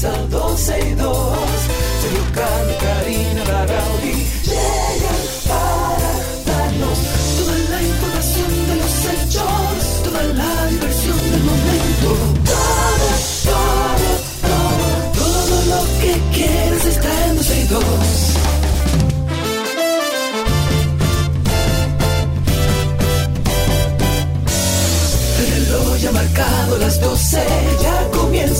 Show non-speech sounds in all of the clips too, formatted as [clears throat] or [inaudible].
comienza 12 y 2. Sergio Carlos, Karina Larrauri llegan para darnos toda la información de los hechos, toda la diversión del momento. Todo, todo, todo, todo lo que quieres está en 12 y 2. El reloj ha marcado las 12,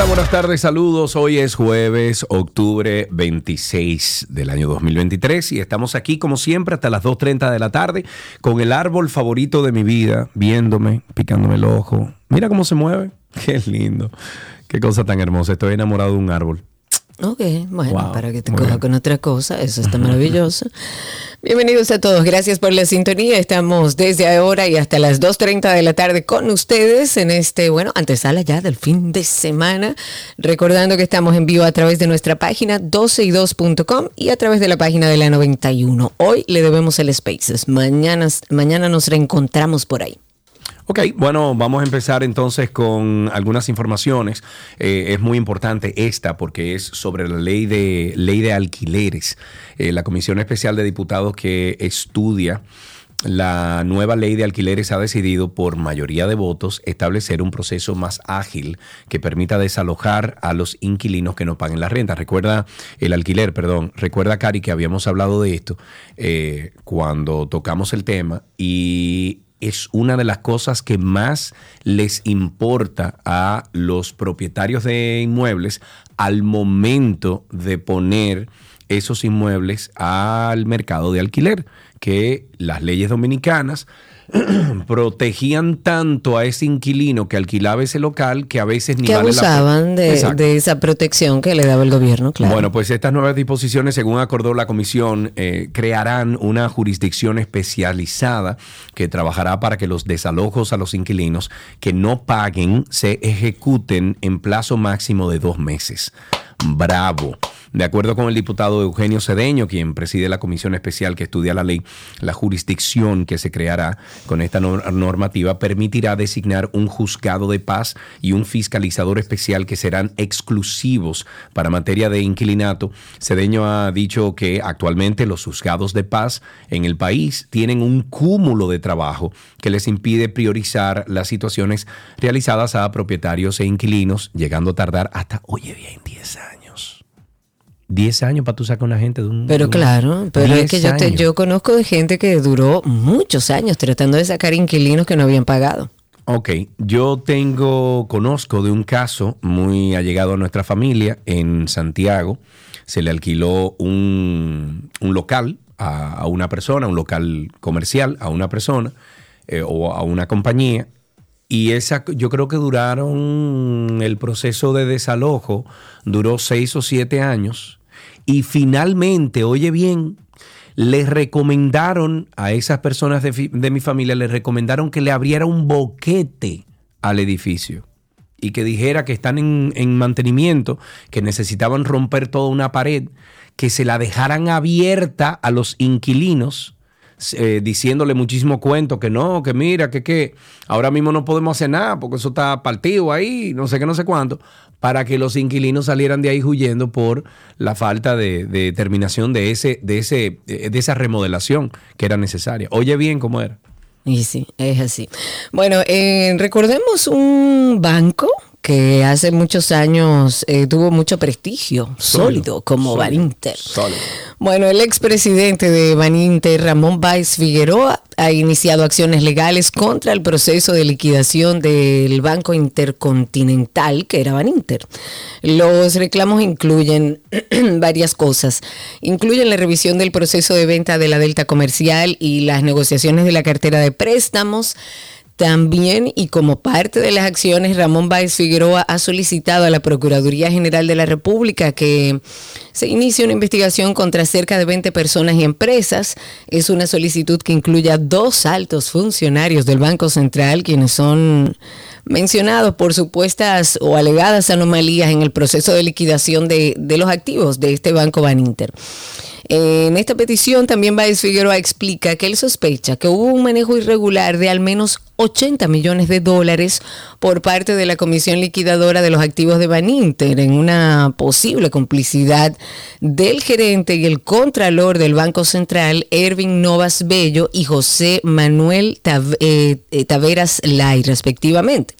Hola, buenas tardes, saludos. Hoy es jueves, octubre 26 del año 2023 y estamos aquí como siempre hasta las 2.30 de la tarde con el árbol favorito de mi vida, viéndome, picándome el ojo. Mira cómo se mueve. [laughs] Qué lindo. Qué cosa tan hermosa. Estoy enamorado de un árbol. Ok, bueno, Wow, para que te coja bien. con otra cosa, eso está [laughs] maravilloso. Bienvenidos a todos, gracias por la sintonía. Estamos desde ahora y hasta las 2.30 de la tarde con ustedes en este, bueno, antesala ya del fin de semana. Recordando que estamos en vivo a través de nuestra página 12y2.com y a través de la página de la 91. Hoy le debemos el Spaces, mañana, mañana nos reencontramos por ahí. Ok, bueno, vamos a empezar entonces con algunas informaciones. Eh, es muy importante esta porque es sobre la ley de, ley de alquileres. Eh, la Comisión Especial de Diputados que estudia la nueva ley de alquileres ha decidido por mayoría de votos establecer un proceso más ágil que permita desalojar a los inquilinos que no paguen la renta. Recuerda el alquiler, perdón. Recuerda, Cari, que habíamos hablado de esto eh, cuando tocamos el tema y es una de las cosas que más les importa a los propietarios de inmuebles al momento de poner esos inmuebles al mercado de alquiler, que las leyes dominicanas [clears throat] protegían tanto a ese inquilino que alquilaba ese local que a veces ni Que vale la pena. abusaban de, Exacto. de esa protección que le daba el gobierno, claro. Bueno, pues estas nuevas disposiciones, según acordó la comisión, eh, crearán una jurisdicción especializada que trabajará para que los desalojos a los inquilinos que no paguen se ejecuten en plazo máximo de dos meses. Bravo. De acuerdo con el diputado Eugenio Cedeño, quien preside la comisión especial que estudia la ley, la jurisdicción que se creará con esta nor- normativa permitirá designar un juzgado de paz y un fiscalizador especial que serán exclusivos para materia de inquilinato. Cedeño ha dicho que actualmente los juzgados de paz en el país tienen un cúmulo de trabajo que les impide priorizar las situaciones realizadas a propietarios e inquilinos, llegando a tardar hasta, oye bien, 10 años. 10 años para tú sacar a una gente de un... Pero un- claro, pero es 10 que yo, te- yo conozco de gente que duró muchos años tratando de sacar inquilinos que no habían pagado. Ok, yo tengo, conozco de un caso muy allegado a nuestra familia en Santiago. Se le alquiló un, un local a, a una persona, un local comercial a una persona eh, o a una compañía. Y esa, yo creo que duraron, el proceso de desalojo duró seis o siete años. Y finalmente, oye bien, les recomendaron a esas personas de, mi familia, les recomendaron que le abriera un boquete al edificio y que dijera que están en mantenimiento, que necesitaban romper toda una pared, que se la dejaran abierta a los inquilinos, eh, diciéndole muchísimo cuento, que no, que mira, que, que ahora mismo no podemos hacer nada porque eso está partido ahí, no sé qué, no sé cuánto, para que los inquilinos salieran de ahí huyendo por la falta de, de terminación de, ese, de, ese, de esa remodelación que era necesaria. Oye bien cómo era. Y sí, es así. Bueno, eh, recordemos un banco que hace muchos años eh, tuvo mucho prestigio, sólido, como sólido, Baninter. sólido. Bueno, el expresidente de Baninter, Ramón Báez Figueroa, ha iniciado acciones legales contra el proceso de liquidación del Banco Intercontinental, que era Baninter. Los reclamos incluyen [clears throat] varias cosas. Incluyen la revisión del proceso de venta de la Delta Comercial y las negociaciones de la cartera de préstamos. También, y como parte de las acciones, Ramón Báez Figueroa ha solicitado a la Procuraduría General de la República que se inicie una investigación contra cerca de 20 personas y empresas. Es una solicitud que incluye a dos altos funcionarios del Banco Central, quienes son mencionados por supuestas o alegadas anomalías en el proceso de liquidación de, de los activos de este Banco Baninter. En esta petición también Baez Figueroa explica que él sospecha que hubo un manejo irregular de al menos 80 millones de dólares por parte de la Comisión Liquidadora de los Activos de Baninter en una posible complicidad del gerente y el contralor del Banco Central, Ervin Novas Bello y José Manuel eh, eh, Taveras Lai, respectivamente.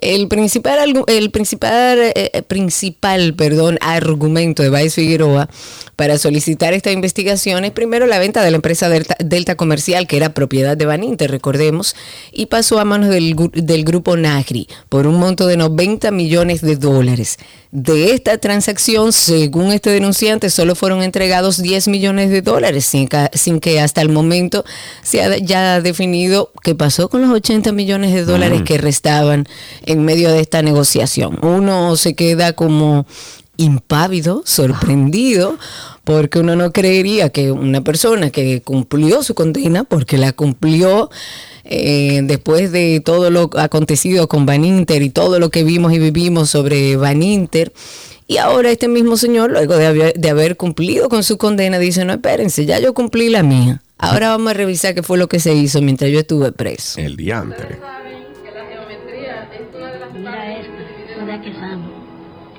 El principal, el principal, eh, principal perdón, argumento de Baez Figueroa para solicitar esta investigación es primero la venta de la empresa Delta, Comercial, que era propiedad de Baninter, recordemos, y pasó a manos del, del grupo Nagri por un monto de 90 millones de dólares. De esta transacción, según este denunciante, solo fueron entregados 10 millones de dólares, sin, sin que hasta el momento se haya definido qué pasó con los 80 millones de dólares mm. que restaban en medio de esta negociación. Uno se queda como impávido, sorprendido, porque uno no creería que una persona que cumplió su condena, porque la cumplió eh, después de todo lo acontecido con Van Inter y todo lo que vimos y vivimos sobre Van Inter, y ahora este mismo señor, luego de haber, de haber cumplido con su condena, dice, no, espérense, ya yo cumplí la mía. Ahora vamos a revisar qué fue lo que se hizo mientras yo estuve preso. El diantre.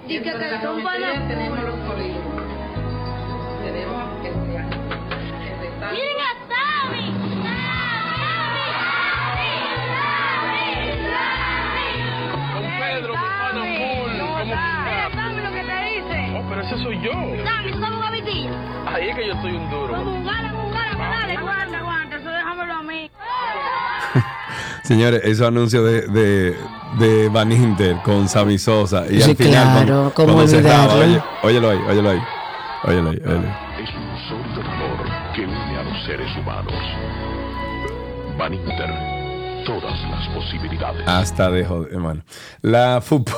Y que te tumban la... Tenemos los códigos. Tenemos el ¡Miren a Sammy! Pero ese soy yo. Sammy, somos gavitillas. Ahí es que yo soy un duro. Como un gala, un gala, dale. Aguanta, aguanta, eso déjamelo a mí. [laughs] Señores, esos anuncios de, de, de Van Inter con Sammy Sosa. Y al final, claro, cerraba, oye, óyelo ahí, óyelo ahí. Óyelo ahí, óyelo ahí. Es un sólido valor que une a los seres humanos. Van Inter, todas las posibilidades. Hasta dejo, hermano. La FUPU,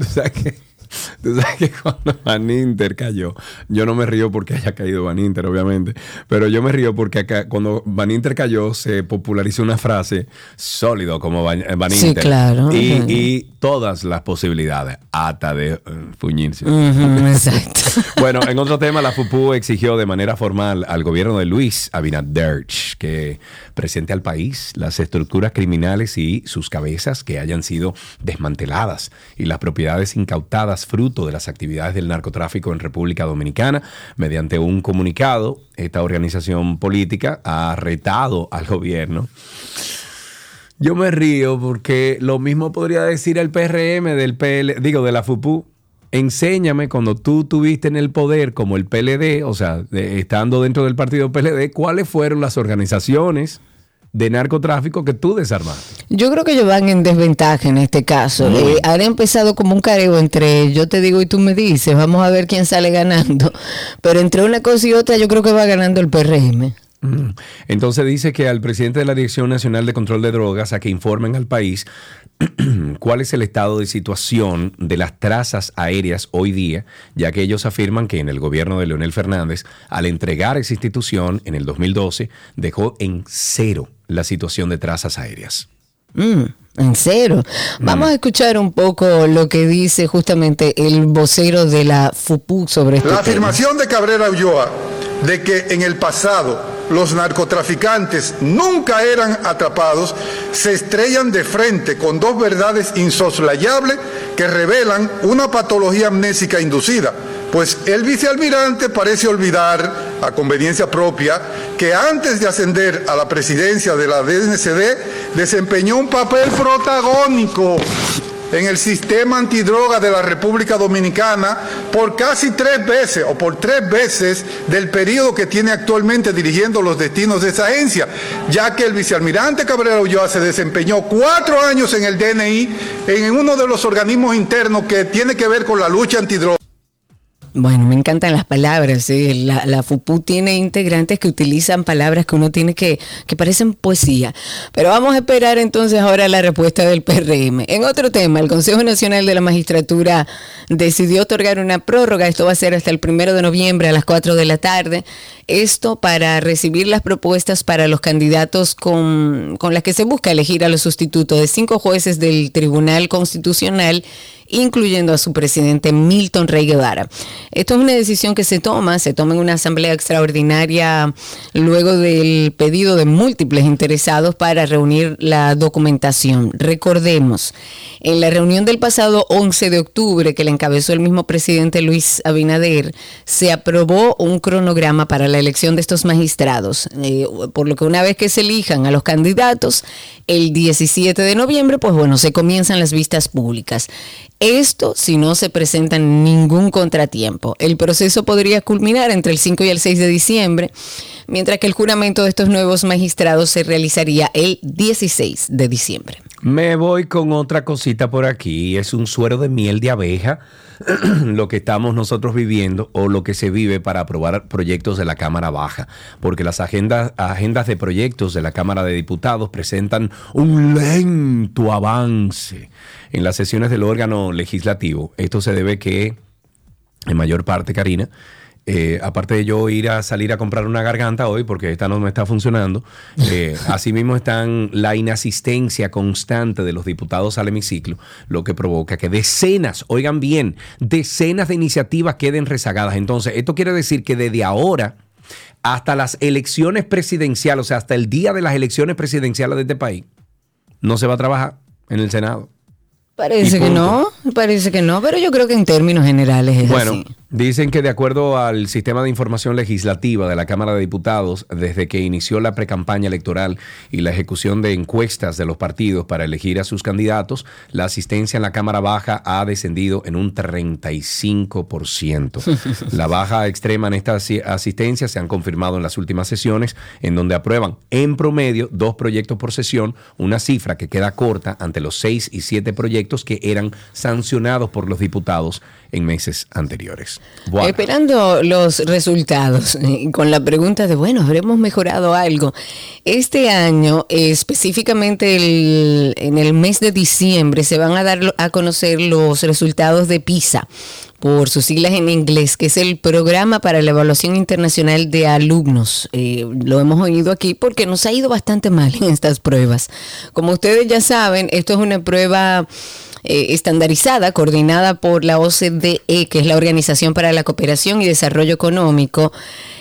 o sea que [laughs] Tú sabes que cuando Van Inter cayó, yo no me río porque haya caído Van Inter, obviamente, pero yo me río porque acá, cuando Van Inter cayó, se popularizó una frase sólido como Van, Inter. Sí, claro. Y, y, todas las posibilidades, hasta de uh, exacto. [laughs] bueno, en otro tema, la FUPU exigió de manera formal al gobierno de Luis Abinader que presente al país las estructuras criminales y sus cabezas que hayan sido desmanteladas y las propiedades incautadas fruto de las actividades del narcotráfico en República Dominicana. Mediante un comunicado, esta organización política ha retado al gobierno. Yo me río porque lo mismo podría decir el PRM del PL, digo, de la FUPU. Enséñame cuando tú tuviste en el poder como el PLD, o sea, estando dentro del partido PLD, cuáles fueron las organizaciones de narcotráfico que tú desarmaste. Yo creo que ellos van en desventaja en este caso. Eh, han empezado como un careo entre yo te digo y tú me dices, vamos a ver quién sale ganando. [laughs] Pero entre una cosa y otra yo creo que va ganando el PRM. Mm. Entonces dice que al presidente de la Dirección Nacional de Control de Drogas a que informen al país [clears throat] cuál es el estado de situación de las trazas aéreas hoy día, ya que ellos afirman que en el gobierno de Leonel Fernández, al entregar esa institución en el 2012, dejó en cero la situación de trazas aéreas. Mm, en cero. Vamos a escuchar un poco lo que dice justamente el vocero de la FUPU sobre este La afirmación de Cabrera Ulloa de que en el pasado los narcotraficantes nunca eran atrapados, se estrellan de frente con dos verdades insoslayables que revelan una patología amnésica inducida pues el vicealmirante parece olvidar, a conveniencia propia, que antes de ascender a la presidencia de la DNCD desempeñó un papel protagónico en el sistema antidroga de la República Dominicana por casi tres veces o por tres veces del periodo que tiene actualmente dirigiendo los destinos de esa agencia, ya que el vicealmirante Cabrera Ulloa se desempeñó cuatro años en el DNI en uno de los organismos internos que tiene que ver con la lucha antidroga. Bueno, me encantan las palabras. ¿sí? La, la FUPU tiene integrantes que utilizan palabras que uno tiene que, que parecen poesía. Pero vamos a esperar entonces ahora la respuesta del PRM. En otro tema, el Consejo Nacional de la Magistratura decidió otorgar una prórroga. Esto va a ser hasta el primero de noviembre a las 4 de la tarde. Esto para recibir las propuestas para los candidatos con, con las que se busca elegir a los sustitutos de cinco jueces del Tribunal Constitucional incluyendo a su presidente Milton Rey Guevara. Esto es una decisión que se toma, se toma en una asamblea extraordinaria luego del pedido de múltiples interesados para reunir la documentación. Recordemos, en la reunión del pasado 11 de octubre que le encabezó el mismo presidente Luis Abinader, se aprobó un cronograma para la elección de estos magistrados, eh, por lo que una vez que se elijan a los candidatos, el 17 de noviembre, pues bueno, se comienzan las vistas públicas. Esto si no se presenta ningún contratiempo. El proceso podría culminar entre el 5 y el 6 de diciembre, mientras que el juramento de estos nuevos magistrados se realizaría el 16 de diciembre. Me voy con otra cosita por aquí. Es un suero de miel de abeja [clears throat] lo que estamos nosotros viviendo o lo que se vive para aprobar proyectos de la Cámara Baja. Porque las agendas, agendas de proyectos de la Cámara de Diputados presentan un lento avance en las sesiones del órgano legislativo. Esto se debe que, en mayor parte, Karina, eh, aparte de yo ir a salir a comprar una garganta hoy, porque esta no me está funcionando, eh, [laughs] asimismo están la inasistencia constante de los diputados al hemiciclo, lo que provoca que decenas, oigan bien, decenas de iniciativas queden rezagadas. Entonces, esto quiere decir que desde ahora hasta las elecciones presidenciales, o sea, hasta el día de las elecciones presidenciales de este país, no se va a trabajar en el Senado. Parece que no, parece que no, pero yo creo que en términos generales es Bueno, así. Dicen que de acuerdo al sistema de información legislativa de la Cámara de Diputados, desde que inició la precampaña electoral y la ejecución de encuestas de los partidos para elegir a sus candidatos, la asistencia en la Cámara Baja ha descendido en un 35%. [laughs] la baja extrema en esta asi- asistencia se han confirmado en las últimas sesiones, en donde aprueban en promedio dos proyectos por sesión, una cifra que queda corta ante los seis y siete proyectos que eran sancionados por los diputados en meses anteriores. Esperando los resultados, [laughs] con la pregunta de, bueno, ¿habremos mejorado algo? Este año, específicamente en el mes de diciembre, se van a dar a conocer los resultados de PISA, por sus siglas en inglés, que es el Programa para la Evaluación Internacional de Alumnos. Eh, lo hemos oído aquí porque nos ha ido bastante mal en estas pruebas. Como ustedes ya saben, esto es una prueba eh, estandarizada, coordinada por la OCDE, que es la Organización para la Cooperación y Desarrollo Económico.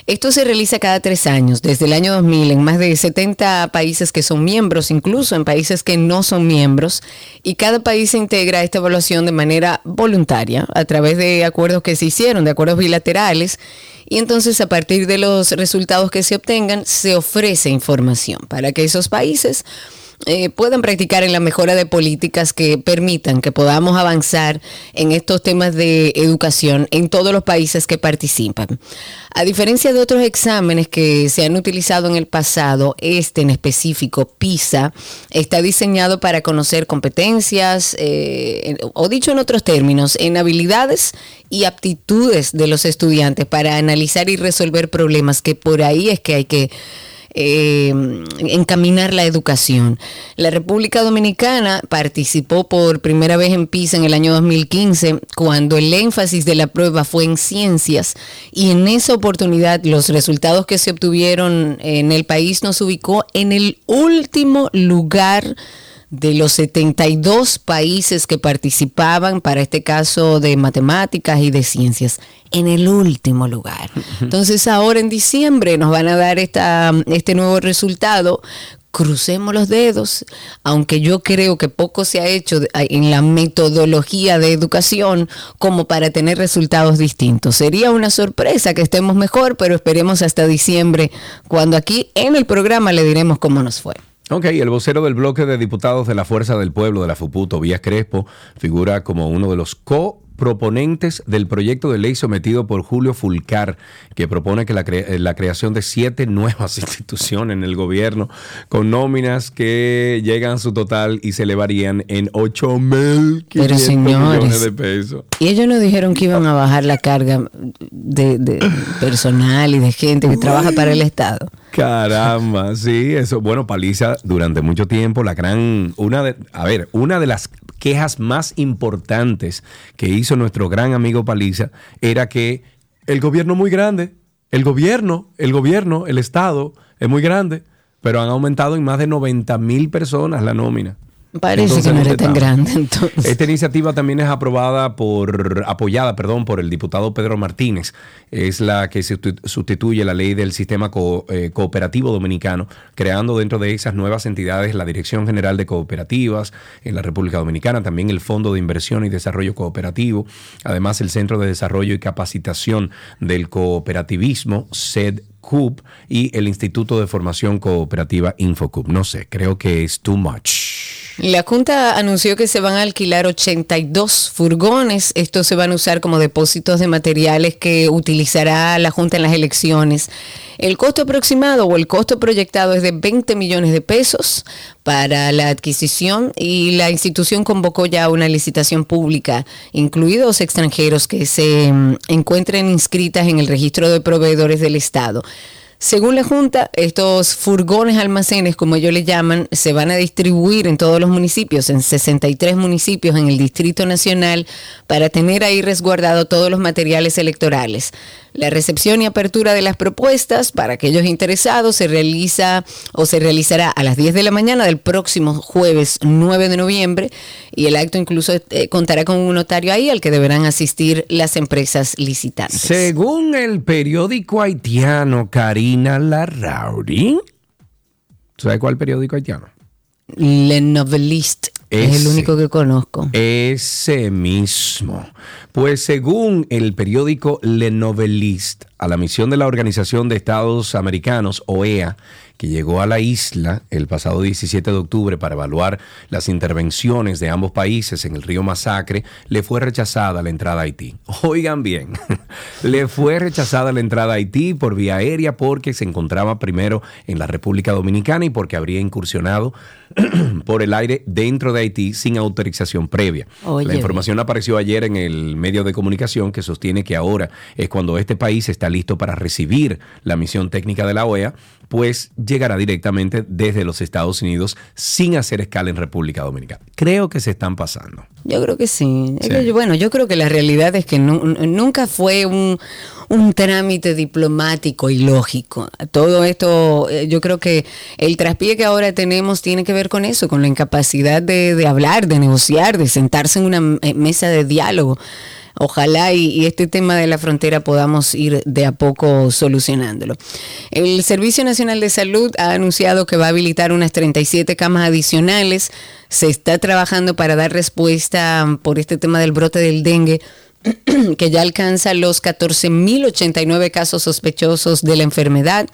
Esto se realiza cada tres años, desde el año 2000, en más de 70 países que son miembros, incluso en países que no son miembros, y cada país se integra a esta evaluación de manera voluntaria, a través de acuerdos que se hicieron, de acuerdos bilaterales, y entonces a partir de los resultados que se obtengan, se ofrece información para que esos países eh, puedan practicar en la mejora de políticas que permitan que podamos avanzar en estos temas de educación en todos los países que participan. A diferencia de otros exámenes que se han utilizado en el pasado, este en específico, PISA, está diseñado para conocer competencias, eh, o dicho en otros términos, en habilidades y aptitudes de los estudiantes para analizar y resolver problemas que por ahí es que hay que eh, encaminar la educación. La República Dominicana participó por primera vez en PISA en el año 2015, cuando el énfasis de la prueba fue en ciencias y en esa oportunidad los resultados que se obtuvieron en el país nos ubicó en el último lugar de los 72 países que participaban para este caso de matemáticas y de ciencias, en el último lugar. Entonces ahora en diciembre nos van a dar esta, este nuevo resultado. Crucemos los dedos, aunque yo creo que poco se ha hecho en la metodología de educación como para tener resultados distintos. Sería una sorpresa que estemos mejor, pero esperemos hasta diciembre, cuando aquí en el programa le diremos cómo nos fue. Ok, el vocero del bloque de diputados de la Fuerza del Pueblo de la FUPU, Tobías Crespo, figura como uno de los co proponentes del proyecto de ley sometido por Julio Fulcar, que propone que la, cre- eh, la creación de siete nuevas [laughs] instituciones en el gobierno con nóminas que llegan a su total y se elevarían en 8 mil Pero, señores. millones de pesos. Y ellos nos dijeron que iban a bajar la carga de, de personal y de gente que trabaja para el Estado. Caramba, sí, eso. Bueno, Paliza, durante mucho tiempo, la gran. Una de, a ver, una de las quejas más importantes que hizo nuestro gran amigo Paliza era que el gobierno muy grande. El gobierno, el gobierno, el Estado es muy grande, pero han aumentado en más de 90 mil personas la nómina. Parece Entonces, que no ¿dónde era tan grande entonces. Esta iniciativa también es aprobada por, apoyada, perdón, por el diputado Pedro Martínez. Es la que sustitu- sustituye la ley del sistema co- eh, cooperativo dominicano, creando dentro de esas nuevas entidades la Dirección General de Cooperativas en la República Dominicana, también el Fondo de Inversión y Desarrollo Cooperativo, además el Centro de Desarrollo y Capacitación del Cooperativismo, SED. Y el Instituto de Formación Cooperativa Infocup. No sé, creo que es too much. La Junta anunció que se van a alquilar 82 furgones. Estos se van a usar como depósitos de materiales que utilizará la Junta en las elecciones. El costo aproximado o el costo proyectado es de 20 millones de pesos para la adquisición y la institución convocó ya una licitación pública, incluidos extranjeros que se mm, encuentren inscritas en el registro de proveedores del Estado. Según la Junta, estos furgones almacenes, como ellos le llaman, se van a distribuir en todos los municipios, en 63 municipios en el Distrito Nacional, para tener ahí resguardado todos los materiales electorales. La recepción y apertura de las propuestas para aquellos interesados se realiza o se realizará a las 10 de la mañana del próximo jueves 9 de noviembre y el acto incluso eh, contará con un notario ahí al que deberán asistir las empresas licitantes. Según el periódico haitiano Karina Larrauri, ¿sabes cuál periódico haitiano? Le Novelist es el único que conozco. Ese mismo. Pues según el periódico Le Novelist, a la misión de la Organización de Estados Americanos, OEA, que llegó a la isla el pasado 17 de octubre para evaluar las intervenciones de ambos países en el río Masacre, le fue rechazada la entrada a Haití. Oigan bien, [laughs] le fue rechazada la entrada a Haití por vía aérea porque se encontraba primero en la República Dominicana y porque habría incursionado [clears throat] por el aire dentro de Haití sin autorización previa. Oye, la información apareció ayer en el medio de comunicación que sostiene que ahora es cuando este país está listo para recibir la misión técnica de la OEA, pues llegará directamente desde los Estados Unidos sin hacer escala en República Dominicana. Creo que se están pasando. Yo creo que sí. Es que bueno, yo creo que la realidad es que nu- nunca fue un, un trámite diplomático y lógico. Todo esto, eh, yo creo que el traspié que ahora tenemos tiene que ver con eso, con la incapacidad de, de hablar, de negociar, de sentarse en una eh, mesa de diálogo. Ojalá y, este tema de la frontera podamos ir de a poco solucionándolo. El Servicio Nacional de Salud ha anunciado que va a habilitar unas 37 camas adicionales. Se está trabajando para dar respuesta por este tema del brote del dengue que ya alcanza los 14.089 casos sospechosos de la enfermedad.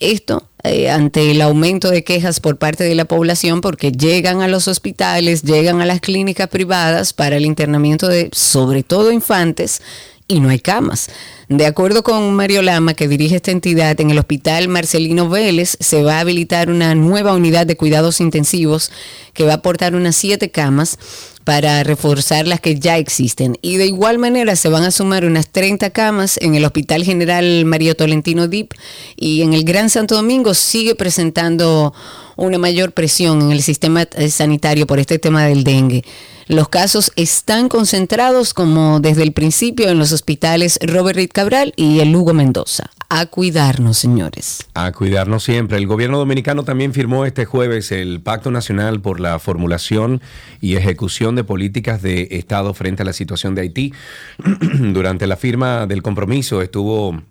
Esto eh, ante el aumento de quejas por parte de la población porque llegan a los hospitales, llegan a las clínicas privadas para el internamiento de sobre todo infantes y no hay camas. De acuerdo con Mario Lama, que dirige esta entidad, en el hospital Marcelino Vélez se va a habilitar una nueva unidad de cuidados intensivos que va a aportar unas siete camas para reforzar las que ya existen. Y de igual manera se van a sumar unas 30 camas en el Hospital General Mario Tolentino DIP y en el Gran Santo Domingo sigue presentando una mayor presión en el sistema eh, sanitario por este tema del dengue. Los casos están concentrados como desde el principio en los hospitales Robert Reed Cabral y el Hugo Mendoza. A cuidarnos, señores. A cuidarnos siempre. El gobierno dominicano también firmó este jueves el Pacto Nacional por la Formulación y Ejecución de Políticas de Estado frente a la situación de Haití. [clears throat] Durante la firma del compromiso estuvo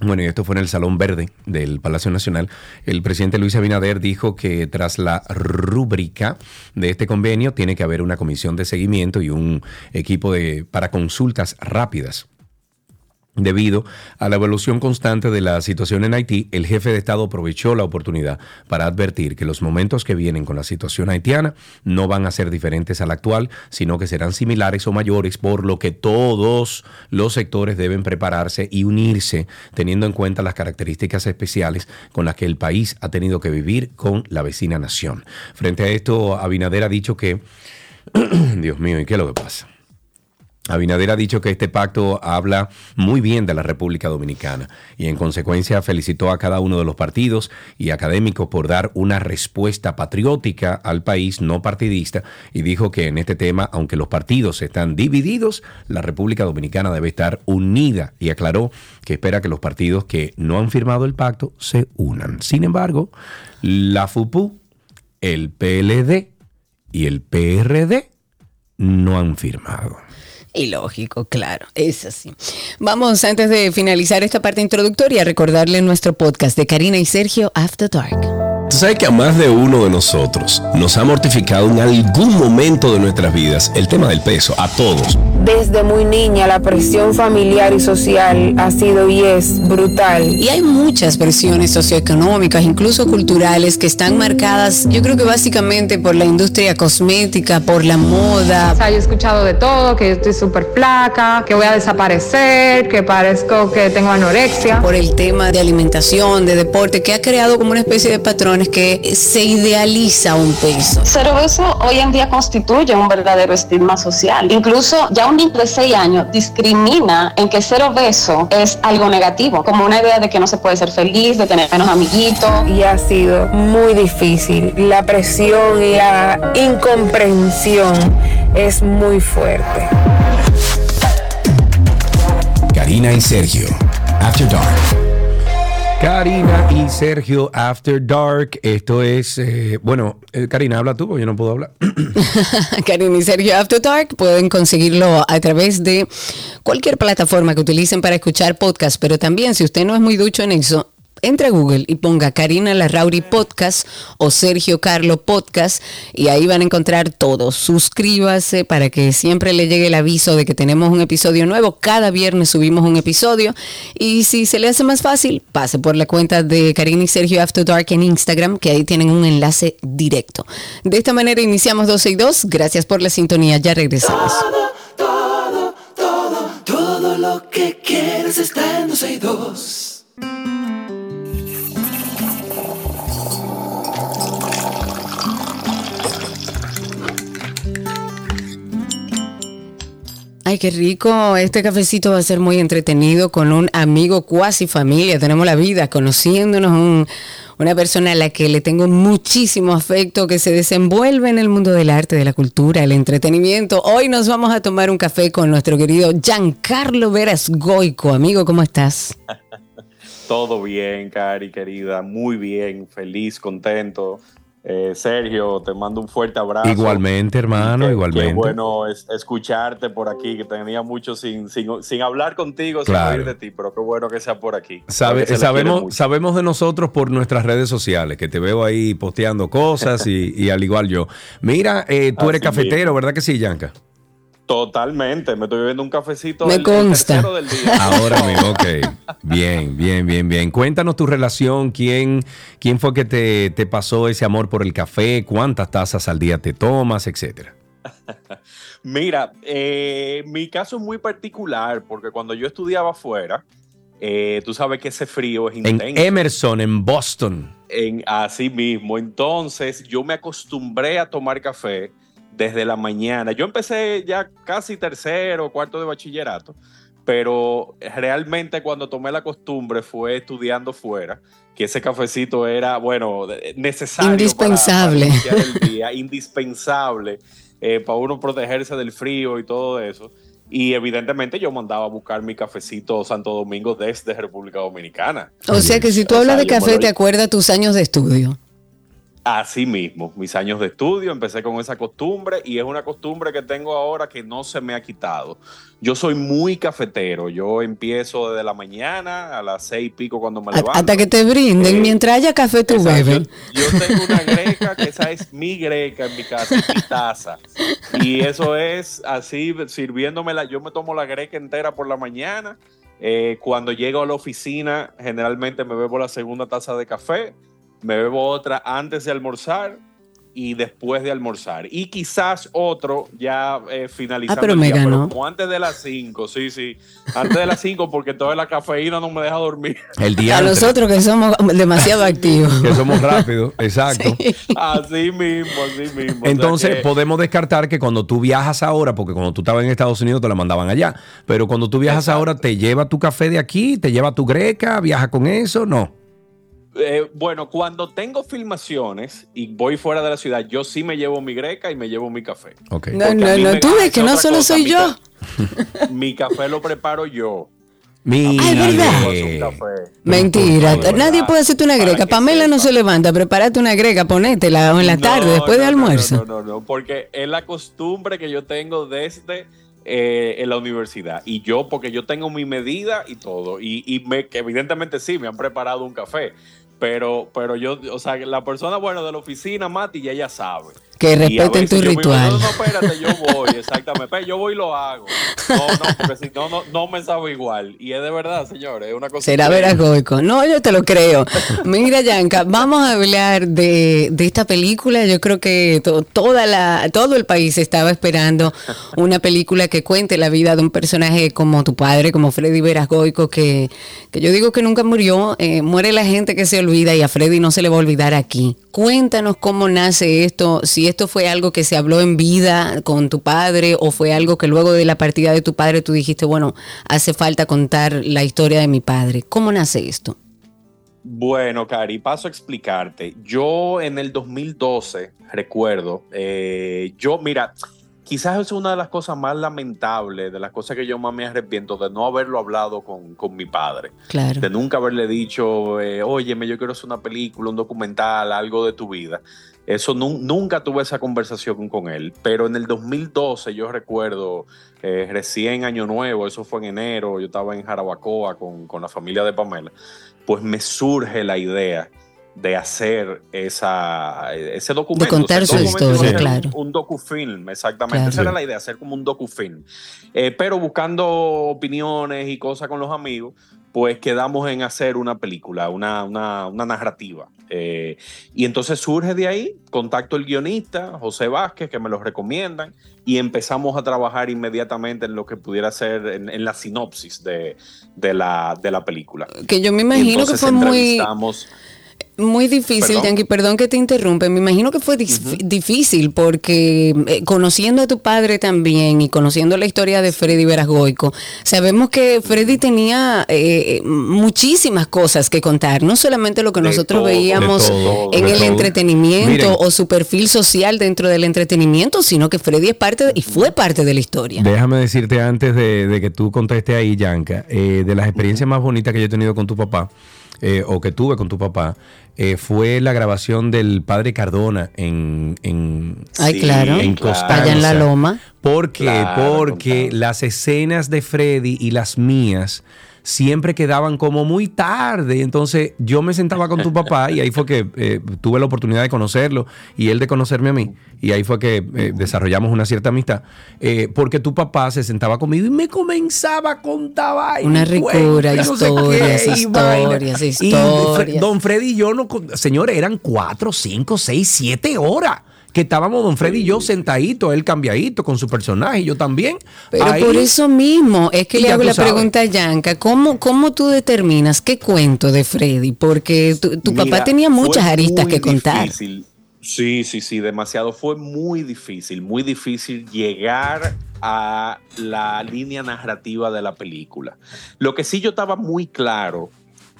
bueno, y esto fue en el Salón Verde del Palacio Nacional. El presidente Luis Abinader dijo que tras la rúbrica de este convenio tiene que haber una comisión de seguimiento y un equipo de, para consultas rápidas. Debido a la evolución constante de la situación en Haití, el jefe de Estado aprovechó la oportunidad para advertir que los momentos que vienen con la situación haitiana no van a ser diferentes al actual, sino que serán similares o mayores, por lo que todos los sectores deben prepararse y unirse, teniendo en cuenta las características especiales con las que el país ha tenido que vivir con la vecina nación. Frente a esto, Abinader ha dicho que, [clears throat] Dios mío, ¿y qué es lo que pasa? Abinader ha dicho que este pacto habla muy bien de la República Dominicana y en consecuencia felicitó a cada uno de los partidos y académicos por dar una respuesta patriótica al país no partidista y dijo que en este tema, aunque los partidos están divididos, la República Dominicana debe estar unida y aclaró que espera que los partidos que no han firmado el pacto se unan. Sin embargo, la FUPU, el PLD y el PRD no han firmado. Y lógico, claro, es así. Vamos, antes de finalizar esta parte introductoria, a recordarle nuestro podcast de Karina y Sergio After Dark. Tú sabes que a más de uno de nosotros nos ha mortificado en algún momento de nuestras vidas el tema del peso, a todos. Desde muy niña la presión familiar y social ha sido y es brutal. Y hay muchas presiones socioeconómicas, incluso culturales, que están marcadas, yo creo que básicamente por la industria cosmética, por la moda. O sea, yo he escuchado de todo, que estoy súper flaca, que voy a desaparecer, que parezco que tengo anorexia. Por el tema de alimentación, de deporte, que ha creado como una especie de patrones que se idealiza un peso. Ser obeso hoy en día constituye un verdadero estigma social. Incluso ya un niño de 6 años discrimina en que ser obeso es algo negativo, como una idea de que no se puede ser feliz, de tener menos amiguitos. Y ha sido muy difícil. La presión y la incomprensión es muy fuerte. Karina y Sergio, After Dark. Karina y Sergio After Dark. Esto es, eh, bueno, eh, Karina, habla tú, porque yo no puedo hablar. [laughs] Karina y Sergio After Dark pueden conseguirlo a través de cualquier plataforma que utilicen para escuchar podcast, pero también si usted no es muy ducho en eso, entre a Google y ponga Karina Larrauri Podcast o Sergio Carlo Podcast y ahí van a encontrar todo. Suscríbase para que siempre le llegue el aviso de que tenemos un episodio nuevo. Cada viernes subimos un episodio y si se le hace más fácil, pase por la cuenta de Karina y Sergio After Dark en Instagram, que ahí tienen un enlace directo. De esta manera iniciamos 12 y 2. Gracias por la sintonía. Ya regresamos. Todo, todo, todo lo que quieres está en 12 y 2. Ay, qué rico. Este cafecito va a ser muy entretenido con un amigo cuasi familia. Tenemos la vida conociéndonos, un- una persona a la que le tengo muchísimo afecto, que se desenvuelve en el mundo del arte, de la cultura, el entretenimiento. Hoy nos vamos a tomar un café con nuestro querido Giancarlo Veras Goico. Amigo, ¿cómo estás? [laughs] Todo bien, Cari, querida, muy bien, feliz, contento. Eh, Sergio, te mando un fuerte abrazo. Igualmente, hermano, Qué- igualmente. Qué bueno es- escucharte por aquí, que tenía mucho sin, sin, sin hablar contigo, Claro. sin oír de ti, pero qué bueno que sea por aquí. Sabe- sabemos, sabemos de nosotros por nuestras redes sociales, que te veo ahí posteando cosas y, y al igual yo. Mira, eh, tú eres cafetero. ¿verdad que sí, Yanka? Totalmente, me estoy bebiendo un cafecito. Me el- consta. tercero del día. [laughs] Ahora mismo, ok. Bien, bien, bien, bien. Cuéntanos tu relación, quién, quién fue que te, te pasó ese amor por el café, cuántas tazas al día te tomas, etcétera. [laughs] Mira, eh, mi caso es muy particular porque cuando yo estudiaba afuera, eh, tú sabes que ese frío es En intenso. Emerson, en Boston. En, así mismo. Entonces, yo me acostumbré a tomar café desde la mañana. Yo empecé ya casi tercero, cuarto de bachillerato, pero realmente cuando tomé la costumbre fue estudiando fuera, que ese cafecito era, bueno, necesario. Indispensable. Para, iniciar el día, [laughs] indispensable eh, para uno protegerse del frío y todo eso. Y evidentemente yo mandaba a buscar mi cafecito Santo Domingo desde República Dominicana. O sea que si tú O hablas sea, de café, te acuerdas tus años de estudio. Así mismo, mis años de estudio, empecé con esa costumbre y es una costumbre que tengo ahora que no se me ha quitado. Yo soy muy cafetero, yo empiezo desde la mañana a las seis y pico cuando me levanto. Hasta que te brinden. Eh, Mientras haya café, tú bebes. Yo, yo tengo una greca que esa es mi greca en mi casa, mi taza. Y eso es así, sirviéndome la, yo me tomo la greca entera por la mañana Eh, cuando llego a la oficina, generalmente me bebo la segunda taza de café, me bebo otra antes de almorzar y después de almorzar. Y quizás otro ya eh, finalizando Ah, pero el me ganó. como antes de las 5, sí, sí. Antes de las 5 porque toda la cafeína no me deja dormir. El A día nosotros que somos demasiado [laughs] activos. que somos rápidos, [laughs] exacto. Así mismo, así mismo. O sea Entonces que- podemos descartar que cuando tú viajas ahora, porque cuando tú estabas en Estados Unidos te la mandaban allá, pero cuando tú viajas ahora te lleva tu café de aquí, te lleva tu greca, viaja con eso, no. Eh, bueno, cuando tengo filmaciones y voy fuera de la ciudad, yo sí me llevo mi greca y me llevo mi café. No, no, no, tú ves que no solo cosa, soy mi yo. ca- [laughs] Mi café lo preparo yo. Mira. Ay, ¿verdad? Mentira, No, de nadie puede hacerte una greca. Pamela no se levanta, prepárate una greca, ponétela en la No, tarde, después de no, no, almuerzo. No, no, no, porque es la costumbre que yo tengo desde eh, en la universidad. Y yo, porque yo tengo mi medida y todo. Y, y me, que evidentemente sí, me han preparado un café. Pero, pero yo, o sea, la persona, bueno, de la oficina, Mati, ya ella sabe. Que respeten tu mismo, ritual. No, no, espérate, yo voy, exactamente. Yo voy y lo hago. No, no, porque si no, no, no me sabe igual. Y es de verdad, señores, es una cosa. Será. No, yo te lo creo. Mira, Yanka, vamos a hablar de, de esta película. Yo creo que to- toda la, todo el país estaba esperando una película que cuente la vida de un personaje como tu padre, como Freddy Veragoico, que, que yo digo que nunca murió. Eh, muere la gente que se olvida y a Freddy no se le va a olvidar aquí. Cuéntanos cómo nace esto, si esto fue algo que se habló en vida con tu padre o fue algo que luego de la partida de tu padre tú dijiste, bueno, hace falta contar la historia de mi padre. ¿Cómo nace esto? Bueno, Cari, paso a explicarte. Yo en el 2012, recuerdo, eh, yo, mira, quizás es una de las cosas más lamentables, de las cosas que yo más me arrepiento de no haberlo hablado con, con mi padre. Claro. De nunca haberle dicho, eh, óyeme, yo quiero hacer una película, un documental, algo de tu vida. Eso nu- nunca tuve esa conversación con él. Pero en el 2012, yo recuerdo, eh, recién Año Nuevo, eso fue en enero, yo estaba en Jarabacoa con, con la familia de Pamela, pues me surge la idea de hacer esa, ese documento. De contar O sea, su historia, claro. Un, un docufilm, exactamente. Claro. Esa era la idea, hacer como un docufilm. Eh, pero buscando opiniones y cosas con los amigos, pues quedamos en hacer una película, una, una, una narrativa. Eh, y entonces surge de ahí, contacto el guionista, José Vázquez, que me lo recomiendan, y empezamos a trabajar inmediatamente en lo que pudiera ser, en, en la sinopsis de, de la, de la película. Que yo me imagino que fue muy, muy difícil, Perdón. Yankee, perdón que te interrumpe, me imagino que fue difícil porque eh, conociendo a tu padre también y conociendo la historia de Freddy Verasgoico, sabemos que Freddy tenía eh, muchísimas cosas que contar, no solamente lo que De nosotros todo, veíamos todo, en el todo. entretenimiento Miren. o su perfil social dentro del entretenimiento, sino que Freddy es parte de- y fue parte de la historia. Déjame decirte antes de, de que tú contestes ahí, Yanka, eh, de las experiencias más bonitas que yo he tenido con tu papá, eh, o que tuve con tu papá, eh, fue la grabación del padre Cardona en, en, Ay, Sí, claro, en allá en la loma. ¿Por qué? Claro, Porque las escenas de Freddy y las mías siempre quedaban como muy tarde. Entonces yo me sentaba con tu papá y ahí fue que eh, tuve la oportunidad de conocerlo y él de conocerme a mí. Y ahí fue que eh, desarrollamos una cierta amistad. Eh, porque tu papá se sentaba conmigo y me comenzaba a contar vainas, Una y ricura, y no historias, qué, y historias, Y historias. Fre- Don Freddy y yo, no, señores, eran cuatro, cinco, seis, siete horas. Que estábamos Don Freddy y yo sentaditos, él cambiadito con su personaje y yo también. Pero Ahí- por eso mismo es que Y le hago la sabes. pregunta a Yanka, ¿cómo, ¿cómo tú determinas qué cuento de Freddy? Porque tu, tu Mira, papá tenía muchas aristas que contar. difícil. Sí, sí, sí, demasiado. Fue muy difícil, muy difícil llegar a la línea narrativa de la película. Lo que sí yo estaba muy claro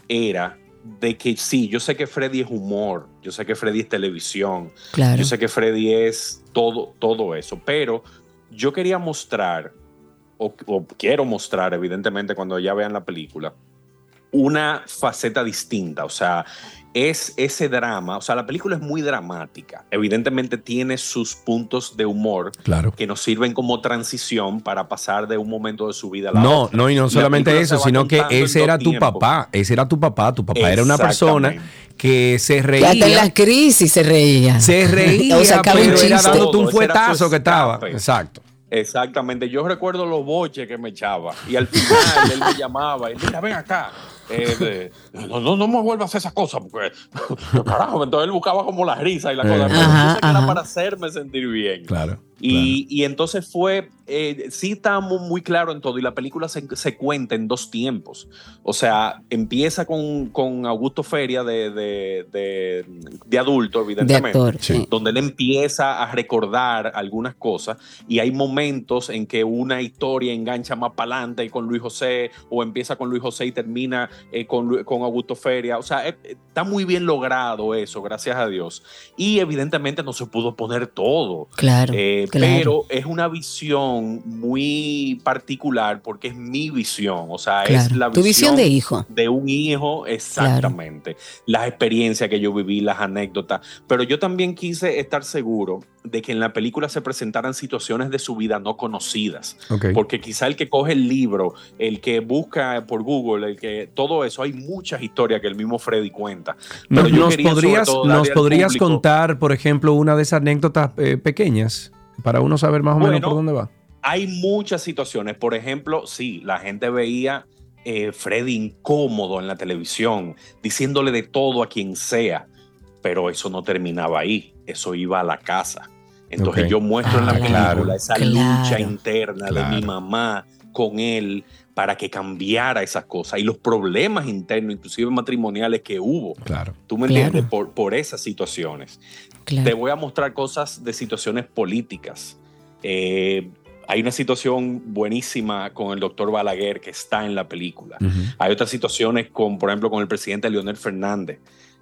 era de que sí, yo sé que Freddy es humor, yo sé que Freddy es televisión, Claro. yo sé que Freddy es todo, todo eso, pero yo quería mostrar, o, o quiero mostrar, evidentemente, cuando ya vean la película, una faceta distinta. O sea, es ese drama. O sea, la película es muy dramática. Evidentemente tiene sus puntos de humor Claro. que nos sirven como transición para pasar de un momento de su vida a la No, otra. no, y no La solamente eso, sino que ese era tu papá, ese era tu papá, tu papá era una persona que se Que hasta en reía, las crisis se reía. se [laughs] reía, o un pero era chiste. dándote un su fuetazo que estaba. Exacto. Exactamente, yo recuerdo los boches que me echaba y al final él me llamaba y mira, ven acá. Eh, de- no, no, no me vuelvas a hacer esas cosas porque [laughs] carajo, entonces él buscaba como la risa y la Eh. cosa, pero Ajá, yo sé que era ajá. para hacerme sentir bien. Claro. Y, y entonces fue, eh, sí estábamos muy claro en todo y la película se, se cuenta en dos tiempos. O sea, empieza con, con Augusto Feria de, de, de- de adulto, evidentemente, actor, sí. donde él empieza a recordar algunas cosas y hay momentos en que una historia engancha más para adelante con Luis José o empieza con Luis José y termina eh, con, con Augusto Feria. O sea, eh, eh, está muy bien logrado eso, gracias a Dios. Y evidentemente no se pudo poner todo. Claro, Eh, claro. Pero es una visión muy particular porque es mi visión, o sea, es la Tu visión de hijo. de un hijo, exactamente. Las experiencias que yo viví, las anécdotas. Pero yo también quise estar seguro de que en la película se presentaran situaciones de su vida no conocidas. Porque quizá el que coge el libro, el que busca por Google, el que todo eso, hay muchas historias que el mismo Freddy cuenta. No- Pero yo ¿Nos podrías, darle nos podrías público- contar, por ejemplo, una de esas anécdotas eh, pequeñas para uno saber más o menos por dónde va? Hay muchas situaciones. Por ejemplo, sí, la gente veía eh, Freddy incómodo en la televisión, diciéndole de todo a quien sea, pero eso no terminaba ahí, eso iba a la casa. Entonces yo muestro en la Ah, película claro, esa claro. lucha interna de mi mamá con él para que cambiara esas cosas y los problemas internos, inclusive matrimoniales que hubo. Claro. ¿Tú me Claro. entiendes? Por, por esas situaciones. Claro. Te voy a mostrar cosas de situaciones políticas. Eh, hay una situación buenísima con el doctor Balaguer que está en la película. Hay otras situaciones con, por ejemplo, con el presidente Leonel Fernández,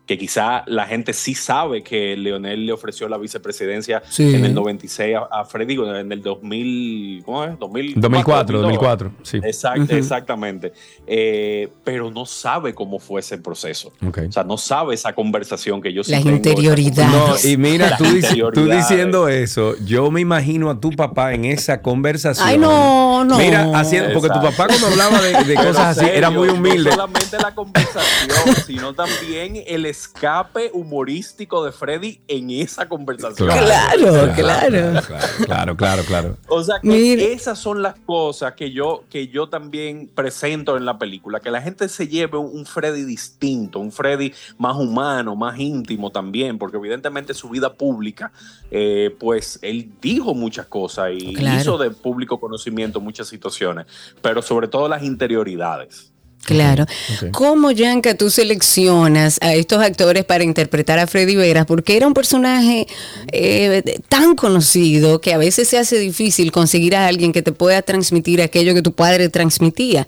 que quizá la gente sí sabe que Leonel le ofreció la vicepresidencia Sí. en el 96 a, a Freddy, en el 2000, ¿cómo es? 2004, 2004, 2002. 2004, sí. Exacto, Ujú. Exactamente. Eh, pero no sabe cómo fue ese proceso. O sea, no sabe esa conversación que yo sí esa interioridades. No, y mira, [laughs] tú, tú diciendo eso, yo me imagino a tu papá en esa conversación. Ay, no, no. Mira, haciendo, porque tu papá cuando hablaba de, [laughs] cosas así era muy humilde. No solamente la conversación, sino también el escape humorístico de Freddy en esa conversación. Claro, claro. claro, claro, claro, claro. O sea que esas son las cosas que yo, que yo también presento en la película, que la gente se lleve un, un Freddy distinto, un Freddy más humano, más íntimo también, porque evidentemente su vida pública, eh, pues él dijo muchas cosas y Claro. hizo de público conocimiento muchas situaciones, pero sobre todo las interioridades. Claro. ¿Cómo, Yanka, tú seleccionas a estos actores para interpretar a Freddy Veras? Porque era un personaje eh, tan conocido que a veces se hace difícil conseguir a alguien que te pueda transmitir aquello que tu padre transmitía.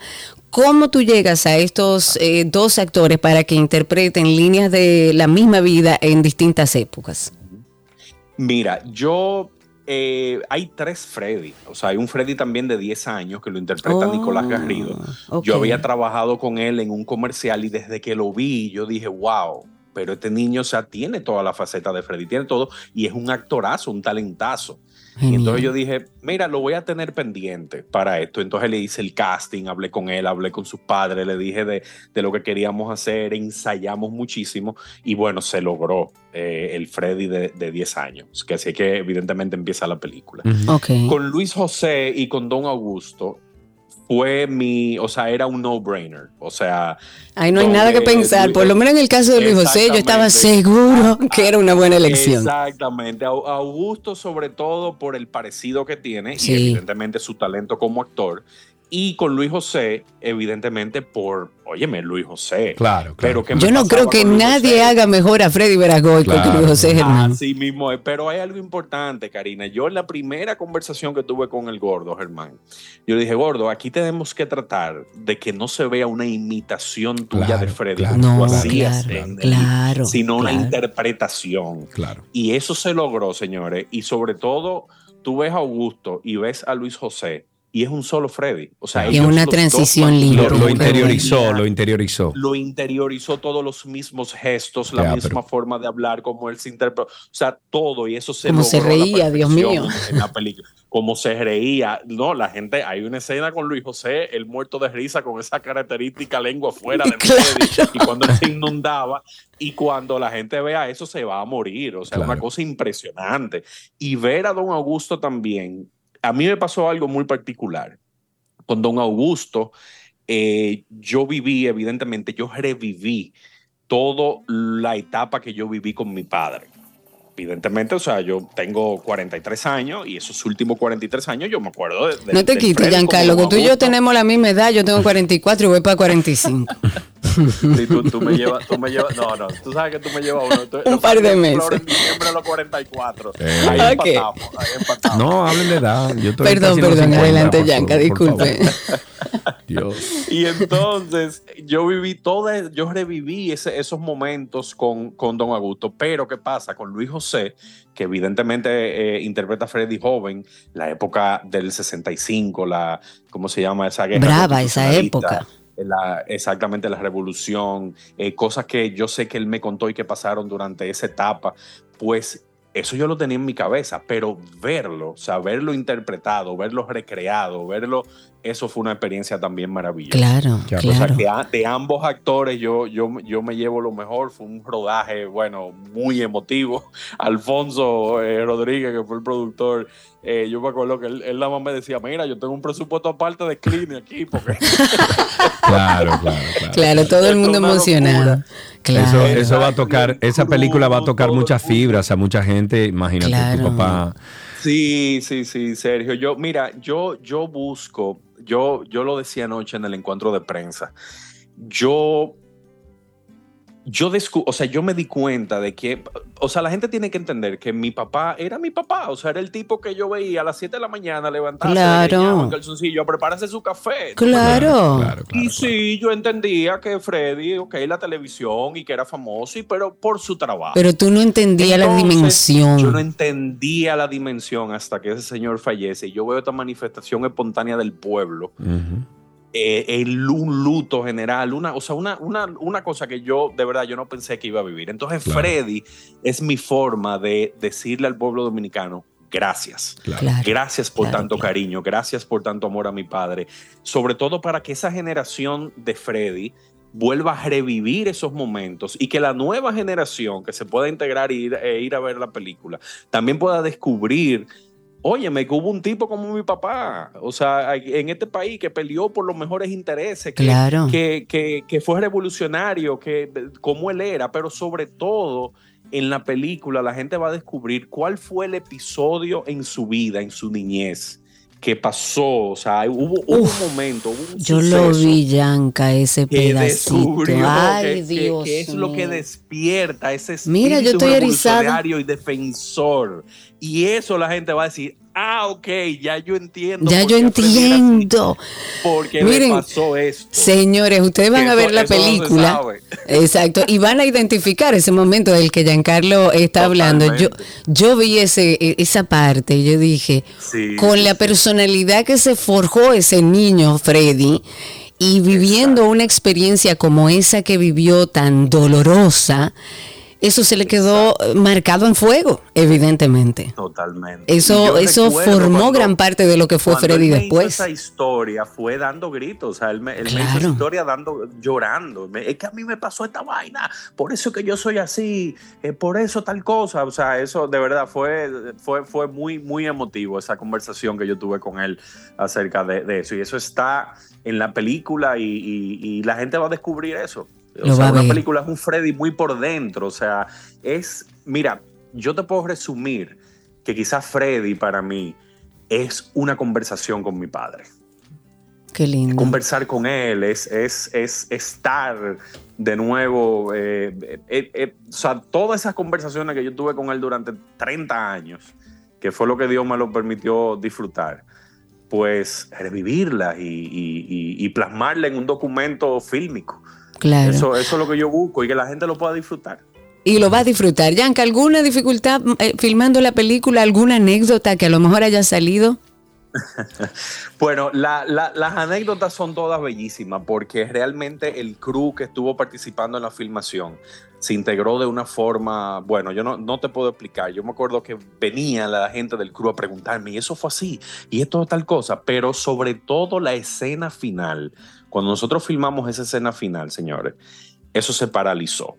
¿Cómo tú llegas a estos eh, dos actores para que interpreten líneas de la misma vida en distintas épocas? Mira, yo. Eh, hay tres Freddy. O sea, hay un Freddy también de 10 años que lo interpreta Oh, Nicolás Garrido. Yo había trabajado con él en un comercial y desde que lo vi, yo dije, wow. Pero este niño, o sea, tiene toda la faceta de Freddy, tiene todo y es un actorazo, un talentazo. Y Genial. entonces yo dije, mira, lo voy a tener pendiente para esto. Entonces le hice el casting, hablé con él, hablé con sus padres, le dije de, de lo que queríamos hacer, ensayamos muchísimo y bueno, se logró eh, el Freddy de, de 10 años, que así que evidentemente empieza la película. Ujú. Ok. Con Luis José y con Don Augusto fue mi, o sea, era un no-brainer. O sea, Ahí no hay nada que pensar. Por lo menos en el caso de Luis José, yo estaba seguro que era una buena elección. Exactamente. Au- Augusto, sobre todo por el parecido que tiene Sí. y evidentemente su talento como actor. Y con Luis José, evidentemente por, óyeme, Luis José. Claro, claro. Pero ¿qué me Yo no creo que nadie José? haga mejor a Freddy Veragoy que Claro. Luis José Germán. Así mismo es. Pero hay algo importante, Karina. Yo en la primera conversación que tuve con el gordo, Germán, yo le dije, gordo, aquí tenemos que tratar de que no se vea una imitación tuya Claro, de Freddy, claro, No, hacías claro, en claro, sino una interpretación. Claro. Y eso se logró, señores. Y sobre todo, tú ves a Augusto y ves a Luis José y es un solo Freddy. O sea, Y ellos una transición limpia. Lo, lo interiorizó, lo interiorizó. lo interiorizó todos los mismos gestos, la Ya, misma pero- forma de hablar, como él se interpretó, o sea, todo, y eso se Cómo se reía, Dios mío. En la película, como se reía, no, la gente, hay una escena con Luis José, el muerto de risa con esa característica lengua fuera de [laughs] Claro. Freddy, y cuando él se inundaba, y cuando la gente vea eso se va a morir, o sea, Claro. una cosa impresionante. Y ver a Don Augusto también a mí me pasó algo muy particular. Con Don Augusto, eh, yo viví, evidentemente, yo reviví toda la etapa que yo viví con mi padre. Evidentemente, o sea, yo tengo 43 años y esos últimos 43 años yo me acuerdo de... de- No te quites, Giancarlo, que tú y yo tenemos la misma edad. Yo tengo 44 y voy para 45. [laughs] Sí, tú, tú me llevas, tú me llevas, no, no, tú sabes que tú me llevas uno. tú- Un los par de meses. En diciembre de los 44. Eh. Ahí Ok. empatamos, ahí empatamos. No, hablen de edad. Yo estoy Perdón, perdón, 50, adelante, Yanka, disculpe. [laughs] Dios. Y entonces yo viví toda, yo reviví ese- esos momentos con, con Don Augusto. Pero ¿qué pasa? Con Luis José, que evidentemente eh, interpreta a Freddy joven, la época del 65, la, ¿cómo se llama esa guerra? Brava esa época. La- exactamente la revolución, eh, cosas que yo sé que él me contó y que pasaron durante esa etapa, pues eso yo lo tenía en mi cabeza, pero verlo, o sea, verlo interpretado, verlo recreado, verlo, eso fue una experiencia también maravillosa. Claro, O sea, claro. que a- de ambos actores yo, yo, yo me llevo lo mejor. Fue un rodaje, bueno, muy emotivo. [laughs] Alfonso eh, Rodríguez, que fue el productor, eh, yo me acuerdo que él, él nada más me decía, mira, yo tengo un presupuesto aparte de clean aquí, porque [laughs] Claro, claro, claro. Claro, todo el mundo emocionado. Claro. Eso, eso va a tocar, esa película va a tocar muchas fibras a mucha gente. Imagínate tu Claro. papá. Sí, sí, sí, Sergio. Yo, mira, yo, yo busco, yo, yo lo decía anoche en el encuentro de prensa. Yo, yo descu- o sea, yo me di cuenta de que, o sea, la gente tiene que entender que mi papá era mi papá, o sea, era el tipo que yo veía a las 7 de la mañana levantarse, Claro. en calzoncillo, a prepararse su café. Claro. Y sí, yo entendía que Freddy, ok, la televisión y que era famoso, y, pero por su trabajo. Pero tú no entendías la dimensión. Yo no entendía la dimensión hasta que ese señor fallece. Y yo veo esta manifestación espontánea del pueblo, eh, el, un luto general, una, o sea, una, una, una cosa que yo de verdad yo no pensé que iba a vivir. Entonces, Claro. Freddy es mi forma de decirle al pueblo dominicano. Gracias. Claro. Gracias por Claro, tanto cariño, gracias por tanto amor a mi padre. Sobre todo para que esa generación de Freddy vuelva a revivir esos momentos y que la nueva generación que se pueda integrar e ir, e ir a ver la película también pueda descubrir, óyeme, que hubo un tipo como mi papá, o sea, en este país que peleó por los mejores intereses, que, Claro. que, que- que fue revolucionario, que como él era, pero sobre todo en la película la gente va a descubrir cuál fue el episodio en su vida, en su niñez, que pasó, o sea, hubo, hubo Uf, un momento, hubo un Yo lo vi, Yanka, ese que pedacito. descubrió Ay, que, que- Dios. que es lo que mío. despierta ese espíritu Mira, yo estoy erizada. revolucionario y defensor. Y eso la gente va a decir, ah, ok, ya yo entiendo. Ya yo entiendo. Porque Miren, le pasó esto. Señores, ustedes van a ver la no película. Exacto. Y van a identificar ese momento del que Giancarlo está hablando. Yo, yo vi ese, e- esa parte y yo dije, Sí, con sí, la sí. personalidad que se forjó ese niño, Freddy, y viviendo una experiencia como esa que vivió tan dolorosa, eso se le quedó marcado en fuego, evidentemente. Totalmente. Eso, eso formó cuando- gran parte de lo que fue Freddy él me hizo después. Esa historia fue dando gritos, o sea, él me, él me hizo esa historia dando, llorando. Es que a mí me pasó esta vaina, por eso que yo soy así, eh, por eso tal cosa. O sea, eso de verdad fue, fue, fue muy, muy emotivo esa conversación que yo tuve con él acerca de, de eso. Y eso está en la película y, y- y la gente va a descubrir eso. O sea, una película es un Freddy muy por dentro. O sea, es, mira, yo te puedo resumir que quizás Freddy para mí es una conversación con mi padre. Qué lindo. Conversar con él es, es, es estar de nuevo. eh, eh, eh, o sea, todas esas conversaciones que yo tuve con él durante 30 años, que fue lo que Dios me lo permitió disfrutar, pues revivirlas y, y- y- y plasmarla en un documento fílmico. Claro. Eso, eso es lo que yo busco y que la gente lo pueda disfrutar. Y lo va a disfrutar. Yanka, ¿alguna dificultad eh, filmando la película? ¿Alguna anécdota que a lo mejor haya salido? [laughs] Bueno, la- la- las anécdotas son todas bellísimas porque realmente el crew que estuvo participando en la filmación se integró de una forma, bueno, yo no, no te puedo explicar, yo me acuerdo que venía la gente del crew a preguntarme, y eso fue así, y esto es tal cosa, pero sobre todo la escena final, cuando nosotros filmamos esa escena final, señores, eso se paralizó.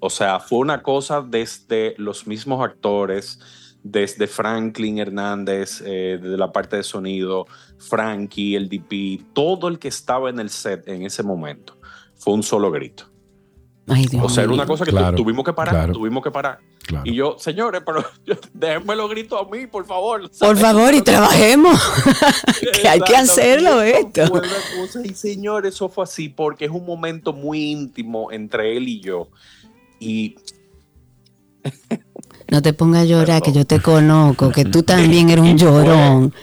O sea, fue una cosa desde los mismos actores, desde Franklin Hernández, eh, desde la parte de sonido, Frankie, el DP, todo el que estaba en el set en ese momento, fue un solo grito. Ay, Dios O sea, era una cosa que tu- tuvimos que parar, claro. tuvimos que parar. Claro. Y yo, señores, pero [laughs] déjenme los gritos a mí, por favor. Por favor, y trabajemos. [laughs] que hay que hacerlo esto. y señor, eso fue así porque es un momento muy íntimo entre él y yo. Y [laughs] No te pongas a llorar, que yo te conozco, que tú también eres un llorón.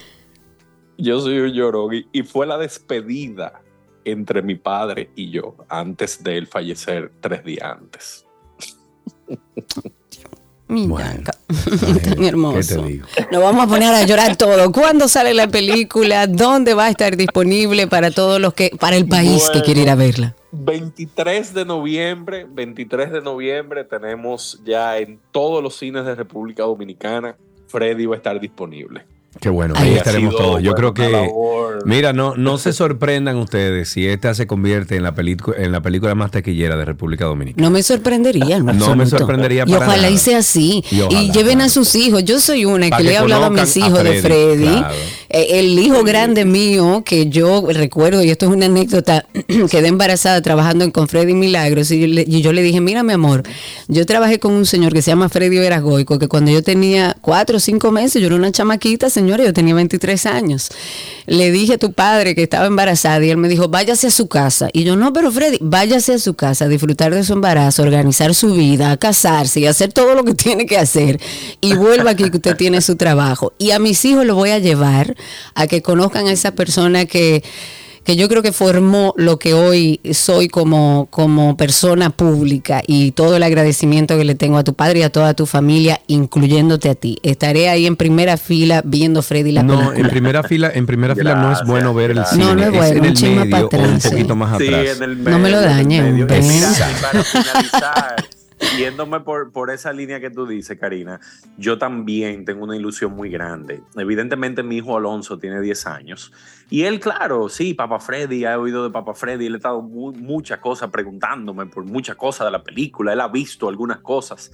yo soy un llorón. Y, y fue la despedida entre mi padre y yo antes de él fallecer tres días antes. Mi Bueno, [laughs] Tan ¿Qué hermoso. te digo? Nos vamos a poner a llorar todo. ¿Cuándo sale la película? ¿Dónde va a estar disponible para todos los que, para el país que quiere ir a verla? 23 de noviembre, 23 de noviembre tenemos ya en todos los cines de República Dominicana, Freddy va a estar disponible. Qué bueno, ahí estaremos todos. Yo creo que, labor. mira, no, no se sorprendan ustedes si esta se convierte en la, película en la película más taquillera de República Dominicana. No me sorprendería. en No me sorprendería Y para ojalá nada. y sea así. Y Y, ojalá, lleven a sus hijos. Yo soy una que que le he hablado a mis a hijos de Freddy, claro. Eh, el hijo grande mío, que yo recuerdo, y esto es una anécdota, [clears throat] quedé embarazada trabajando con Freddy Milagros. Y yo, le, y yo le dije, mira, mi amor, yo trabajé con un señor que se llama Freddy Veragoico, que cuando yo tenía cuatro o cinco meses, yo era una chamaquita, señora, yo tenía 23 años. Le dije a tu padre que estaba embarazada y él me dijo, váyase a su casa. Y yo, no, pero Freddy, váyase a su casa a disfrutar de su embarazo, organizar su vida, a casarse y hacer todo lo que [laughs] tiene que hacer. Y vuelva aquí que usted tiene su trabajo. Y a mis hijos los voy a llevar a que conozcan a esa persona que que yo creo que formó lo que hoy soy como, como persona pública y todo el agradecimiento que le tengo a tu padre y a toda tu familia, incluyéndote a ti. Estaré ahí en primera fila viendo Freddy la no, película. en primera fila, en primera fila no es bueno ver el cine. No, no es es bueno, en un el chisme medio para o un atrás, poquito sí. más Sí, atrás. en el No me lo en dañen, mira, para finalizar, yéndome por, por esa línea que tú dices, Karina, yo también tengo una ilusión muy grande. Evidentemente, mi hijo Alonso tiene 10 años. Y él, claro, sí, Papa Freddy, ha oído de Papa Freddy, él ha estado mu- muchas cosas preguntándome por muchas cosas de la película, él ha visto algunas cosas.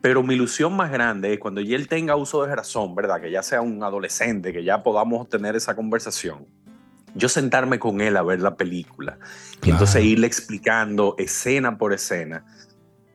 Pero mi ilusión más grande es cuando ya él tenga uso de razón, ¿verdad? Que ya sea un adolescente, que ya podamos tener esa conversación. Yo sentarme con él a ver la película y Claro. entonces irle explicando escena por escena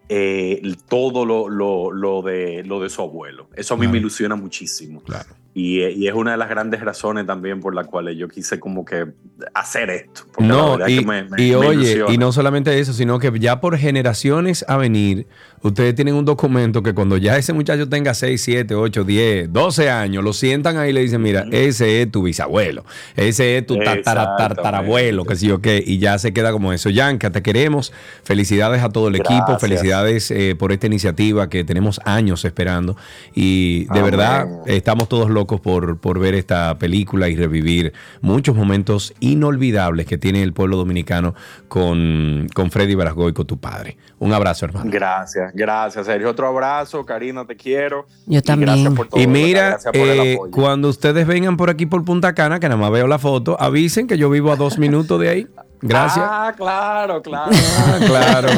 eh, todo lo, lo- lo de, lo de su abuelo. Eso a mí Claro. me ilusiona muchísimo. Claro. Y, y es una de las grandes razones también por las cuales yo quise como que hacer esto. No, y, que me- me- y me oye, ilusiona. y no solamente eso, sino que ya por generaciones a venir, ustedes tienen un documento que cuando ya ese muchacho tenga 6, 7, 8, 10, 12 años, lo sientan ahí y le dicen, mira, ese es tu bisabuelo, ese es tu tatarabuelo, que sí o qué, y ya se queda como eso. Yanka, te queremos. Felicidades a todo el equipo, felicidades eh, por esta iniciativa que tenemos años esperando. Y de Amén. verdad, estamos todos locos por, por ver esta película y revivir muchos momentos inolvidables que tiene el pueblo dominicano con, con Freddy Barasgoy, con tu padre. Un abrazo, hermano. Gracias, gracias, Sergio. Otro abrazo, Karina, te quiero. Yo Y también. gracias por todo, Y mira, Gracias por el eh, apoyo. cuando ustedes vengan por aquí por Punta Cana, que nada más veo la foto, avisen que yo vivo a dos minutos de ahí. Gracias. Ah, claro, [laughs] claro. Ah, claro.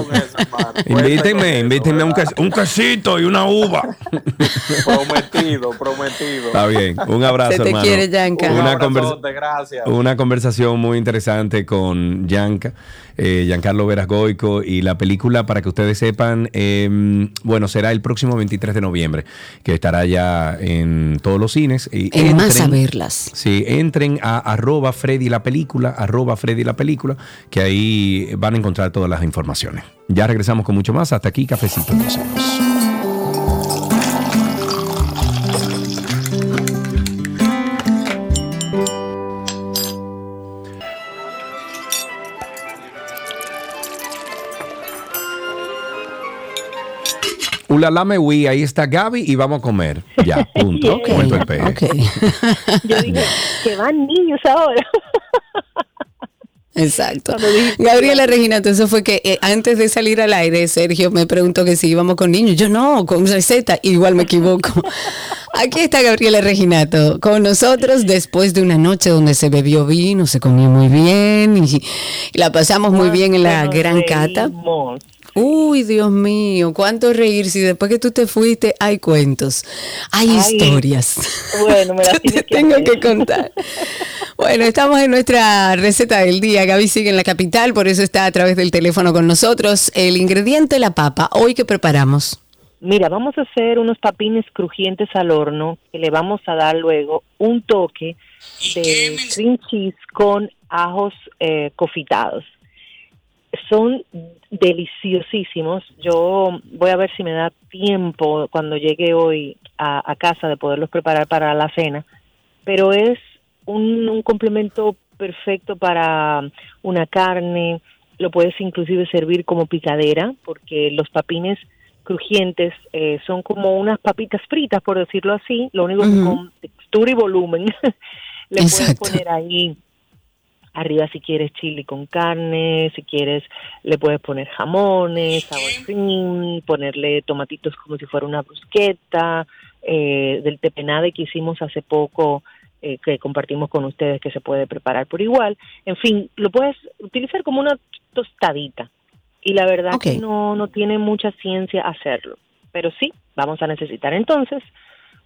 Invítenme, invítenme un, un quesito y una uva. [laughs] Prometido, prometido. Está bien, un abrazo, Se te hermano. quiere, Yanka. Un Una, conversa- gracias. una conversación muy interesante con Yanka, eh, Giancarlo Veras Goico, y la película, para que ustedes sepan, eh, bueno, será el próximo 23 de noviembre, que estará ya en todos los cines. Y En más a verlas. Sí, entren a arroba Freddy la película, arroba Freddy la película, que ahí van a encontrar todas las informaciones. Ya regresamos con mucho más. Hasta aquí, cafecito. Nos vemos. Ulala me Wii, ahí está Gaby y vamos a comer. Ya, [laughs] punto. Ok, Muerto el peje. ok. [laughs] Yo dije, que van niños ahora. [laughs] Exacto. Gabriela Regina, entonces fue que eh, antes de salir al aire, Sergio me preguntó que si íbamos con niños. Yo no, con receta, igual me equivoco. [laughs] Aquí está Gabriela Reginato con nosotros después de una noche donde se bebió vino, se comió muy bien y, y la pasamos muy bien en la Nos gran cata. reímos. Uy, Dios mío, cuánto reír. Si después que tú te fuiste hay cuentos, hay Ay, historias. Bueno, me [laughs] las te que tengo hacer. que contar. Bueno, estamos en nuestra receta del día. Gaby sigue en la capital, por eso está a través del teléfono con nosotros. El ingrediente, la papa. Hoy que preparamos. Mira, vamos a hacer unos papines crujientes al horno que le vamos a dar luego un toque de cream cheese con ajos eh, confitados. Son deliciosísimos. Yo voy a ver si me da tiempo cuando llegue hoy a, a casa de poderlos preparar para la cena, pero es un, un complemento perfecto para una carne. Lo puedes inclusive servir como picadera porque los papines crujientes eh, son como unas papitas fritas, por decirlo así, lo único que con textura y volumen. [laughs] Le puedes Exacto. poner ahí arriba si quieres chili con carne, si quieres le puedes poner jamones, sour cream, ponerle tomatitos como si fuera una brusqueta, eh, del tepenade que hicimos hace poco eh, que compartimos con ustedes que se puede preparar por igual. En fin, lo puedes utilizar como una tostadita. Y la verdad que no, no tiene mucha ciencia hacerlo, pero sí, vamos a necesitar entonces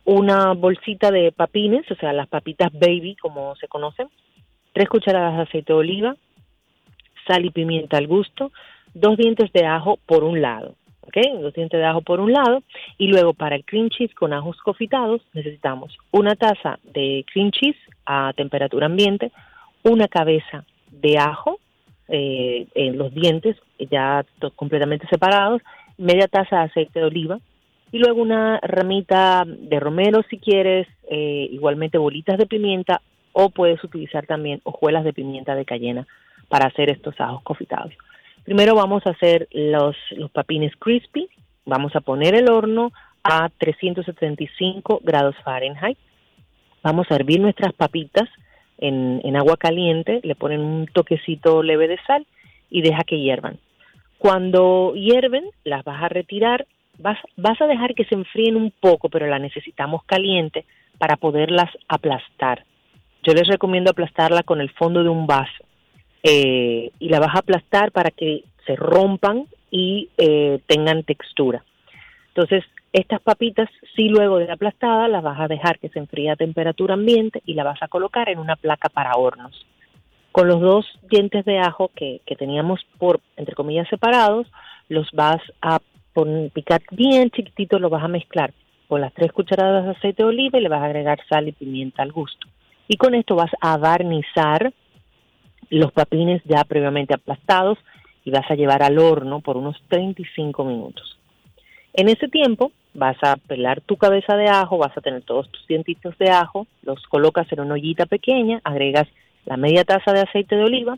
una bolsita de papines, o sea, las papitas baby como se conocen, tres cucharadas de aceite de oliva, sal y pimienta al gusto, dos dientes de ajo por un lado, ¿ok? Dos dientes de ajo por un lado, y luego para el cream cheese con ajos confitados necesitamos una taza de cream cheese a temperatura ambiente, una cabeza de ajo, eh, en los dientes ya completamente separados, media taza de aceite de oliva, y luego una ramita de romero si quieres, eh, igualmente bolitas de pimienta o puedes utilizar también hojuelas de pimienta de cayena para hacer estos ajos confitados. Primero vamos a hacer los, los papines crispy, vamos a poner el horno a 375 grados Fahrenheit, vamos a hervir nuestras papitas en, en agua caliente, le ponen un toquecito leve de sal y deja que hiervan. Cuando hierven, las vas a retirar, vas, vas a dejar que se enfríen un poco, pero la necesitamos caliente para poderlas aplastar. Yo les recomiendo aplastarla con el fondo de un vaso eh, y la vas a aplastar para que se rompan y eh, tengan textura. Entonces, estas papitas, sí luego de aplastada, las vas a dejar que se enfríe a temperatura ambiente y la vas a colocar en una placa para hornos. Con los dos dientes de ajo que, que teníamos por, entre comillas, separados, los vas a pon- picar bien chiquititos, los vas a mezclar con las tres cucharadas de aceite de oliva y le vas a agregar sal y pimienta al gusto. Y con esto vas a barnizar los papines ya previamente aplastados y vas a llevar al horno por unos 35 minutos. En ese tiempo vas a pelar tu cabeza de ajo, vas a tener todos tus dientitos de ajo, los colocas en una ollita pequeña, agregas la media taza de aceite de oliva,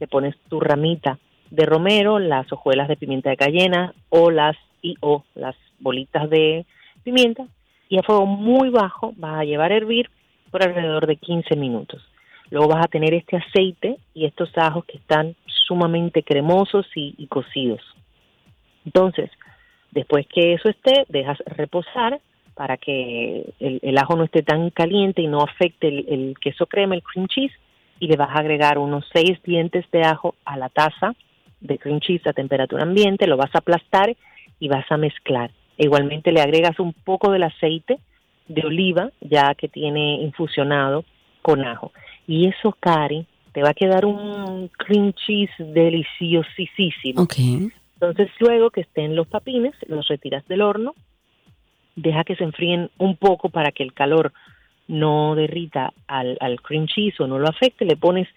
le pones tu ramita de romero, las hojuelas de pimienta de cayena o las y o las bolitas de pimienta y a fuego muy bajo vas a llevar a hervir por alrededor de 15 minutos. Luego vas a tener este aceite y estos ajos que están sumamente cremosos y, cocidos. Entonces, después que eso esté, dejas reposar para que el, ajo no esté tan caliente y no afecte el, queso crema, el cream cheese, y le vas a agregar unos seis dientes de ajo a la taza de cream cheese a temperatura ambiente, lo vas a aplastar y vas a mezclar. E igualmente le agregas un poco del aceite de oliva, ya que tiene infusionado con ajo. Y eso, Cari, te va a quedar un cream cheese deliciosísimo. Ok. Entonces, luego que estén los papines, los retiras del horno, deja que se enfríen un poco para que el calor no derrita al, al cream cheese o no lo afecte. Le pones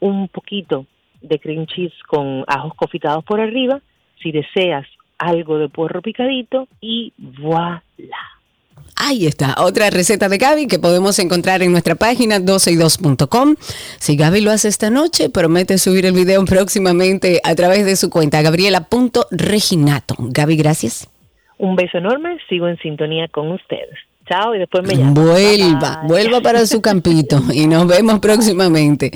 un poquito de cream cheese con ajos confitados por arriba. Si deseas algo de puerro picadito y voilà. Ahí está, otra receta de Gaby que podemos encontrar en nuestra página 12y2.com. Si Gaby lo hace esta noche, promete subir el video próximamente a través de su cuenta, gabriela.reginato. Gaby, gracias. Un beso enorme, sigo en sintonía con ustedes. Chao y después me llaman. Vuelva, vuelva para su campito [laughs] y nos vemos próximamente.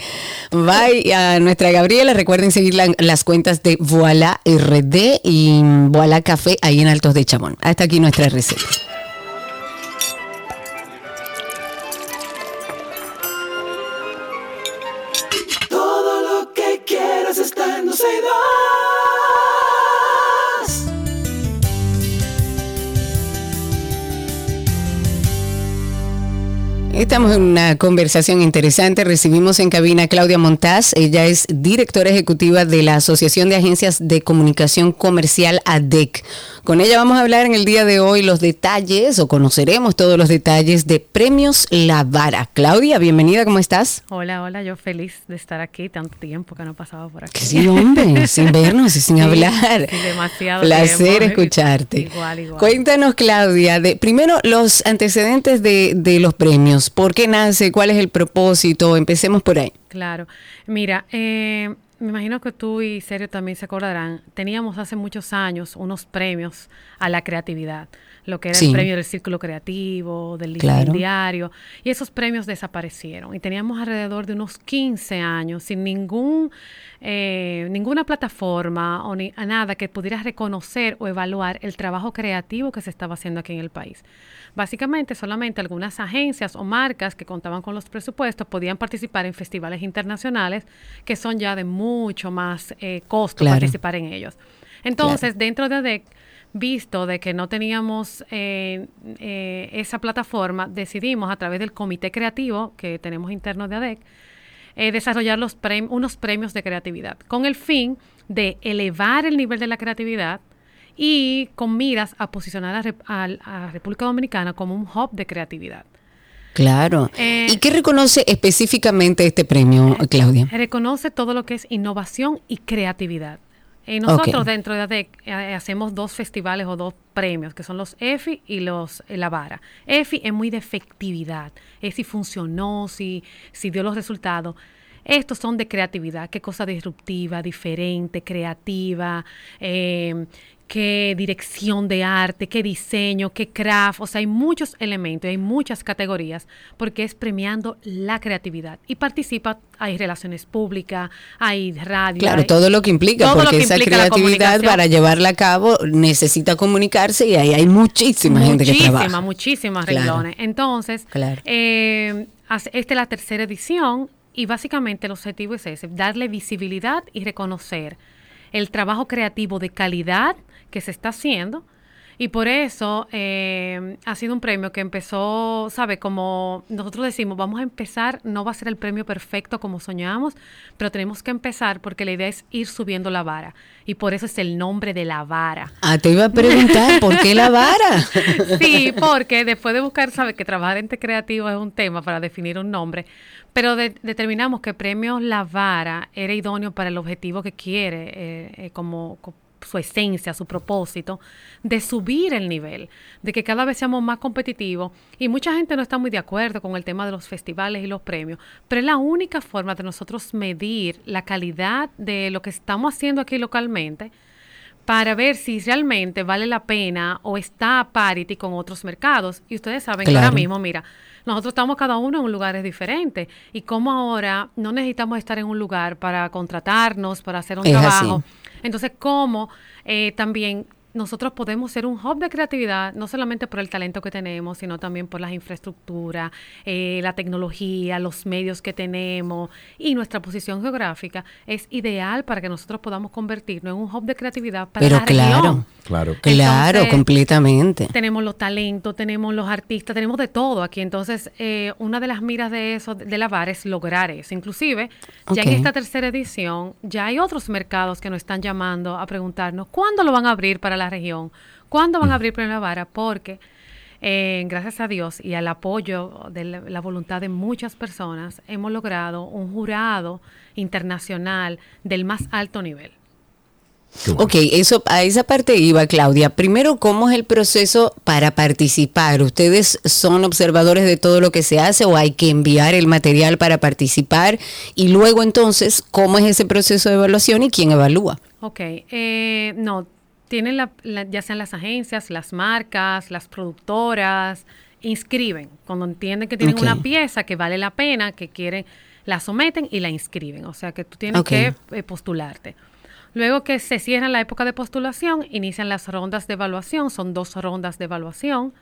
Bye a nuestra Gabriela. Recuerden seguir la- las cuentas de Voila RD y Voila Café ahí en Altos de Chamón. Hasta aquí nuestra receta. Todo lo Estamos en una conversación interesante. Recibimos en cabina a Claudia Montaz. Ella es directora ejecutiva de la Asociación de Agencias de Comunicación Comercial ADEC. Con ella vamos a hablar en el día de hoy los detalles o conoceremos todos los detalles de Premios La Vara. Claudia, bienvenida, ¿cómo estás? Hola, hola, yo feliz de estar aquí, tanto tiempo que no pasaba por aquí. Sí, hombre, [laughs] sin vernos y sin Sí, hablar. sí, demasiado Placer tiempo. escucharte. Igual, igual. Cuéntanos, Claudia, de, primero los antecedentes de, de los premios. ¿Por qué nace? ¿Cuál es el propósito? Empecemos por ahí. Claro. Mira, eh, me imagino que tú y Sergio también se acordarán, teníamos hace muchos años unos premios a la creatividad, lo que era Sí. el premio del Círculo Creativo, del Claro. Diario, y esos premios desaparecieron. Y teníamos alrededor de unos 15 años sin ningún, eh, ninguna plataforma o ni, nada que pudiera reconocer o evaluar el trabajo creativo que se estaba haciendo aquí en el país. Básicamente, solamente algunas agencias o marcas que contaban con los presupuestos podían participar en festivales internacionales que son ya de mucho más eh, costo Claro. participar en ellos. Entonces, dentro de ADEC, visto de que no teníamos eh, eh, esa plataforma, decidimos a través del comité creativo que tenemos interno de ADEC, eh, desarrollar los prem- unos premios de creatividad, con el fin de elevar el nivel de la creatividad y con miras a posicionar a, a República Dominicana como un hub de creatividad. Claro. Eh, ¿Y qué reconoce específicamente este premio, Claudia? Reconoce todo lo que es innovación y creatividad. Y nosotros dentro de ADEC eh, hacemos dos festivales o dos premios, que son los EFI y los eh, La Vara. EFI es muy de efectividad, es si funcionó, si, si dio los resultados. Estos son de creatividad, qué cosa disruptiva, diferente, creativa, eh, qué dirección de arte, qué diseño, qué craft. O sea, hay muchos elementos, hay muchas categorías, porque es premiando la creatividad. Y participa, hay relaciones públicas, hay radio. Claro, hay- todo lo que implica, porque que esa implica creatividad para llevarla a cabo necesita comunicarse y ahí hay muchísima gente que Muchísimas, trabaja. muchísimas Claro. renglones. Entonces, Claro. eh, esta es la tercera edición y básicamente el objetivo es ese, darle visibilidad y reconocer el trabajo creativo de calidad que se está haciendo. Y por eso eh, ha sido un premio que empezó, ¿sabe? Como nosotros decimos, vamos a empezar, no va a ser el premio perfecto como soñamos, pero tenemos que empezar porque la idea es ir subiendo la vara. Y por eso es el nombre de la vara. Ah, te iba a preguntar, ¿por qué la vara? [laughs] Sí, porque después de buscar, sabe que trabajar en creativo es un tema para definir un nombre, pero de- determinamos que Premios La Vara era idóneo para el objetivo que quiere, eh, eh, como, co- su esencia, su propósito, de subir el nivel, de que cada vez seamos más competitivos. Y mucha gente no está muy de acuerdo con el tema de los festivales y los premios, pero es la única forma de nosotros medir la calidad de lo que estamos haciendo aquí localmente para ver si realmente vale la pena o está a parity con otros mercados. Y ustedes saben que ahora mismo, mira, nosotros estamos cada uno en lugares diferentes y como ahora no necesitamos estar en un lugar para contratarnos, para hacer un Es así. Entonces, ¿cómo eh, también nosotros podemos ser un hub de creatividad, no solamente por el talento que tenemos, sino también por las infraestructuras, eh, la tecnología, los medios que tenemos y nuestra posición geográfica es ideal para que nosotros podamos convertirnos en un hub de creatividad para Pero la claro, región. Claro. Claro, Entonces, completamente. Tenemos los talentos, tenemos los artistas, tenemos de todo aquí. Entonces, eh, una de las miras de eso, de la VAR, es lograr eso. Inclusive, ya en esta tercera edición, ya hay otros mercados que nos están llamando a preguntarnos cuándo lo van a abrir para la región, cuándo van a abrir la vara, porque eh, gracias a Dios y al apoyo de la, la voluntad de muchas personas, hemos logrado un jurado internacional del más alto nivel. Ok, eso, a esa parte iba, Claudia. Primero, ¿cómo es el proceso para participar? ¿Ustedes son observadores de todo lo que se hace o hay que enviar el material para participar? Y luego, entonces, ¿cómo es ese proceso de evaluación y quién evalúa? Ok, eh, no, tienen la, la- ya sean las agencias, las marcas, las productoras, inscriben. Cuando entienden que tienen una pieza que vale la pena, que quieren, la someten y la inscriben. O sea que tú tienes que eh, postularte. Luego que se cierra la época de postulación, inician las rondas de evaluación, son dos rondas de evaluación.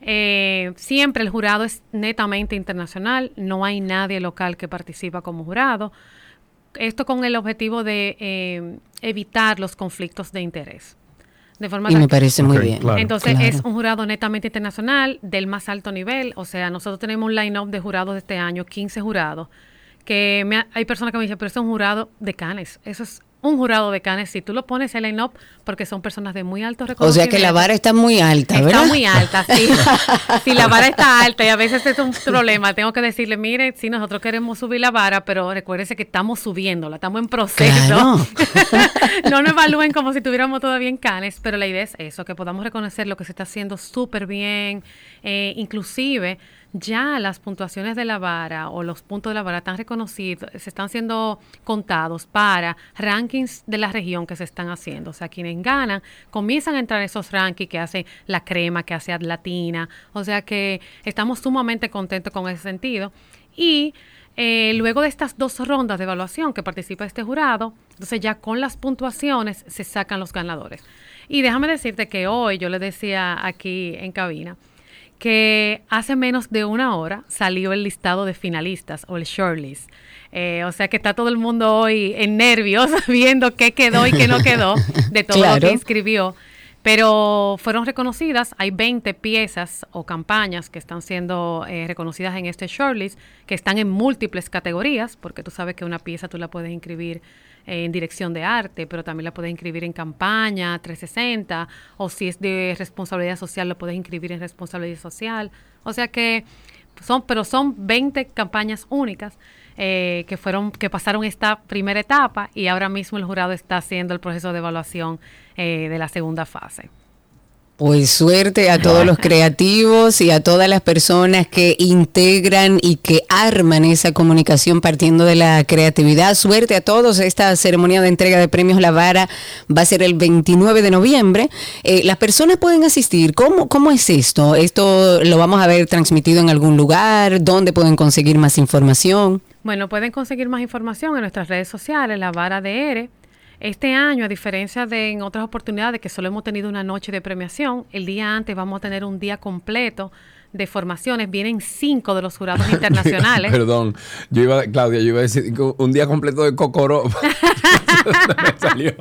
Eh, siempre el jurado es netamente internacional, no hay nadie local que participa como jurado. Esto con el objetivo de eh, evitar los conflictos de interés. De forma Y me parece muy bien. claro. Entonces Claro. es un jurado netamente internacional del más alto nivel. O sea, nosotros tenemos un line-up de jurados de este año, 15 jurados, que me ha- hay personas que me dicen, pero eso es un jurado de canes. Eso es un jurado de canes. Si tú lo pones en line-up, porque son personas de muy alto O sea reconocimiento. que la vara está muy alta, Está ¿verdad? muy alta, sí. [laughs] si la vara está alta y a veces es un problema, tengo que decirle, mire, sí, nosotros queremos subir la vara, pero recuérdese que estamos subiéndola, estamos en proceso. Claro. [laughs] no nos evalúen como si estuviéramos todavía en canes, pero la idea es eso, que podamos reconocer lo que se está haciendo súper bien, eh, inclusive ya las puntuaciones de la vara o los puntos de la vara están reconocidos, se están siendo contados para rankings de la región que se están haciendo. O sea, quienes ganan comienzan a entrar en esos rankings que hace la crema, que hace Atlatina. O sea que estamos sumamente contentos con ese sentido. Y eh, luego de estas dos rondas de evaluación que participa este jurado, entonces ya con las puntuaciones se sacan los ganadores. Y déjame decirte que hoy yo le decía aquí en cabina que hace menos de una hora salió el listado de finalistas o el shortlist. Eh, o sea que está todo el mundo hoy en nervios [laughs] viendo qué quedó y qué no quedó de todo lo que inscribió. Pero fueron reconocidas, hay 20 piezas o campañas que están siendo eh, reconocidas en este shortlist, que están en múltiples categorías, porque tú sabes que una pieza tú la puedes inscribir en dirección de arte, pero también la puedes inscribir en campaña 360, o si es de responsabilidad social, lo puedes inscribir en responsabilidad social. O sea que son, pero son 20 campañas únicas eh, que fueron, que pasaron esta primera etapa y ahora mismo el jurado está haciendo el proceso de evaluación eh, de la segunda fase. Pues suerte a todos los creativos y a todas las personas que integran y que arman esa comunicación partiendo de la creatividad. Suerte a todos. Esta ceremonia de entrega de premios La Vara va a ser el 29 de noviembre. Eh, las personas pueden asistir. ¿Cómo, ¿Cómo es esto? ¿Esto lo vamos a ver transmitido en algún lugar? ¿Dónde pueden conseguir más información? Bueno, pueden conseguir más información en nuestras redes sociales, la vara de ERE. Este año, a diferencia de en otras oportunidades que solo hemos tenido una noche de premiación, el día antes vamos a tener un día completo de formaciones. Vienen cinco de los jurados [laughs] internacionales. Perdón, yo iba, Claudia, yo iba a decir un día completo de [laughs] [laughs] salió.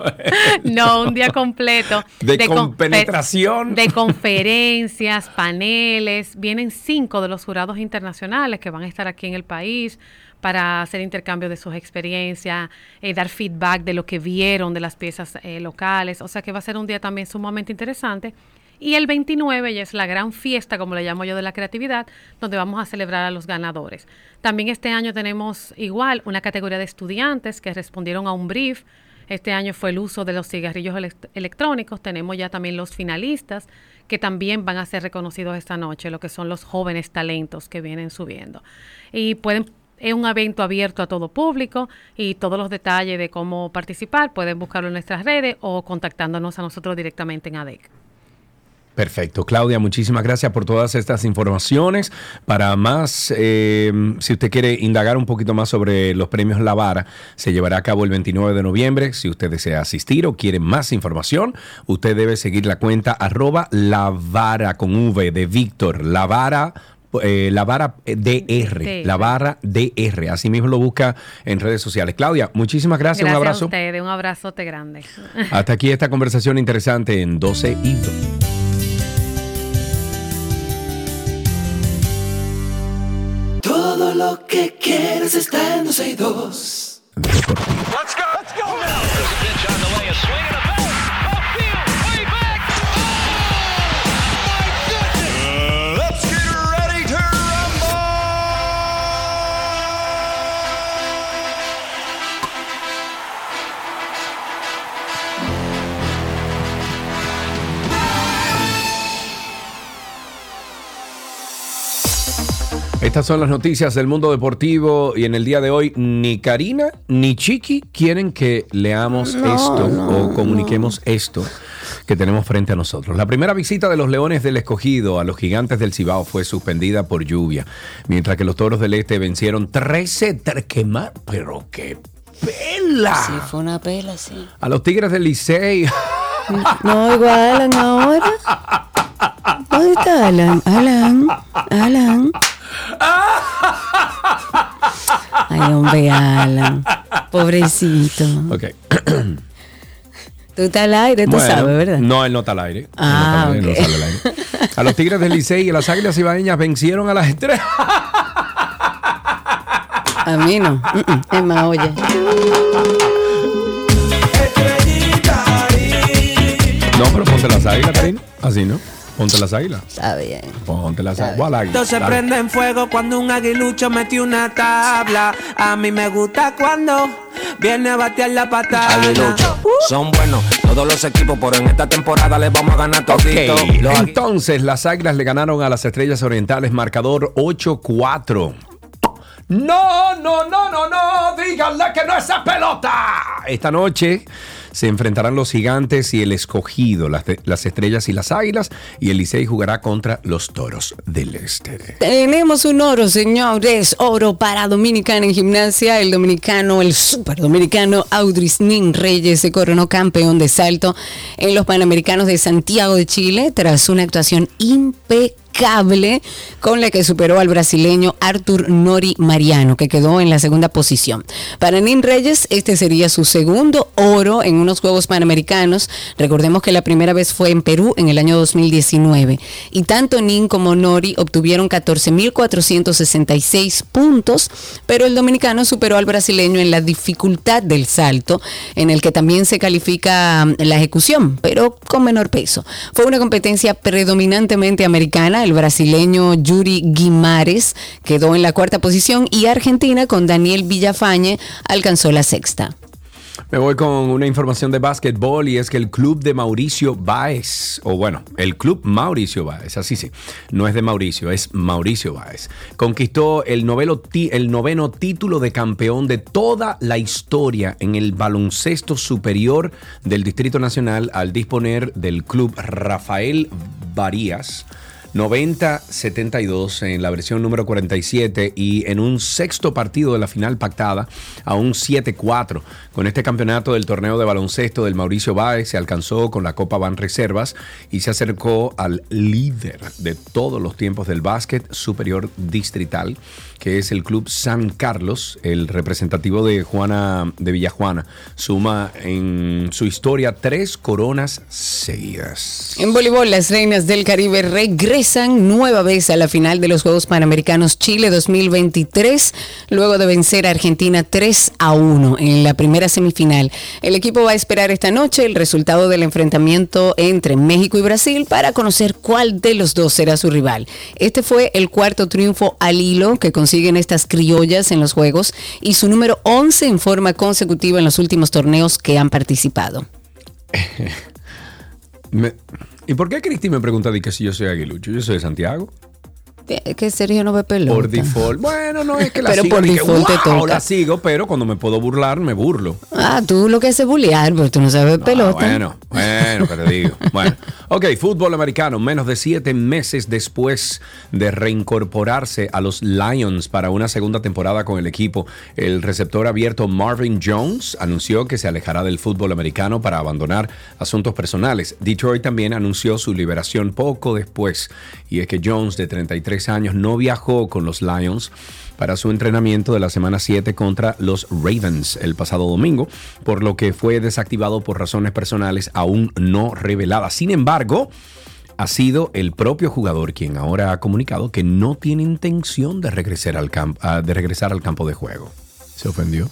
No, un día completo. De con- compenetración. De conferencias, paneles. Vienen cinco de los jurados internacionales que van a estar aquí en el país para hacer intercambio de sus experiencias, eh, dar feedback de lo que vieron de las piezas eh, locales. O sea que va a ser un día también sumamente interesante. Y el 29 ya es la gran fiesta, como le llamo yo, de la creatividad, donde vamos a celebrar a los ganadores. También este año tenemos igual una categoría de estudiantes que respondieron a un brief. Este año fue el uso de los cigarrillos elect- electrónicos. Tenemos ya también los finalistas que también van a ser reconocidos esta noche, lo que son los jóvenes talentos que vienen subiendo. Y pueden es un evento abierto a todo público y todos los detalles de cómo participar pueden buscarlo en nuestras redes o contactándonos a nosotros directamente en ADEC. Perfecto. Claudia, muchísimas gracias por todas estas informaciones. Para más, eh, si usted quiere indagar un poquito más sobre los premios La Vara, se llevará a cabo el 29 de noviembre. Si usted desea asistir o quiere más información, usted debe seguir la cuenta arroba La con V de Víctor. La Vara. Eh, la vara DR, la vara DR, así mismo lo busca en redes sociales. Claudia, muchísimas gracias, un a abrazo. ustedes, un abrazote grande. [laughs] Hasta aquí esta conversación interesante en 12 y 2. Todo lo que quieres está en 12 y 2. Let's Estas son las noticias del mundo deportivo y en el día de hoy ni Karina ni Chiqui quieren que leamos No, esto no, o comuniquemos esto que tenemos frente a nosotros. La primera visita de los Leones del Escogido a los Gigantes del Cibao fue suspendida por lluvia, mientras que los Toros del Este vencieron 13 quemar, pero qué pela. Sí, fue una pela, sí. A los Tigres del Licey. [laughs] No, igual Alan ahora. ¿Dónde está Alan? Alan, Alan. Ay, hombre, Alan. Pobrecito. Ok. Tú estás al aire, tú Bueno, sabes, ¿verdad? No, él no está al aire. No Ah, está al aire, él ok. no sale al aire. A los Tigres del Licey y a las Águilas Ibaeñas vencieron a las estrellas. A mí no. Mm, mm. Es más, oye. No, pero ponte las águilas, Karina. Así, ¿no? Ponte las águilas. Está bien. Ponte las águilas. ¿Cuál águila? Todo se prende en fuego cuando un aguilucho metió una tabla. A mí me gusta cuando viene a batear la patada. Aguilucho, son buenos todos los equipos, pero en esta temporada les vamos a ganar todito. Entonces las Águilas le ganaron a las Estrellas Orientales marcador 8-4. No, no, no, no, no, díganle que no es esa pelota. Esta noche se enfrentarán los gigantes y el escogido, las, las estrellas y las águilas, y el Licey jugará contra los toros del este. Tenemos un oro, señores. Oro para Dominicana en gimnasia. El dominicano, el super dominicano Audris Nin Reyes se coronó campeón de salto en los Panamericanos de Santiago de Chile tras una actuación impecable con la que superó al brasileño Arthur Nori Mariano, que quedó en la segunda posición. Para Nin Reyes, este sería su segundo oro en unos Juegos Panamericanos. Recordemos que la primera vez fue en Perú en el año 2019. Y tanto Nin como Nori obtuvieron 14.466 puntos, pero el dominicano superó al brasileño en la dificultad del salto, en el que también se califica mm, la ejecución, pero con menor peso. Fue una competencia predominantemente americana. El brasileño Yuri Guimares quedó en la cuarta posición y Argentina con Daniel Villafañe alcanzó la sexta. Me voy con una información de básquetbol y es que el club de Mauricio Báez, o bueno, el club Mauricio Báez, así sí, no es de Mauricio, es Mauricio Báez, conquistó el, el noveno título de campeón de toda la historia en el baloncesto superior del Distrito Nacional al disponer del club Rafael Varías. 90-72 en la versión número 47 y en un sexto partido de la final pactada a un 7-4. Con este campeonato del torneo de baloncesto del Mauricio Báez se alcanzó con la Copa Ban Reservas y se acercó al líder de todos los tiempos del básquet superior distrital, que es el Club San Carlos, el representativo de Juana de Villajuana. Suma en su historia tres coronas seguidas. En voleibol, las reinas del Caribe regresan nueva vez a la final de los Juegos Panamericanos Chile 2023, luego de vencer a Argentina 3 a 1 en la primera semifinal. El equipo va a esperar esta noche el resultado del enfrentamiento entre México y Brasil para conocer cuál de los dos será su rival. Este fue el cuarto triunfo al hilo que consiguen estas criollas en los Juegos y su número 11 en forma consecutiva en los últimos torneos que han participado. [laughs] ¿Y por qué Cristi me pregunta de que si yo soy aguilucho? Yo soy de Santiago. Que Sergio no ve pelota. Por default. Bueno, no es que la Pero sigo. por que, default te toca. la sigo, pero cuando me puedo burlar, me burlo. Ah, tú lo que haces es bullear, pero tú no sabes pelota. Bueno, bueno, que te digo. Bueno, ok, fútbol americano, menos de siete meses después de reincorporarse a los Lions para una segunda temporada con el equipo, el receptor abierto Marvin Jones anunció que se alejará del fútbol americano para abandonar asuntos personales. Detroit también anunció su liberación poco después, y es que Jones, de 33 años, no viajó con los Lions para su entrenamiento de la semana 7 contra los Ravens el pasado domingo, por lo que fue desactivado por razones personales aún no reveladas. Sin embargo, ha sido el propio jugador quien ahora ha comunicado que no tiene intención de regresar al, camp- ah, de regresar al campo de juego. ¿Se ofendió?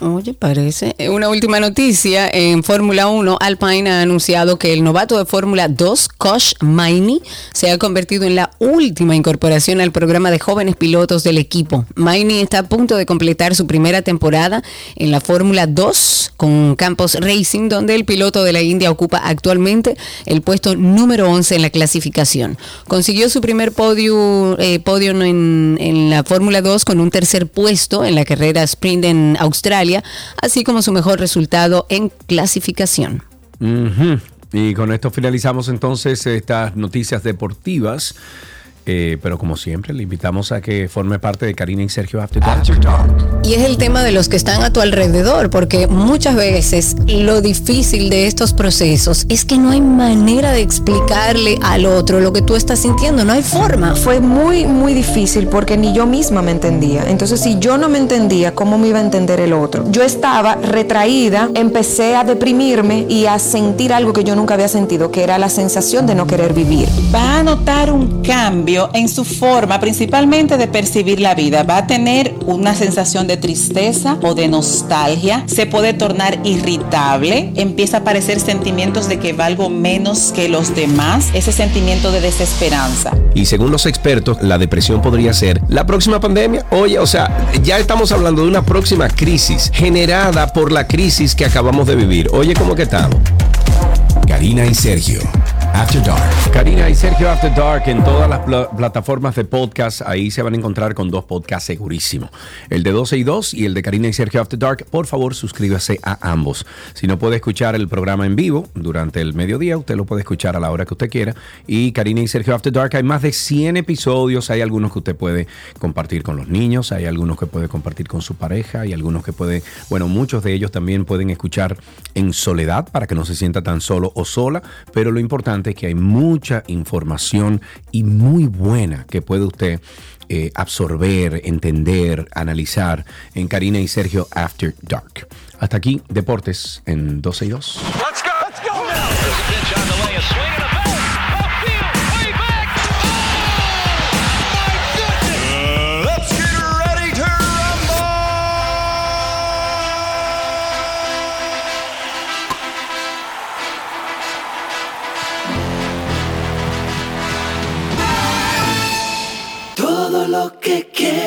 Oye, parece. Eh, Una última noticia. En Fórmula 1, Alpine ha anunciado que el novato de Fórmula 2, Kosh Maini, se ha convertido en la última incorporación al programa de jóvenes pilotos del equipo. Maini está a punto de completar su primera temporada en la Fórmula 2 con Campos Racing, donde el piloto de la India ocupa actualmente el puesto número 11 en la clasificación. Consiguió su primer podio, eh, podio en, en la Fórmula 2 con un tercer puesto en la carrera sprint en Australia, así como su mejor resultado en clasificación. Y con esto finalizamos entonces estas noticias deportivas. Eh, pero como siempre, le invitamos a que forme parte de Karina y Sergio After Dark. Y es el tema de los que están a tu alrededor, porque muchas veces lo difícil de estos procesos es que no hay manera de explicarle al otro lo que tú estás sintiendo, no hay forma. Fue muy, muy difícil porque ni yo misma me entendía. Entonces, si yo no me entendía, ¿cómo me iba a entender el otro? Yo estaba retraída, empecé a deprimirme y a sentir algo que yo nunca había sentido, que era la sensación de no querer vivir. Va a notar un cambio en su forma, principalmente de percibir la vida. Va a tener una sensación de tristeza o de nostalgia. Se puede tornar irritable. Empieza a aparecer sentimientos de que valgo menos que los demás. Ese sentimiento de desesperanza. Y según los expertos, la depresión podría ser la próxima pandemia. Oye, o sea, ya estamos hablando de una próxima crisis generada por la crisis que acabamos de vivir. Oye, ¿cómo que estamos? Karina y Sergio. After Dark. Karina y Sergio After Dark en todas las pla- plataformas de podcast. Ahí se van a encontrar con dos podcasts segurísimo. El de 12 y 2 y el de Karina y Sergio After Dark. Por favor, suscríbase a ambos. Si no puede escuchar el programa en vivo durante el mediodía, usted lo puede escuchar a la hora que usted quiera. Y Karina y Sergio After Dark, hay más de 100 episodios. Hay algunos que usted puede compartir con los niños, hay algunos que puede compartir con su pareja, hay algunos que puede, bueno, muchos de ellos también pueden escuchar en soledad para que no se sienta tan solo o sola. Pero lo importante que hay mucha información y muy buena que puede usted eh, absorber, entender, analizar en Karina y Sergio After Dark. Hasta aquí, Deportes en 12 y 2.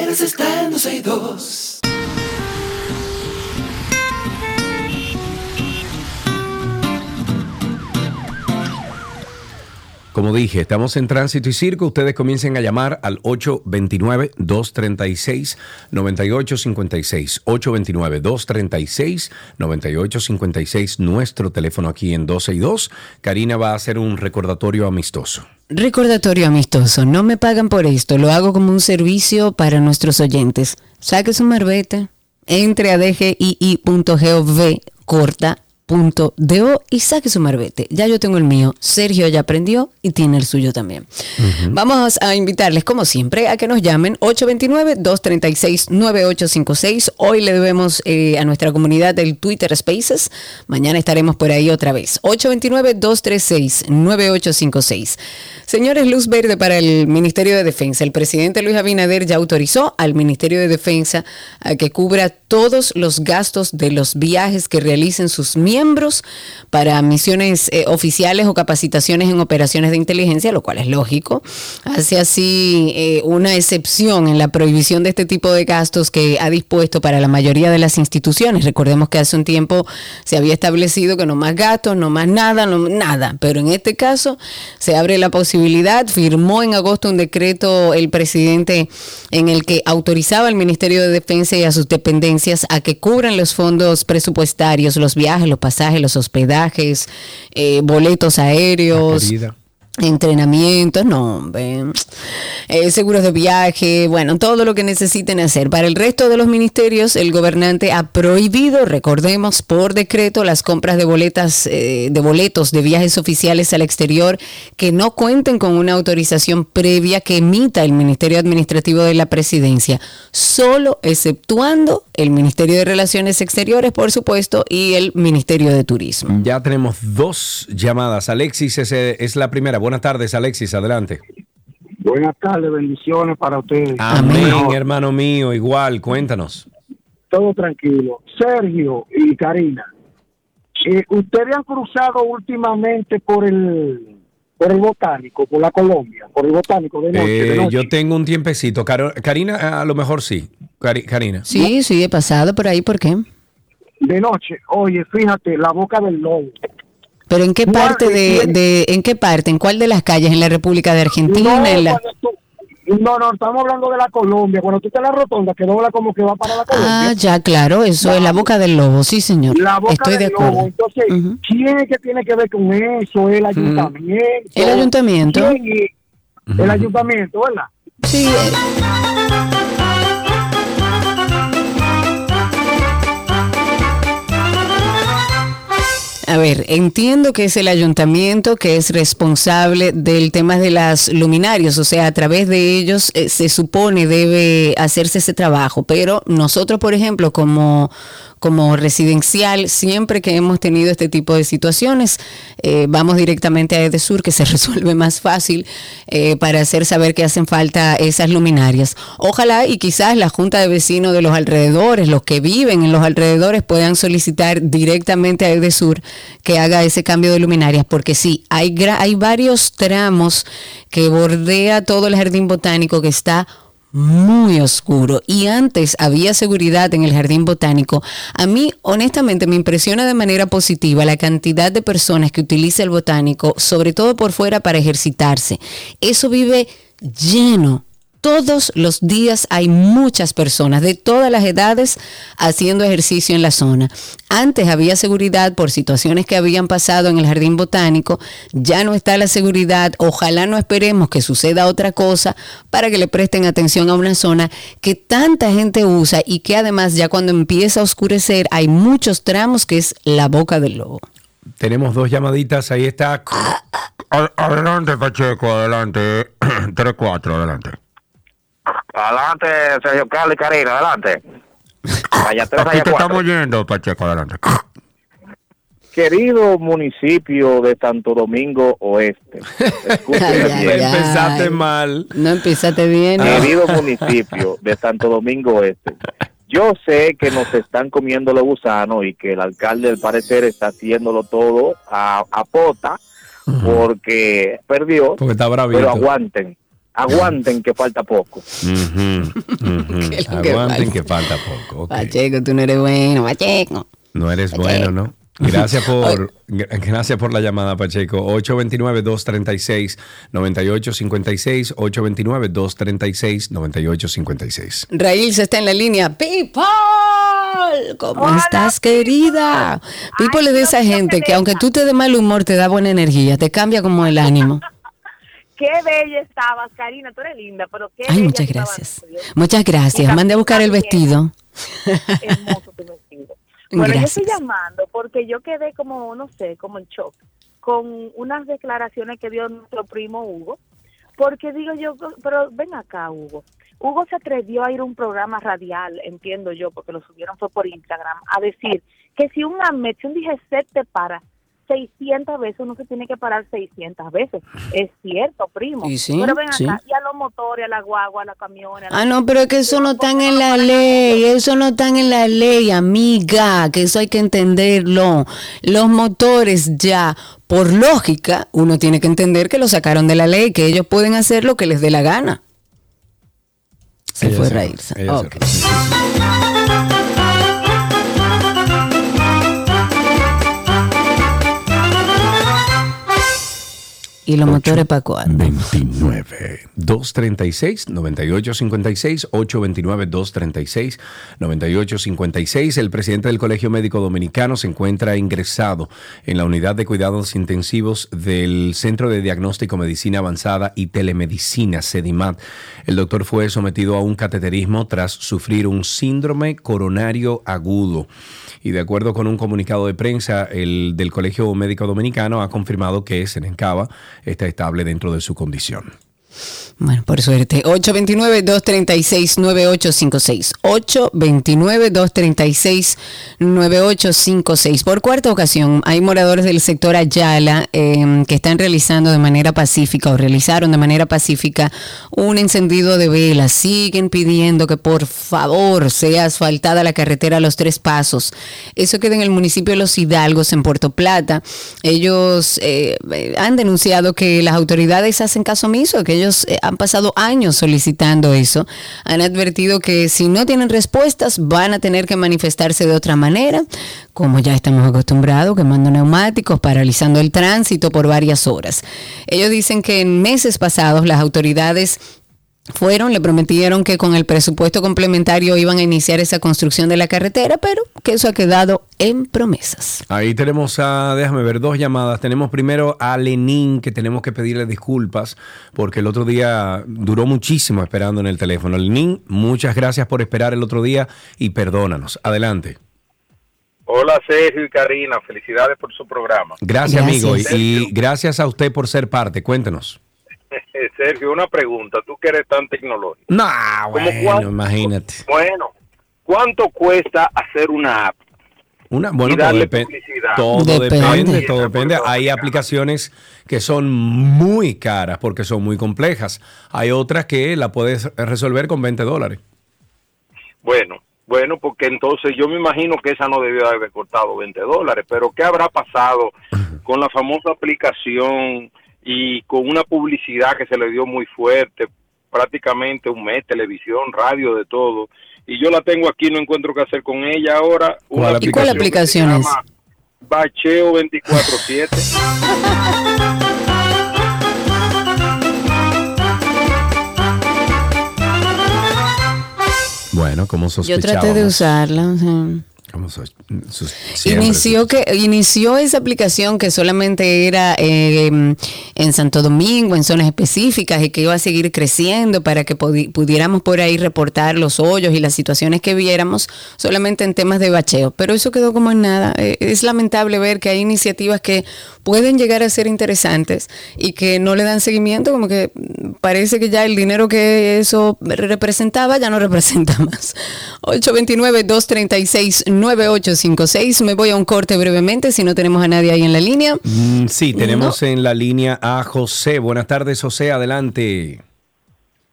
Quieres está en 12 Como dije, estamos en tránsito y circo. Ustedes comiencen a llamar al 829-236-9856. 829-236-9856. Nuestro teléfono aquí en 12 y 2. Karina va a hacer un recordatorio amistoso. Recordatorio amistoso, no me pagan por esto, lo hago como un servicio para nuestros oyentes. Saque su marbete, entre a dgii.gov corta y saque su marbete. Ya yo tengo el mío, Sergio ya aprendió y tiene el suyo también. Vamos a invitarles, como siempre, a que nos llamen 829-236-9856. Hoy le debemos eh, a nuestra comunidad del Twitter Spaces. Mañana estaremos por ahí otra vez. 829-236-9856. Señores, luz verde para el Ministerio de Defensa. El presidente Luis Abinader ya autorizó al Ministerio de Defensa a que cubra todos los gastos de los viajes que realicen sus miembros para misiones eh, oficiales o capacitaciones en operaciones de inteligencia, lo cual es lógico. Hace así eh, una excepción en la prohibición de este tipo de gastos que ha dispuesto para la mayoría de las instituciones. Recordemos que hace un tiempo se había establecido que no más gastos, no más nada, no nada. Pero en este caso se abre la posibilidad. Firmó en agosto un decreto el presidente en el que autorizaba al Ministerio de Defensa y a sus dependencias a que cubran los fondos presupuestarios, los viajes, los pasajes, los hospedajes, eh, boletos aéreos. Entrenamientos, no. Eh, seguros de viaje, bueno, todo lo que necesiten hacer. Para el resto de los ministerios, el gobernante ha prohibido, recordemos, por decreto, las compras de boletas, eh, de boletos de viajes oficiales al exterior que no cuenten con una autorización previa que emita el Ministerio Administrativo de la Presidencia, solo exceptuando el Ministerio de Relaciones Exteriores, por supuesto, y el Ministerio de Turismo. Ya tenemos dos llamadas. Alexis ese es la primera. Buenas tardes, Alexis. Adelante. Buenas tardes, bendiciones para ustedes. Amén, hermano mío. Igual, cuéntanos. Todo tranquilo. Sergio y Karina, eh, ¿ustedes han cruzado últimamente por el por el botánico, por la Colombia, por el botánico de noche? de Eh, noche? yo tengo un tiempecito. Caro- Karina, a lo mejor sí. Karina. Sí, sí, he pasado por ahí, ¿por qué? De noche, oye, fíjate, la boca del lobo. Pero ¿en qué parte de, de- en qué parte, en cuál de las calles, en la República de Argentina, No, en la tú- no, no, estamos hablando de la Colombia. Cuando tú estás en la rotonda, que dobla como que va para la Colombia. Ah, ya, claro, eso es la boca del lobo, sí, señor. La boca Estoy de del acuerdo. lobo. Entonces, ¿quién es que tiene que ver con eso? ¿El ayuntamiento? El ayuntamiento. ¿Quién es? el ayuntamiento, ¿verdad? Sí. A ver, entiendo que es el ayuntamiento que es responsable del tema de las luminarias, o sea, a través de ellos eh, se supone debe hacerse ese trabajo, pero nosotros, por ejemplo, como como residencial, siempre que hemos tenido este tipo de situaciones, eh, vamos directamente a Edesur, que se [laughs] resuelve más fácil eh, para hacer saber que hacen falta esas luminarias. Ojalá y quizás la Junta de Vecinos de los alrededores, los que viven en los alrededores, puedan solicitar directamente a Edesur que haga ese cambio de luminarias, porque sí, hay, hay varios tramos que bordea todo el jardín botánico que está muy oscuro y antes había seguridad en el jardín botánico, a mí honestamente me impresiona de manera positiva la cantidad de personas que utiliza el botánico, sobre todo por fuera para ejercitarse. Eso vive lleno. Todos los días hay muchas personas de todas las edades haciendo ejercicio en la zona. Antes había seguridad por situaciones que habían pasado en el jardín botánico, ya no está la seguridad, ojalá no esperemos que suceda otra cosa para que le presten atención a una zona que tanta gente usa y que además ya cuando empieza a oscurecer hay muchos tramos que es la boca del lobo. Tenemos dos llamaditas, ahí está. Ad- Adelante, Pacheco, adelante. [clears throat] 3-4, adelante. Adelante, Sergio Carlos y Karina, adelante. Aquí te cuatro. estamos yendo, Pacheco, adelante. Querido municipio de Santo Domingo Oeste, [laughs] escúcheme Ay, bien. ay, ay. Empezaste mal. No empezaste bien. ¿no? Querido [laughs] municipio de Santo Domingo Oeste, yo sé que nos están comiendo los gusanos y que el alcalde, al parecer, está haciéndolo todo a, a pota porque perdió, Porque está bravito. pero aguanten, aguanten que falta poco. Ujú, ujú. [laughs] ¿Qué es lo que Aguanten que falta poco. Pacheco, tú no eres bueno, Pacheco. No eres bueno, ¿no? Gracias [laughs] por, gra- gracias por la llamada, Pacheco. 829-236-9856. 829-236-9856. Raíl se está en la línea. People, ¿cómo estás, querida? People es de esa gente que aunque tú te de mal humor, te da buena energía, te cambia como el ánimo. [laughs] Qué bella estabas, Karina, tú eres linda, pero qué Ay, bella muchas gracias. Muchas gracias. Mande a buscar el vestido. Hermoso tu vestido. [laughs] Bueno, yo estoy llamando porque yo quedé como, no sé, como en shock con unas declaraciones que dio nuestro primo Hugo. Porque digo yo, pero ven acá, Hugo. Hugo se atrevió a ir a un programa radial, entiendo yo, porque lo subieron fue por Instagram, a decir que si un AMET, si un DGC te para 600 veces, uno se tiene que parar 600 veces. Es cierto, primo. Y sí, pero ven acá, sí. y a los motores, a la guagua, a la camiones. a Ah, no, pero es que eso no está en la ley, eso no está en la ley, amiga, que eso hay que entenderlo. Los motores ya, por lógica, uno tiene que entender que lo sacaron de la ley, que ellos pueden hacer lo que les dé la gana. Se Ella fue Raíz. ella ¿Y los motores para cuándo? 29 236 9856 829 236 9856 El presidente del Colegio Médico Dominicano se encuentra ingresado en la unidad de cuidados intensivos del Centro de Diagnóstico Medicina Avanzada y Telemedicina CEDIMAT. El doctor fue sometido a un cateterismo tras sufrir un síndrome coronario agudo. Y de acuerdo con un comunicado de prensa, el del Colegio Médico Dominicano ha confirmado que Senencaba está estable dentro de su condición. Bueno, por suerte. 829-236-9856. 829-236-9856. Por cuarta ocasión, hay moradores del sector Ayala eh, que están realizando de manera pacífica o realizaron de manera pacífica un encendido de velas. Siguen pidiendo que por favor sea asfaltada la carretera a los tres pasos. Eso queda en el municipio de Los Hidalgos, en Puerto Plata. Ellos eh, han denunciado que las autoridades hacen caso omiso, que ellos eh, han pasado años solicitando eso. Han advertido que si no tienen respuestas van a tener que manifestarse de otra manera, como ya estamos acostumbrados, quemando neumáticos, paralizando el tránsito por varias horas. Ellos dicen que en meses pasados las autoridades fueron, le prometieron que con el presupuesto complementario iban a iniciar esa construcción de la carretera, pero que eso ha quedado en promesas. Ahí tenemos a, déjame ver, dos llamadas. Tenemos primero a Lenín, que tenemos que pedirle disculpas, porque el otro día duró muchísimo esperando en el teléfono. Lenín, muchas gracias por esperar el otro día y perdónanos. Adelante. Hola Sergio y Karina, felicidades por su programa. Gracias, amigo, y, y gracias a usted por ser parte. Cuéntenos. [laughs] Sergio, una pregunta, tú que eres tan tecnológico. No, ¿Cómo bueno, cuánto- imagínate. Bueno, ¿cuánto cuesta hacer una app? Una, bueno, todo, todo Depende. depende, todo depende. Hay aplicaciones que son muy caras porque son muy complejas. Hay otras que la puedes resolver con 20 dólares. Bueno, bueno, porque entonces yo me imagino que esa no debió haber costado 20 dólares, pero ¿qué habrá pasado con la famosa aplicación y con una publicidad que se le dio muy fuerte, prácticamente un mes, televisión, radio, de todo? Y yo la tengo aquí, no encuentro qué hacer con ella ahora. Una ¿Y cuál aplicación es? Bacheo 24-7. Bueno, como Yo sospechábamos. traté de usarla. o sea. Sus- Inició que inició esa aplicación que solamente era eh, en Santo Domingo, en zonas específicas, y que iba a seguir creciendo para que pudi- pudiéramos por ahí reportar los hoyos y las situaciones que viéramos solamente en temas de bacheo. Pero eso quedó como en nada. Eh, es lamentable ver que hay iniciativas que pueden llegar a ser interesantes y que no le dan seguimiento, como que parece que ya el dinero que eso representaba ya no [laughs] representa más. 829-236-9856. Me voy a un corte brevemente si no tenemos a nadie ahí en la línea. Mm, sí, tenemos en la línea a José. Buenas tardes, José, adelante.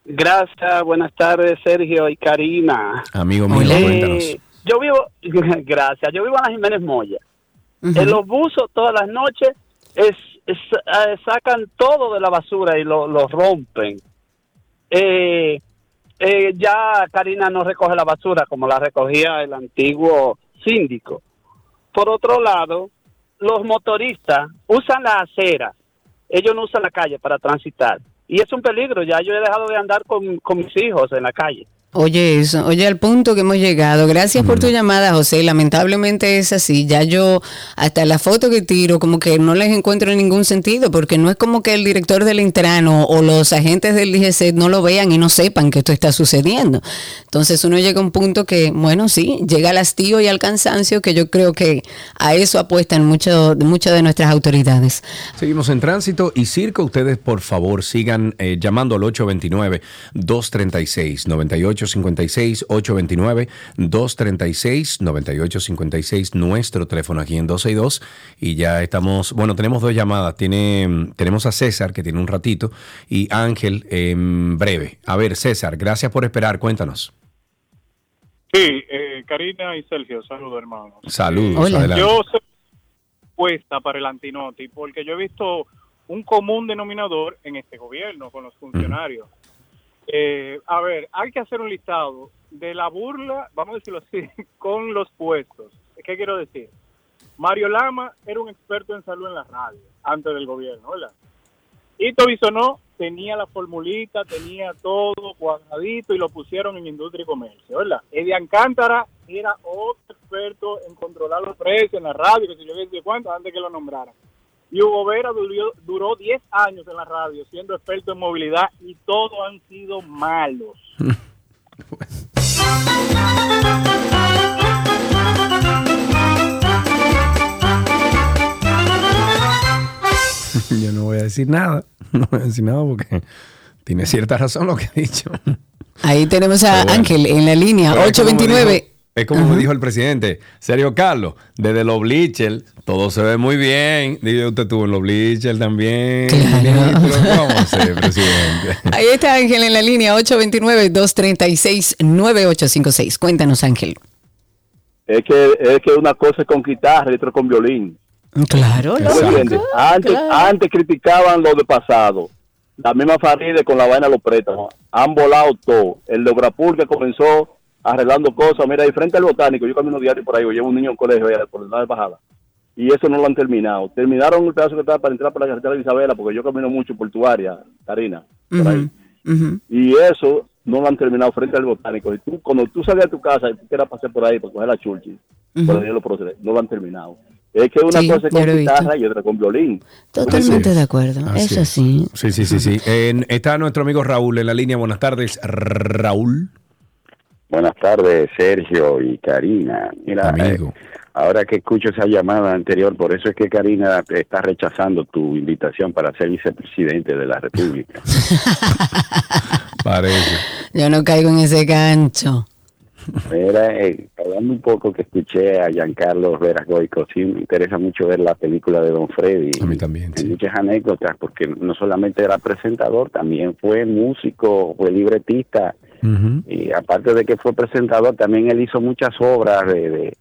Gracias, buenas tardes Sergio y Karina. Amigo mío, Eh, cuéntanos. Yo vivo, [laughs] gracias, yo vivo en la Jiménez Moya. En los buzos todas las noches es, eh, sacan todo de la basura y lo, lo rompen. Eh, eh, ya Karina no recoge la basura como la recogía el antiguo síndico. Por otro lado, los motoristas usan la acera, ellos no usan la calle para transitar. Y es un peligro, ya yo he dejado de andar con, con mis hijos en la calle. Oye, eso, oye, al punto que hemos llegado. Gracias por tu llamada, José. Lamentablemente es así. Ya yo, hasta la foto que tiro, como que no les encuentro ningún sentido, porque no es como que el director del Intrano o los agentes del DGC no lo vean y no sepan que esto está sucediendo. Entonces uno llega a un punto que, bueno, sí, llega al hastío y al cansancio, que yo creo que a eso apuestan mucho, muchas de nuestras autoridades. Seguimos en tránsito y circo. Ustedes, por favor, sigan eh, llamando al 829-236-9856. 829-236-9856. Nuestro teléfono aquí en 262. Y ya estamos. Bueno, tenemos dos llamadas. Tiene, tenemos a César, que tiene un ratito, y Ángel en breve. A ver, César, gracias por esperar. Cuéntanos. Sí, eh, Karina y Sergio, saludos hermanos. Saludos. Adelante. Yo soy puesta para el antinoti porque yo he visto un común denominador en este gobierno con los funcionarios. Eh, a ver, hay que hacer un listado de la burla, vamos a decirlo así, [laughs] con los puestos. ¿Qué quiero decir? Mario Lama era un experto en salud en la radio antes del gobierno, ¿verdad? Ito Bisonó tenía la formulita, tenía todo cuadradito y lo pusieron en industria y comercio, ¿verdad? Eddie Alcántara era otro experto en controlar los precios en la radio, que si yo qué cuánto, antes que lo nombraran. Y Hugo Vera duró, duró 10 años en la radio siendo experto en movilidad y todos han sido malos. [laughs] Yo no voy a decir nada. [laughs] No voy a decir nada porque tiene cierta razón lo que ha dicho. Ahí tenemos a bueno. Ángel en la línea, Pero es como me 829. Es como me dijo el presidente, Sergio Carlos, desde los bleachers todo se ve muy bien. Digo, usted estuvo en los bleachers también. Pero ¿cómo se ve, presidente? [laughs] Ahí está Ángel en la línea 829-236-9856. Cuéntanos, Ángel. Es que, es que una cosa es con guitarra y otra con violín. Claro, ¿Me lógico, entiendes? Antes, claro. antes criticaban lo de pasado. La misma Faride con la vaina de los préstamos. Han volado todo. El de Obrapur que comenzó arreglando cosas. Mira, ahí frente al botánico, yo camino diario por ahí, yo llevo un niño en colegio allá por la de bajada. Y eso no lo han terminado. Terminaron el pedazo que estaba para entrar por la carretera de Isabela, porque yo camino mucho por tu área, Karina. por ahí. Y eso no lo han terminado frente al botánico. Y tú, cuando tú salías de tu casa y tú quieras pasar por ahí para coger la churchi, Ujú. por ahí lo procede, no lo han terminado. Es que una Sí, cosa es con guitarra y otra con violín. Totalmente de acuerdo. Así Eso es. sí. Sí, sí, sí, sí. En- está nuestro amigo Raúl en la línea. Buenas tardes, Raúl. Buenas tardes, Sergio y Karina. Mira, Amigo. eh, ahora que escucho esa llamada anterior, por eso es que Karina te está rechazando tu invitación para ser vicepresidente de la República. [laughs] Parece. Yo no caigo en ese gancho. Mira, eh, hablando un poco que escuché a Giancarlo Veras Goico, sí me interesa mucho ver la película de Don Freddy. A mí también. Hay muchas anécdotas, porque no solamente era presentador, también fue músico, fue libretista. Y aparte de que fue presentador, también él hizo muchas obras de, de-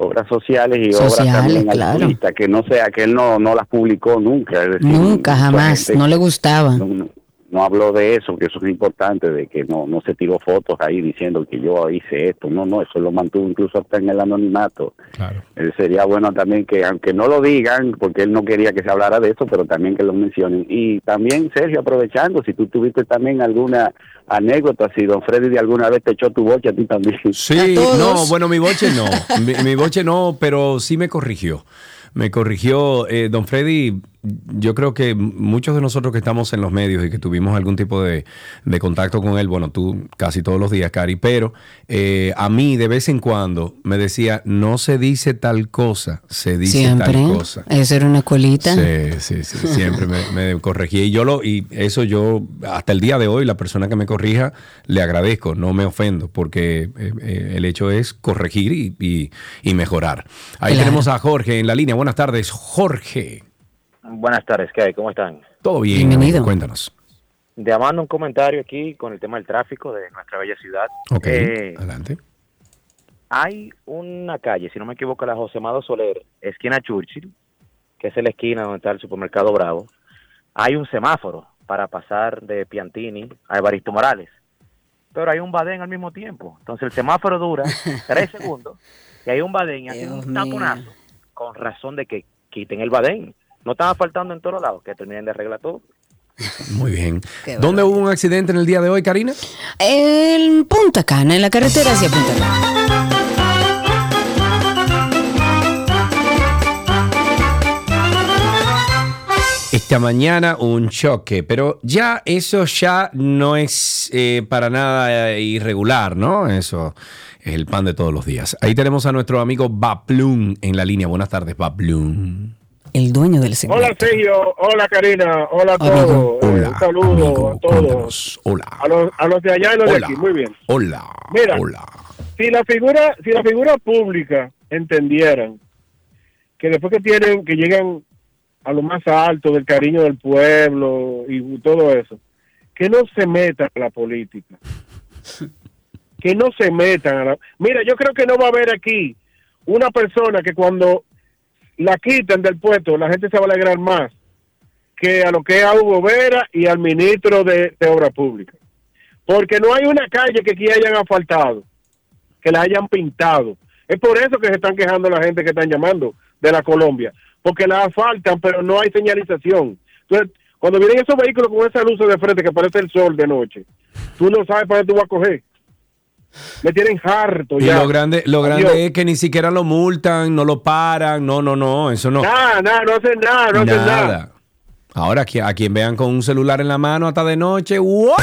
obras sociales y obras también claro. que no sea que él no, no las publicó nunca. es decir, Nunca, jamás. gente No le gustaba. no, no- no habló de eso, que eso es importante, de que no, no se tiró fotos ahí diciendo que yo hice esto. No, no, eso lo mantuvo incluso hasta en el anonimato. Claro. Eh, sería bueno también que, aunque no lo digan, porque él no quería que se hablara de eso, pero también que lo mencionen. Y también, Sergio, aprovechando, si tú tuviste también alguna anécdota, si don Freddy de alguna vez te echó tu boche a ti también. [laughs] Sí, no, bueno, mi boche no. [laughs] Mi, mi boche no, pero sí me corrigió. Me corrigió eh, don Freddy. Yo creo que muchos de nosotros que estamos en los medios y que tuvimos algún tipo de, de contacto con él, bueno, tú casi todos los días, Cari, pero eh, a mí de vez en cuando me decía, no se dice tal cosa, se dice Siempre. tal cosa. Eso era una escuelita. Sí, sí, sí, siempre me, me corregía. Y yo lo, y eso yo, hasta el día de hoy, la persona que me corrija, le agradezco, no me ofendo, porque eh, eh, el hecho es corregir y, y- y mejorar. Ahí Claro. tenemos a Jorge en la línea. Buenas tardes, Jorge. Buenas tardes, ¿qué hay? ¿Cómo están? Todo bien, Bienvenido. amigo, cuéntanos. Llamando un comentario aquí con el tema del tráfico de nuestra bella ciudad. Ok, Eh, adelante. hay una calle, si no me equivoco, la José Amado Soler, esquina Churchill, que es la esquina donde está el supermercado Bravo. Hay un semáforo para pasar de Piantini a Evaristo Morales. Pero hay un badén al mismo tiempo. Entonces el semáforo dura [laughs] tres segundos y hay un badén y un taponazo con razón de que quiten el badén. No estaba faltando en todos lados, que terminen de arreglar todo. [laughs] Muy bien. ¿Dónde hubo un accidente en el día de hoy, Karina? En Punta Cana, en la carretera hacia Punta Cana. Esta mañana un choque, pero ya eso ya no es eh, para nada eh, irregular, ¿no? Eso es el pan de todos los días. Ahí tenemos a nuestro amigo Baplum en la línea. Buenas tardes, Baplum. El dueño del Hola Sergio, hola Karina, hola a todos. Eh, un saludo a todos. Hola. A los, a los de allá y los Hola. de aquí, muy bien. Hola. Mira, Hola. si la figura, si la figura pública entendieran que después que tienen, que llegan a lo más alto del cariño del pueblo y todo eso, que no se metan a la política. Que no se metan a la... Mira, yo creo que no va a haber aquí una persona que cuando la quiten del puesto, la gente se va a alegrar más que a lo que es a Hugo Vera y al ministro de, Obras Públicas. Porque no hay una calle que aquí hayan asfaltado, que la hayan pintado. Es por eso que se están quejando la gente que están llamando de la Colombia, porque la asfaltan, pero no hay señalización. Entonces, cuando vienen esos vehículos con esa luz de frente que parece el sol de noche, tú no sabes para dónde tú vas a coger. Me tienen harto Y ya. lo grande, lo Adiós. grande es que ni siquiera lo multan, no lo paran. No, no, no, eso no. Nada, nada, no hacen nada, no hacen nada. Ahora, que- a quien vean con un celular en la mano hasta de noche, ¿what?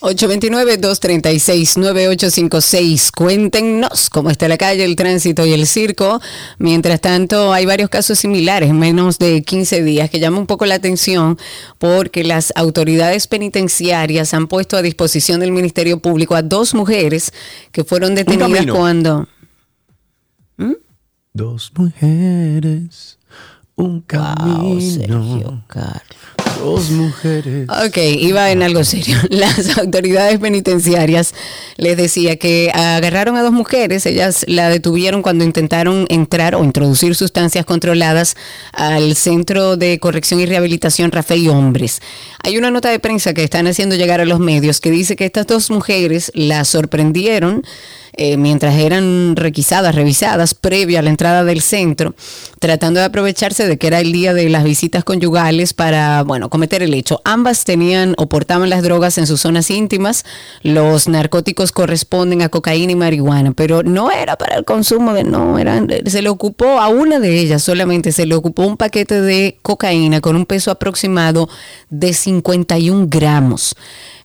829-236-9856. Cuéntenos cómo está la calle, el tránsito y el circo. Mientras tanto, hay varios casos similares en menos de 15 días que llaman un poco la atención porque las autoridades penitenciarias han puesto a disposición del Ministerio Público a dos mujeres que fueron detenidas cuando... Dos mujeres, un camino. Dos mujeres. Ok, iba en algo serio. [laughs] Las autoridades penitenciarias les decía que agarraron a dos mujeres, ellas la detuvieron cuando intentaron entrar o introducir sustancias controladas al Centro de Corrección y Rehabilitación Rafael Hombres. Hay una nota de prensa que están haciendo llegar a los medios que dice que estas dos mujeres las sorprendieron eh, mientras eran requisadas, revisadas, previo a la entrada del centro, tratando de aprovecharse de que era el día de las visitas conyugales para, bueno, cometer el hecho. Ambas tenían o portaban las drogas en sus zonas íntimas. Los narcóticos corresponden a cocaína y marihuana, pero no era para el consumo de, no, eran, se le ocupó a una de ellas solamente, se le ocupó un paquete de cocaína con un peso aproximado de 51 gramos.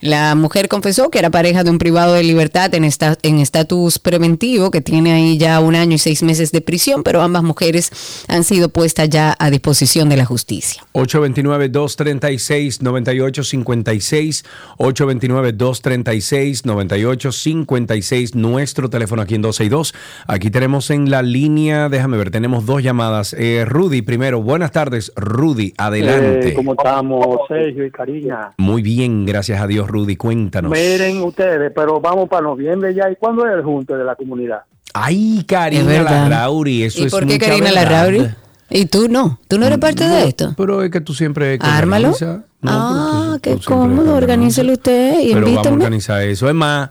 La mujer confesó que era pareja de un privado de libertad en esta- en estatus preventivo, que tiene ahí ya un año y seis meses de prisión, pero ambas mujeres han sido puestas ya a disposición de la justicia. 829-236-9856. 829-236-9856. Nuestro teléfono aquí en 262. Aquí tenemos en la línea, déjame ver, tenemos dos llamadas. Eh, Rudy, primero, buenas tardes. Rudy, adelante. Eh, ¿Cómo estamos, Sergio y Karina? Muy bien, gracias a Dios, Rudy. Cuéntanos. Miren ustedes, pero vamos para noviembre ya. ¿Y cuándo es el junte de la comunidad? Ay, Es Karina verdad. Larrauri, eso ¿Y es por qué Karina. Larrauri? ¿Y tú no? ¿Tú no eres parte de esto? Pero es que tú siempre que Ármalo. organiza- ah, qué cómodo. Organícelo usted y Pero vamos a organizar eso. Es más,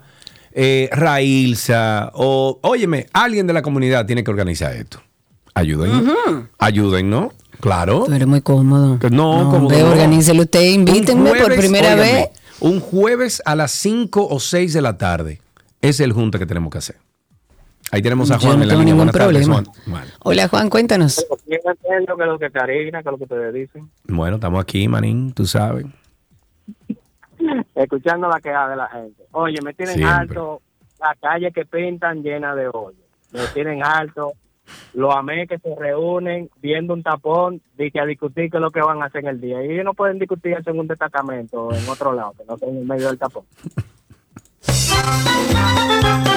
eh, Railsa o, óyeme, alguien de la comunidad tiene que organizar esto. Ayuden. Ujú. Ayuden, ¿no? Claro. Tú eres muy cómodo. No, No, cómodo ve, organícelo usted, invítenme Un por primera vez. Un jueves a las 5 o 6 de la tarde. Es el junta que tenemos que hacer. Ahí tenemos a Yo Juan no en la tengo línea. ningún Buenas tardes, problema. Juan. Bueno. Hola, Juan, cuéntanos. Yo entiendo que lo que Karina, que lo que ustedes dicen. Bueno, estamos aquí, manín, tú sabes. Escuchando la queja de la gente. Oye, me tienen Siempre. alto la calle que pintan llena de hoyos. Me tienen alto los amé que se reúnen viendo un tapón dice a discutir qué es lo que van a hacer en el día. Y ellos no pueden discutir eso en un destacamento en otro lado, que no estén en medio del tapón. [laughs]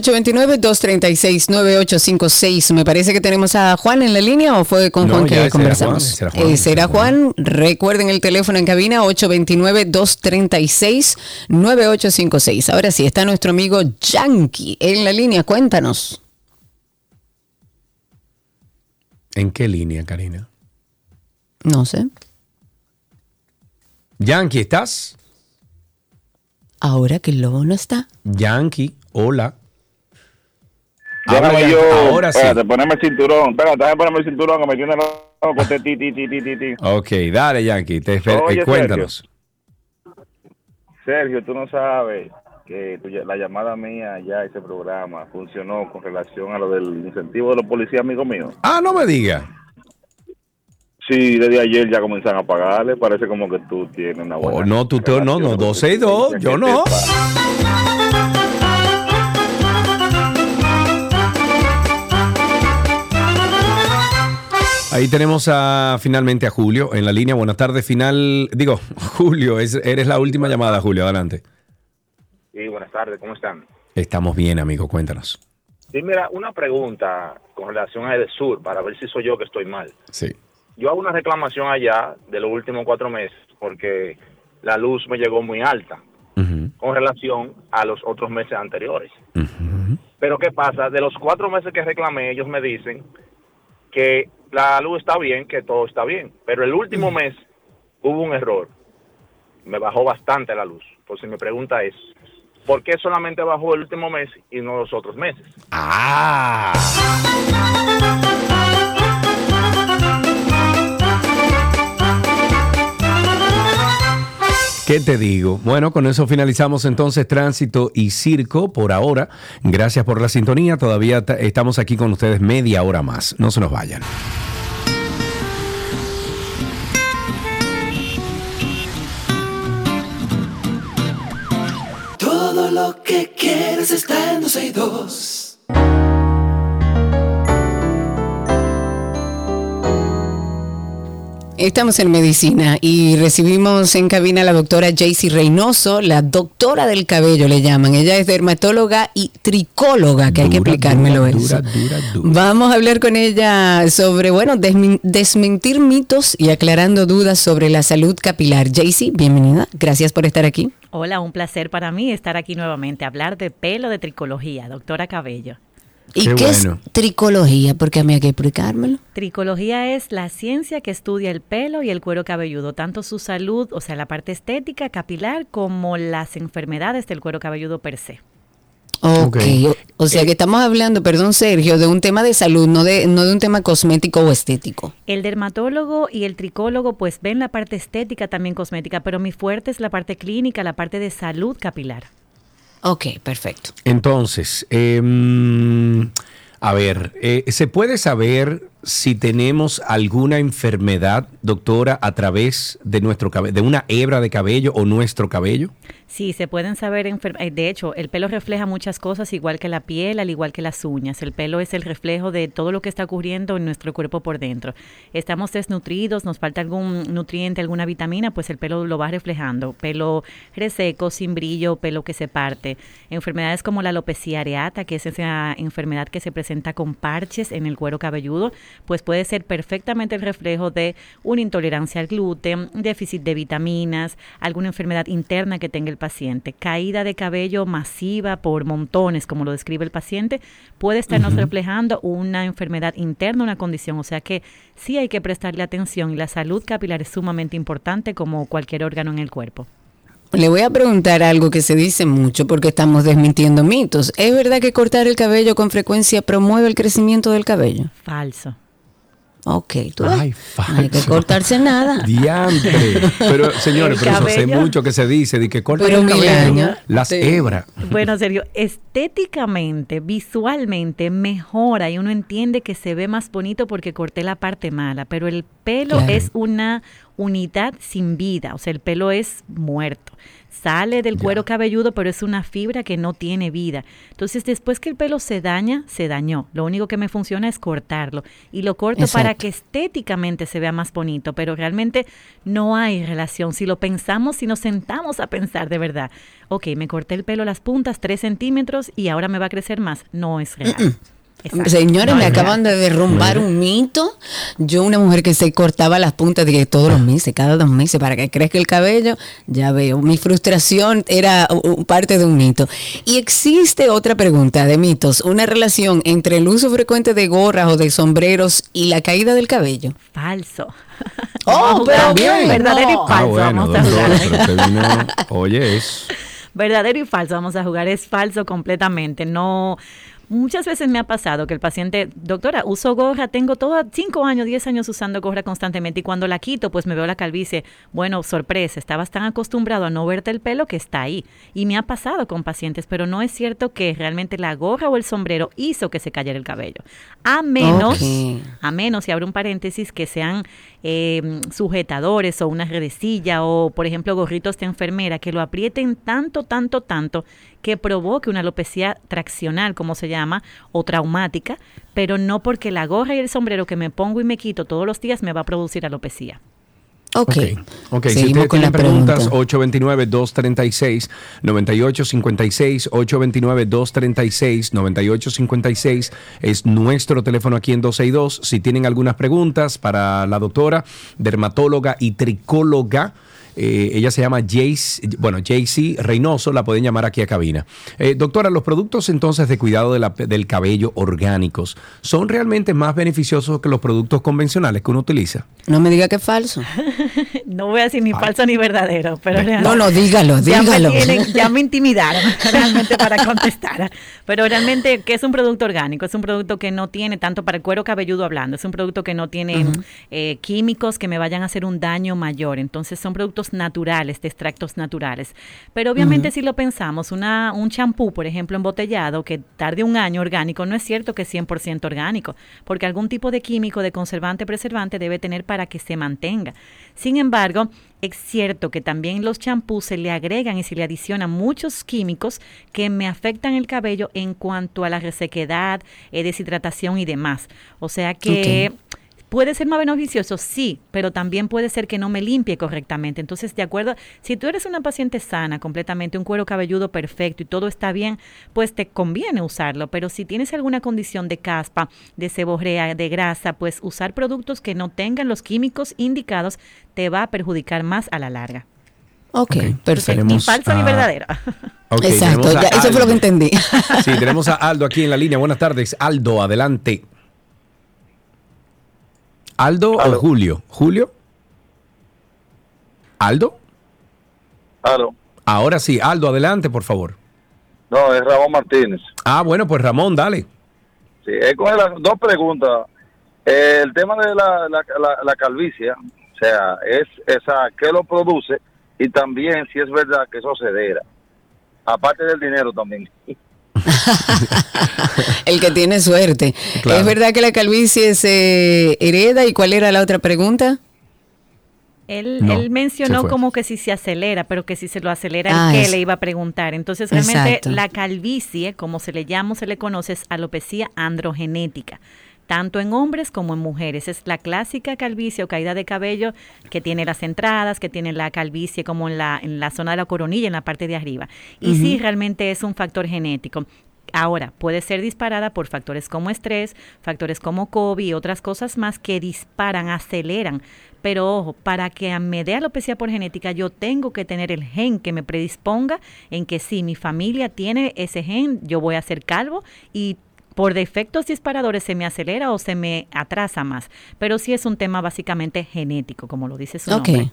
829-236-9856. Me parece que tenemos a Juan en la línea o fue con No, Juan que conversamos. Juan, ese era Juan, Eh, será Juan. Recuerden el teléfono en cabina 829-236-9856. Ahora sí, está nuestro amigo Yankee en la línea. Cuéntanos. ¿En qué línea, Karina? No sé. Yankee, ¿estás? Ahora que el lobo no está. Yankee, hola. Déjame Habla, yo. Ahora sí. Espérate, poneme el cinturón. Espérate, déjame ponerme el cinturón que me tiene loco este ti, ti, ti, ti, ti. Ok, dale, Yankee. Te Oye, eh, cuéntanos. Sergio, tú no sabes que tu la llamada mía ya ese programa funcionó con relación a lo del incentivo de los policías amigos míos. Ah, no me diga. Sí, desde ayer ya comenzaron a pagarle. Parece como que tú tienes una buena. Oh, no, tú te, no, no, 12 y 2, yo no. Ahí tenemos a finalmente a Julio en la línea. Buenas tardes, final. Digo, [laughs] Julio, es- eres la última llamada, Julio, adelante. Sí, buenas tardes, ¿cómo están? Estamos bien, amigo, cuéntanos. Sí, mira, una pregunta con relación a Edesur, para ver si soy yo que estoy mal. Sí. Yo hago una reclamación allá de los últimos cuatro meses porque la luz me llegó muy alta con relación a los otros meses anteriores. Pero ¿qué pasa? De los cuatro meses que reclamé, ellos me dicen que la luz está bien, que todo está bien. Pero el último mes hubo un error. Me bajó bastante la luz. Entonces mi pregunta es, ¿por qué solamente bajó el último mes y no los otros meses? Ah. ¿Qué te digo? Bueno, con eso finalizamos entonces Tránsito y Circo por ahora. Gracias por la sintonía. Todavía ta- estamos aquí con ustedes media hora más. No se nos vayan. Todo lo que quieres está en 262. Estamos en medicina y recibimos en cabina a la doctora Jaycee Reynoso, la doctora del cabello le llaman. Ella es dermatóloga y tricóloga, que hay que explicármelo eso. Vamos a hablar con ella sobre, bueno, desmentir mitos y aclarando dudas sobre la salud capilar. Jaycee, bienvenida. Gracias por estar aquí. Hola, un placer para mí estar aquí nuevamente, hablar de pelo de tricología, doctora Cabello. ¿Y qué, es tricología? Porque a mí hay que explicármelo. Tricología es la ciencia que estudia el pelo y el cuero cabelludo, tanto su salud, o sea, la parte estética, capilar, como las enfermedades del cuero cabelludo per se. Ok, o sea que estamos hablando, perdón Sergio, de un tema de salud, no de, no de un tema cosmético o estético. El dermatólogo y el tricólogo pues ven la parte estética, también cosmética, pero mi fuerte es la parte clínica, la parte de salud capilar. Ok, perfecto. Entonces, em, a ver, eh, ¿se puede saber si tenemos alguna enfermedad, doctora, a través de nuestro de una hebra de cabello o nuestro cabello? Sí, se pueden saber, eh, de hecho, el pelo refleja muchas cosas igual que la piel, al igual que las uñas. El pelo es el reflejo de todo lo que está ocurriendo en nuestro cuerpo por dentro. Estamos desnutridos, nos falta algún nutriente, alguna vitamina, pues el pelo lo va reflejando. Pelo reseco, sin brillo, pelo que se parte. Enfermedades como la alopecia areata, que es esa enfermedad que se presenta con parches en el cuero cabelludo, pues puede ser perfectamente el reflejo de una intolerancia al gluten, déficit de vitaminas, alguna enfermedad interna que tenga el paciente, caída de cabello masiva por montones, como lo describe el paciente, puede estarnos reflejando una enfermedad interna, una condición. O sea que sí hay que prestarle atención y la salud capilar es sumamente importante como cualquier órgano en el cuerpo. Le voy a preguntar algo que se dice mucho porque estamos desmintiendo mitos. ¿Es verdad que cortar el cabello con frecuencia promueve el crecimiento del cabello? Falso. Ok, tú ves? Ay, No hay que cortarse nada. [laughs] Diantre. Pero, señores, pero eso hace cabello. mucho que se dice, de que corta Pero el cabello, las Sí. hebras. Bueno, Sergio, estéticamente, visualmente mejora y uno entiende que se ve más bonito porque corté la parte mala, pero el pelo Claro. es una unidad sin vida, o sea, el pelo es muerto. Sale del cuero cabelludo, pero es una fibra que no tiene vida. Entonces, después que el pelo se daña, se dañó. Lo único que me funciona es cortarlo. Y lo corto para que estéticamente se vea más bonito, pero realmente no hay relación. Si lo pensamos, si nos sentamos a pensar de verdad, ok, me corté el pelo las puntas, tres centímetros, y ahora me va a crecer más. No es real. Exacto. Señores, No me acaban de derrumbar un mito. Yo, una mujer que se cortaba las puntas de que todos los meses, cada dos meses, para que crezca el cabello, ya veo. Mi frustración era parte de un mito. Y existe otra pregunta de mitos: ¿una relación entre el uso frecuente de gorras o de sombreros y la caída del cabello? Falso. [laughs] Oh, pero También. Verdadero y no. falso. Ah, bueno, vamos a jugar. oye, es... Verdadero y falso, vamos a jugar, es falso completamente. No, muchas veces me ha pasado que el paciente, doctora, uso gorra, tengo todos 5 años, 10 años usando gorra constantemente y cuando la quito, pues me veo la calvicie. Bueno, sorpresa, estabas tan acostumbrado a no verte el pelo que está ahí. Y me ha pasado con pacientes, pero no es cierto que realmente la gorra o el sombrero hizo que se cayera el cabello. A menos, a menos, y abro un paréntesis, que sean eh, sujetadores o una redecilla o, por ejemplo, gorritos de enfermera que lo aprieten tanto, tanto, tanto que provoque una alopecia traccional, como se llama, o traumática, pero no porque la gorra y el sombrero que me pongo y me quito todos los días me va a producir alopecia. Ok. Ok, si Seguimos ustedes con tienen preguntas, pregunta. 829-236-9856, 829-236-9856 es nuestro teléfono aquí en 262. Si tienen algunas preguntas para la doctora, dermatóloga y tricóloga, eh, ella se llama Jace, bueno, JC Reynoso, la pueden llamar aquí a cabina. Eh, doctora, los productos entonces de cuidado de la- del cabello orgánicos, ¿son realmente más beneficiosos que los productos convencionales que uno utiliza? No me diga que es falso. [laughs] No voy a decir ni falso ni verdadero, pero realmente- No, no, dígalo, Ya dígalo. me, tienen- ya me intimidaron [laughs] realmente para contestar. Pero realmente, ¿qué es un producto orgánico? Es un producto que no tiene, tanto para el cuero cabelludo hablando, es un producto que no tiene eh, químicos que me vayan a hacer un daño mayor. Entonces, son productos naturales, de extractos naturales. Pero obviamente, si lo pensamos, una, un champú, por ejemplo, embotellado, que tarde un año orgánico, no es cierto que es 100% orgánico, porque algún tipo de químico, de conservante, preservante debe tener para que se mantenga. Sin embargo, es cierto que también los champús se le agregan y se le adicionan muchos químicos que me afectan el cabello en cuanto a la resequedad, eh, deshidratación y demás. O sea que. Puede ser más beneficioso, sí, pero también puede ser que no me limpie correctamente. Entonces, de acuerdo, si tú eres una paciente sana, completamente, un cuero cabelludo perfecto y todo está bien, pues te conviene usarlo. Pero si tienes alguna condición de caspa, de seborrea, de grasa, pues usar productos que no tengan los químicos indicados te va a perjudicar más a la larga. Ok, perfecto. Tenemos Ni falsa ni verdadera. Exacto, ya, eso fue lo que entendí. Sí, tenemos a Aldo aquí en la línea. Buenas tardes. Aldo, adelante. ¿Aldo o Julio? ¿Julio? ¿Aldo? Claro. Ahora sí, Aldo, adelante, por favor. No, es Ramón Martínez. Ah, bueno, pues Ramón, dale. Sí, es con la- dos preguntas. Eh, el tema de la, la, la, la calvicie, o sea, es esa qué lo produce y también si es verdad que eso se. Aparte del dinero también. [laughs] [laughs] El que tiene suerte. Claro. ¿Es verdad que la calvicie se hereda? ¿Y cuál era la otra pregunta? Él, No, él se mencionó como que si se acelera, pero que si se lo acelera, Ah, el que es- le iba a preguntar. Entonces, realmente Exacto. la calvicie, como se le llama o se le conoce, es alopecia androgenética. Tanto en hombres como en mujeres. Es la clásica calvicie o caída de cabello que tiene las entradas, que tiene la calvicie como en la, en la zona de la coronilla, en la parte de arriba. Y sí, realmente es un factor genético. Ahora, puede ser disparada por factores como estrés, factores como COVID y otras cosas más que disparan, aceleran. Pero ojo, para que me dé alopecia por genética, yo tengo que tener el gen que me predisponga en que si mi familia tiene ese gen, yo voy a ser calvo y por defectos disparadores se me acelera o se me atrasa más. Pero sí es un tema básicamente genético, como lo dice su nombre.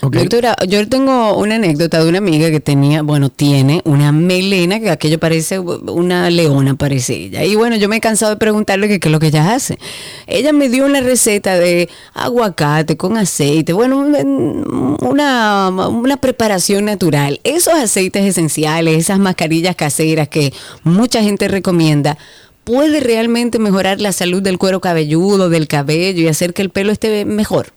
Doctora, yo tengo una anécdota de una amiga que tenía, bueno, tiene una melena que aquello parece una leona, parece ella. Y bueno, yo me he cansado de preguntarle que qué es lo que ella hace. Ella me dio una receta de aguacate con aceite, bueno, un- una, una preparación natural. Esos aceites esenciales, esas mascarillas caseras que mucha gente recomienda. ¿Puede realmente mejorar la salud del cuero cabelludo, del cabello y hacer que el pelo esté mejor?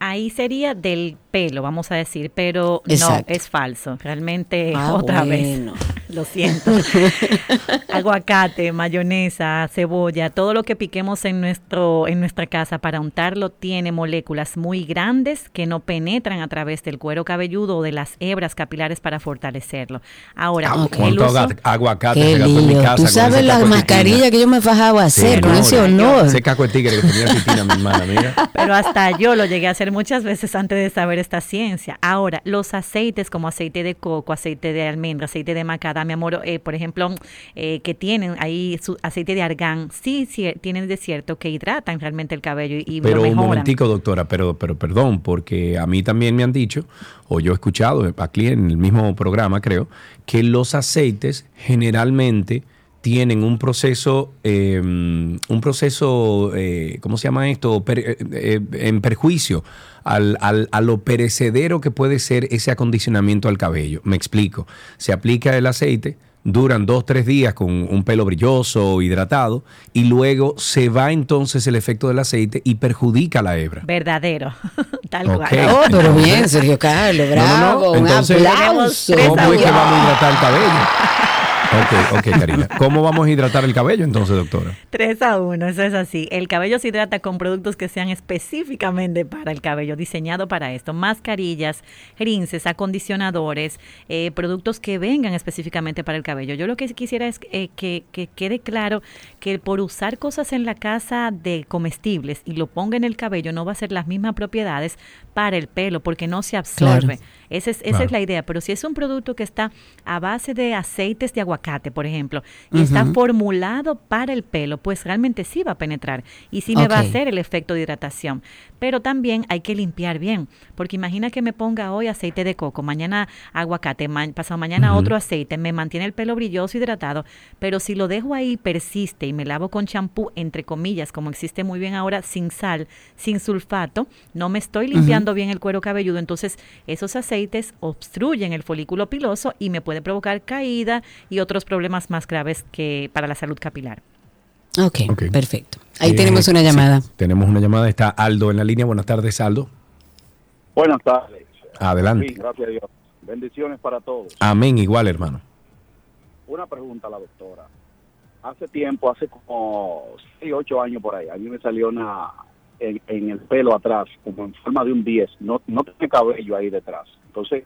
Ahí sería del pelo, vamos a decir, pero Exacto. no, es falso. Realmente, [laughs] Ah, otra bueno. vez, lo [laughs] siento. [laughs] Aguacate, mayonesa, cebolla, todo lo que piquemos en, nuestro, en nuestra casa para untarlo tiene moléculas muy grandes que no penetran a través del cuero cabelludo o de las hebras capilares para fortalecerlo. Ahora, el ¿Cuánto uso- aga- aguacate Qué se gastó en mi casa Tú sabes ese la caco de mascarilla titina? que yo me fajaba a hacer Sí, con no, ese no, olor. Ese caco de tigre que tenía mi hermana, mira. Pero hasta yo lo llegué a hacer muchas veces antes de saber esta ciencia. Ahora, los aceites como aceite de coco, aceite de almendra, aceite de macadamia, moro, eh, por ejemplo, eh, que tienen ahí su aceite de argán, sí, sí tienen de cierto que hidratan realmente el cabello y, y Pero lo un momentico, doctora, pero, pero perdón, porque a mí también me han dicho, o yo he escuchado aquí en el mismo programa, creo, que los aceites generalmente tienen un proceso, eh, un proceso, eh, ¿cómo se llama esto? Per- eh, eh, en perjuicio al, al- a lo perecedero que puede ser ese acondicionamiento al cabello. Me explico. Se aplica el aceite, duran dos, tres días con un pelo brilloso, hidratado, y luego se va entonces el efecto del aceite y perjudica la hebra. Verdadero, [laughs] tal cual. Oh, pero bien, Sergio Carlos, No, no, no. bravo, Entonces, un aplauso. ¿Cómo es que vamos a hidratar el cabello? [laughs] Ok, ok, Karina. [laughs] ¿Cómo vamos a hidratar el cabello entonces, doctora? 3 a 1, eso es así. El cabello se hidrata con productos que sean específicamente para el cabello, diseñado para esto. Mascarillas, rinces, acondicionadores, eh, productos que vengan específicamente para el cabello. Yo lo que quisiera es eh, que, que quede claro que por usar cosas en la casa de comestibles y lo ponga en el cabello no va a ser las mismas propiedades para el pelo porque no se absorbe. Claro. Es, esa Claro. es la idea. Pero si es un producto que está a base de aceites de aguacate, por ejemplo, y está formulado para el pelo, pues realmente sí va a penetrar y sí me va a hacer el efecto de hidratación. Pero también hay que limpiar bien, porque imagina que me ponga hoy aceite de coco, mañana aguacate, ma- pasado mañana otro aceite, me mantiene el pelo brilloso, hidratado, pero si lo dejo ahí persiste y me lavo con champú, entre comillas, como existe muy bien ahora, sin sal, sin sulfato, no me estoy limpiando bien el cuero cabelludo, entonces esos aceites obstruyen el folículo piloso y me puede provocar caída y otros problemas más graves que para la salud capilar. Ok, perfecto. Ahí Eh, tenemos una sí, llamada. tenemos una llamada. Está Aldo en la línea. Buenas tardes, Aldo. Buenas tardes. Adelante. Sí, gracias a Dios. Bendiciones para todos. Amén, igual, hermano. Una pregunta a la doctora. Hace tiempo, hace como 6, 8 años por ahí, a mí me salió una en, en el pelo atrás, como en forma de un 10. No, no tiene cabello ahí detrás. Entonces,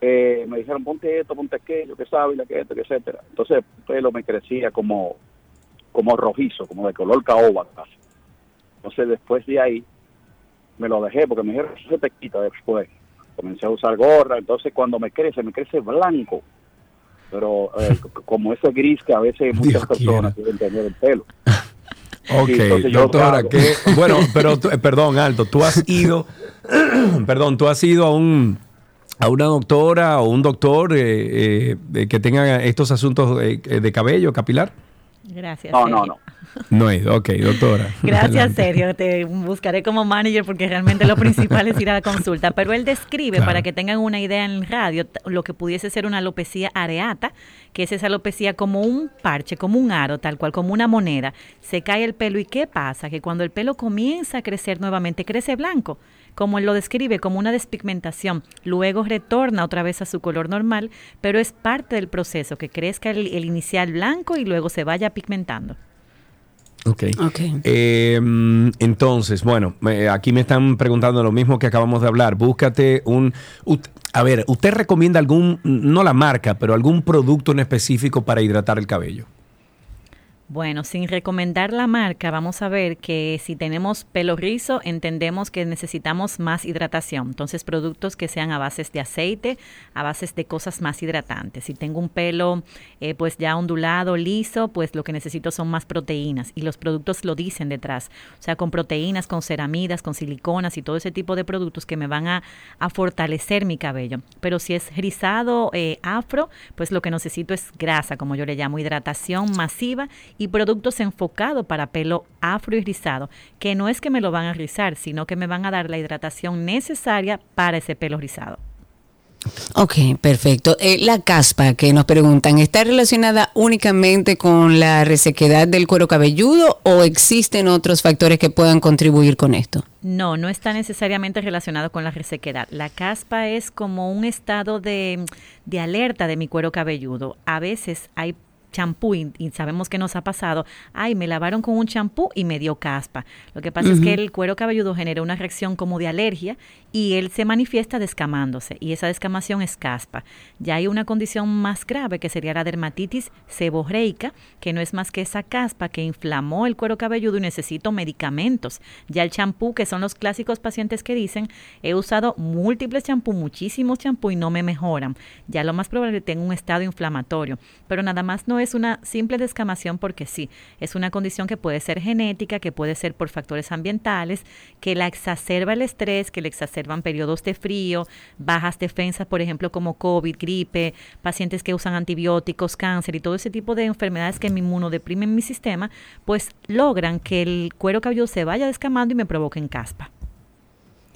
eh, me dijeron, ponte esto, ponte aquello, que sabe, que esto, que etcétera. Entonces, el pelo me crecía como, como rojizo, como de color caoba. Entonces, después de ahí, me lo dejé porque me dijeron, eso se te quita después. comencé a usar gorra, entonces cuando me crece, me crece blanco, pero eh, [laughs] como ese gris que a veces muchas personas quieren tener el pelo. [laughs] Ok, doctora, que bueno, pero eh, perdón, Alto, tú has [laughs] ido, [clears throat] perdón, tú has ido a un a una doctora o un doctor eh, eh, que tenga estos asuntos eh, de cabello capilar. Gracias. No, Sergio. no, no. No he ido, ok, doctora. [laughs] Gracias. Sergio. Te buscaré como manager porque realmente lo principal es ir a la consulta. Pero él describe, Claro. para que tengan una idea en radio, lo que pudiese ser una alopecia areata, que es esa alopecia como un parche, como un aro, tal cual, como una moneda. Se cae el pelo y ¿qué pasa? Que cuando el pelo comienza a crecer nuevamente, crece blanco como él lo describe, como una despigmentación. Luego retorna otra vez a su color normal, pero es parte del proceso, que crezca el, el inicial blanco y luego se vaya pigmentando. Ok. Eh, mm, entonces, bueno, eh, aquí me están preguntando lo mismo que acabamos de hablar. Búscate un... ut- a ver, ¿usted recomienda algún, no la marca, pero algún producto en específico para hidratar el cabello? Bueno, sin recomendar la marca, vamos a ver que si tenemos pelo rizo, entendemos que necesitamos más hidratación. Entonces, productos que sean a bases de aceite, a bases de cosas más hidratantes. Si tengo un pelo eh, pues ya ondulado, liso, pues lo que necesito son más proteínas. Y los productos lo dicen detrás. O sea, con proteínas, con ceramidas, con siliconas y todo ese tipo de productos que me van a, a fortalecer mi cabello. Pero si es rizado, eh, afro, pues lo que necesito es grasa, como yo le llamo, hidratación masiva y productos enfocados para pelo afro y rizado, que no es que me lo van a rizar, sino que me van a dar la hidratación necesaria para ese pelo rizado. Ok, perfecto. Eh, la caspa que nos preguntan, ¿está relacionada únicamente con la resequedad del cuero cabelludo o existen otros factores que puedan contribuir con esto? No, no está necesariamente relacionado con la resequedad. La caspa es como un estado de, de alerta de mi cuero cabelludo. A veces hay champú y, y sabemos que nos ha pasado, ay, me lavaron con un champú y me dio caspa. Lo que pasa es que el cuero cabelludo genera una reacción como de alergia y él se manifiesta descamándose y esa descamación es caspa. Ya hay una condición más grave que sería la dermatitis seborreica, que no es más que esa caspa que inflamó el cuero cabelludo y necesito medicamentos. Ya el champú, que son los clásicos pacientes que dicen, he usado múltiples champú, muchísimos champú y no me mejoran. Ya lo más probable tenga un estado inflamatorio, pero nada más no es una simple descamación porque sí, es una condición que puede ser genética, que puede ser por factores ambientales, que la exacerba el estrés, que le exacerban periodos de frío, bajas defensas, por ejemplo, como COVID, gripe, pacientes que usan antibióticos, cáncer y todo ese tipo de enfermedades que me inmunodeprimen mi sistema, pues logran que el cuero cabelludo se vaya descamando y me provoquen caspa.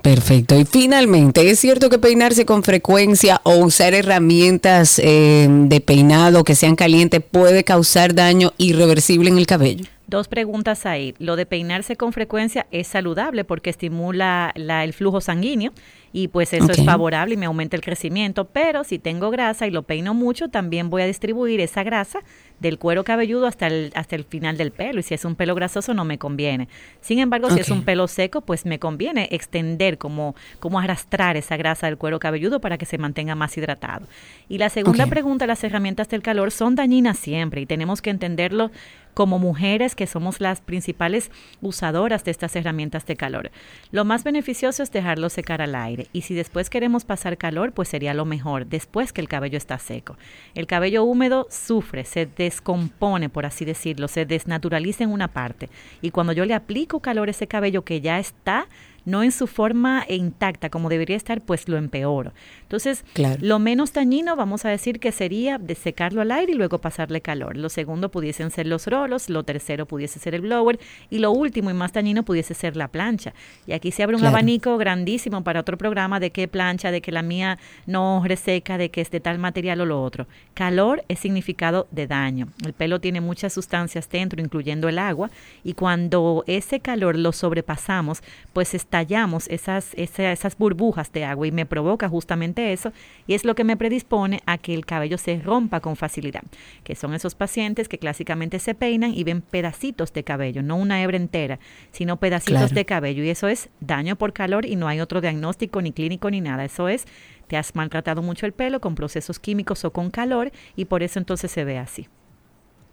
Perfecto. Y finalmente, ¿es cierto que peinarse con frecuencia o usar herramientas eh, de peinado que sean calientes puede causar daño irreversible en el cabello? Dos preguntas ahí. Lo de peinarse con frecuencia es saludable porque estimula la- el flujo sanguíneo y pues eso es favorable y me aumenta el crecimiento. Pero si tengo grasa y lo peino mucho, también voy a distribuir esa grasa del cuero cabelludo hasta el, hasta el final del pelo. Y si es un pelo grasoso, no me conviene. Sin embargo, si es un pelo seco, pues me conviene extender, como, como arrastrar esa grasa del cuero cabelludo para que se mantenga más hidratado. Y la segunda pregunta, las herramientas del calor son dañinas siempre y tenemos que entenderlo como mujeres que somos las principales usadoras de estas herramientas de calor. Lo más beneficioso es dejarlo secar al aire y si después queremos pasar calor, pues sería lo mejor, después que el cabello está seco. El cabello húmedo sufre, se descompone, por así decirlo, se desnaturaliza en una parte y cuando yo le aplico calor a ese cabello que ya está no en su forma intacta como debería estar, pues lo empeoro. Entonces, Claro. lo menos dañino, vamos a decir que sería de secarlo al aire y luego pasarle calor. Lo segundo pudiesen ser los rolos, lo tercero pudiese ser el blower y lo último y más dañino pudiese ser la plancha. Y aquí se abre un Claro. abanico grandísimo para otro programa de qué plancha, de que la mía no reseca, de que es de tal material o lo otro. Calor es significado de daño. El pelo tiene muchas sustancias dentro, incluyendo el agua, y cuando ese calor lo sobrepasamos, pues estallamos esas, esa- esas burbujas de agua y me provoca justamente eso, y es lo que me predispone a que el cabello se rompa con facilidad, que son esos pacientes que clásicamente se peinan y ven pedacitos de cabello, no una hebra entera, sino pedacitos Claro. de cabello, y eso es daño por calor y no hay otro diagnóstico ni clínico ni nada, eso es, te has maltratado mucho el pelo con procesos químicos o con calor y por eso entonces se ve así.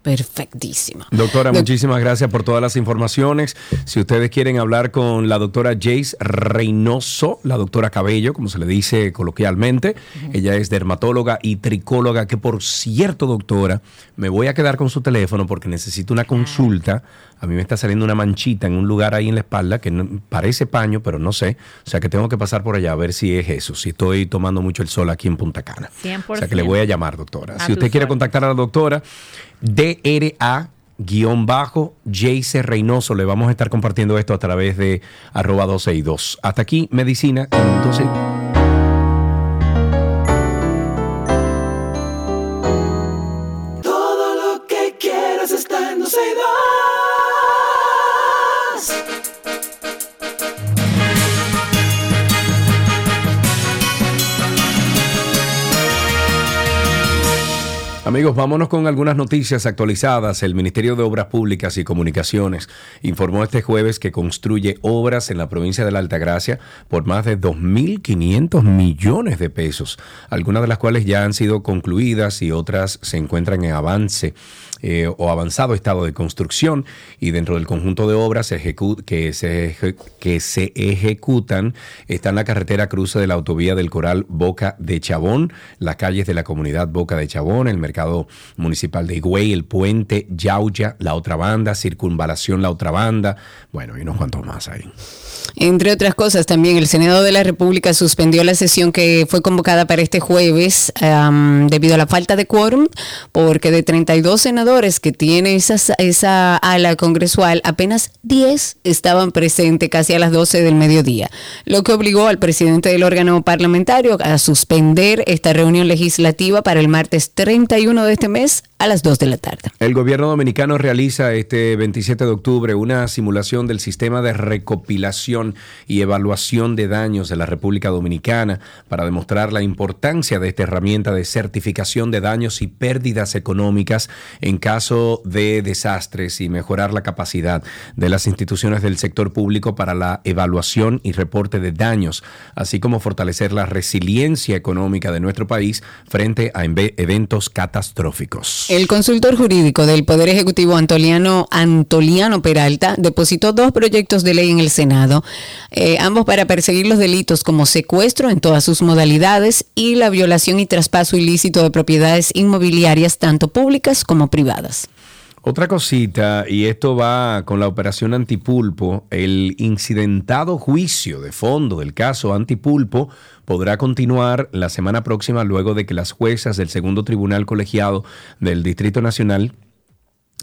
Perfectísimo. Doctora, Doc- muchísimas gracias por todas las informaciones. Si ustedes quieren hablar con la doctora Jace Reynoso, la doctora Cabello, como se le dice coloquialmente, ella es dermatóloga y tricóloga, que por cierto, doctora, me voy a quedar con su teléfono porque necesito una consulta. A mí me está saliendo una manchita en un lugar ahí en la espalda que no- parece paño, pero no sé. O sea que tengo que pasar por allá a ver si es eso, si estoy tomando mucho el sol aquí en Punta Cana. 100%. O sea que le voy a llamar, doctora. A si usted quiere contactar a la doctora, DRA guion bajo Jace Reynoso. Le vamos a estar compartiendo esto a través de arroba 12 y 2. Hasta aquí, medicina. Entonces, Amigos, vámonos con algunas noticias actualizadas. El Ministerio de Obras Públicas y Comunicaciones informó este jueves que construye obras en la provincia de la Altagracia por más de 2.500 millones de pesos, algunas de las cuales ya han sido concluidas y otras se encuentran en avance eh, o avanzado estado de construcción y dentro del conjunto de obras que, se que se ejecutan están la carretera cruce de la autovía del Coral Boca de Chabón, las calles de la comunidad Boca de Chabón, el mercado municipal de Higüey, el puente Yauya, la otra banda, circunvalación, la otra banda, bueno, y unos cuantos más ahí. Entre otras cosas, también el Senado de la República suspendió la sesión que fue convocada para este jueves am, debido a la falta de quórum, porque de 32 senadores que tiene esa, esa ala congresual, apenas 10 estaban presentes casi a las 12 del mediodía, lo que obligó al presidente del órgano parlamentario a suspender esta reunión legislativa para el martes 31 de este mes a las 2 de la tarde. El gobierno dominicano realiza este 27 de octubre una simulación del sistema de recopilación y evaluación de daños de la República Dominicana para demostrar la importancia de esta herramienta de certificación de daños y pérdidas económicas en caso de desastres y mejorar la capacidad de las instituciones del sector público para la evaluación y reporte de daños, así como fortalecer la resiliencia económica de nuestro país frente a eventos catastróficos. El consultor jurídico del Poder Ejecutivo Antoliano, Antoliano Peralta depositó dos proyectos de ley en el Senado, eh, ambos para perseguir los delitos como secuestro en todas sus modalidades y la violación y traspaso ilícito de propiedades inmobiliarias tanto públicas como privadas. Otra cosita, y esto va con la operación Antipulpo, el incidentado juicio de fondo del caso Antipulpo podrá continuar la semana próxima luego de que las juezas del segundo tribunal colegiado del Distrito Nacional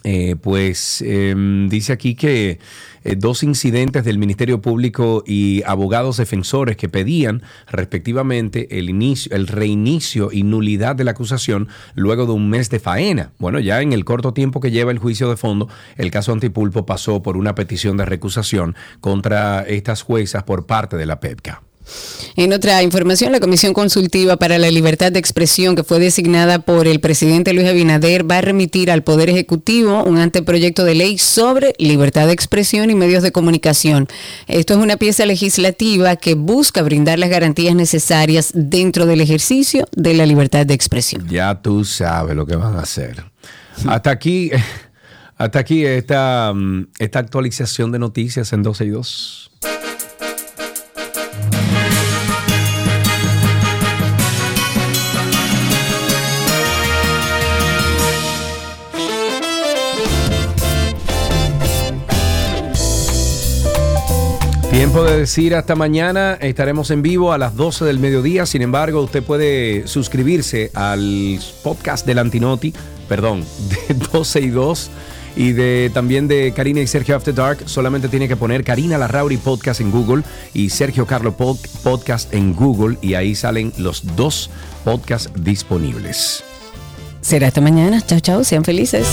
eh, pues em, dice aquí que eh, dos incidentes del Ministerio Público y abogados defensores que pedían respectivamente el inicio, el reinicio y nulidad de la acusación luego de un mes de faena. Bueno, ya en el corto tiempo que lleva el juicio de fondo, el caso Antipulpo pasó por una petición de recusación contra estas juezas por parte de la PEPCA. En otra información, la Comisión Consultiva para la Libertad de Expresión, que fue designada por el presidente Luis Abinader, va a remitir al Poder Ejecutivo un anteproyecto de ley sobre libertad de expresión y medios de comunicación. Esto es una pieza legislativa que busca brindar las garantías necesarias dentro del ejercicio de la libertad de expresión. Ya tú sabes lo que van a hacer. Hasta aquí, [laughs] hasta aquí esta, mm, esta actualización de noticias en 12 y 2. Tiempo de decir hasta mañana. Estaremos en vivo a las 12 del mediodía. Sin embargo, usted puede suscribirse al podcast del Antinoti, perdón, [laughs] de 12 y 2 y de también de Karina y Sergio After Dark. Solamente tiene que poner Karina Larrauri Podcast en Google y Sergio Carlo Pod- Podcast en Google y ahí salen los dos podcasts disponibles. Será hasta mañana. Chao, chao. Sean felices.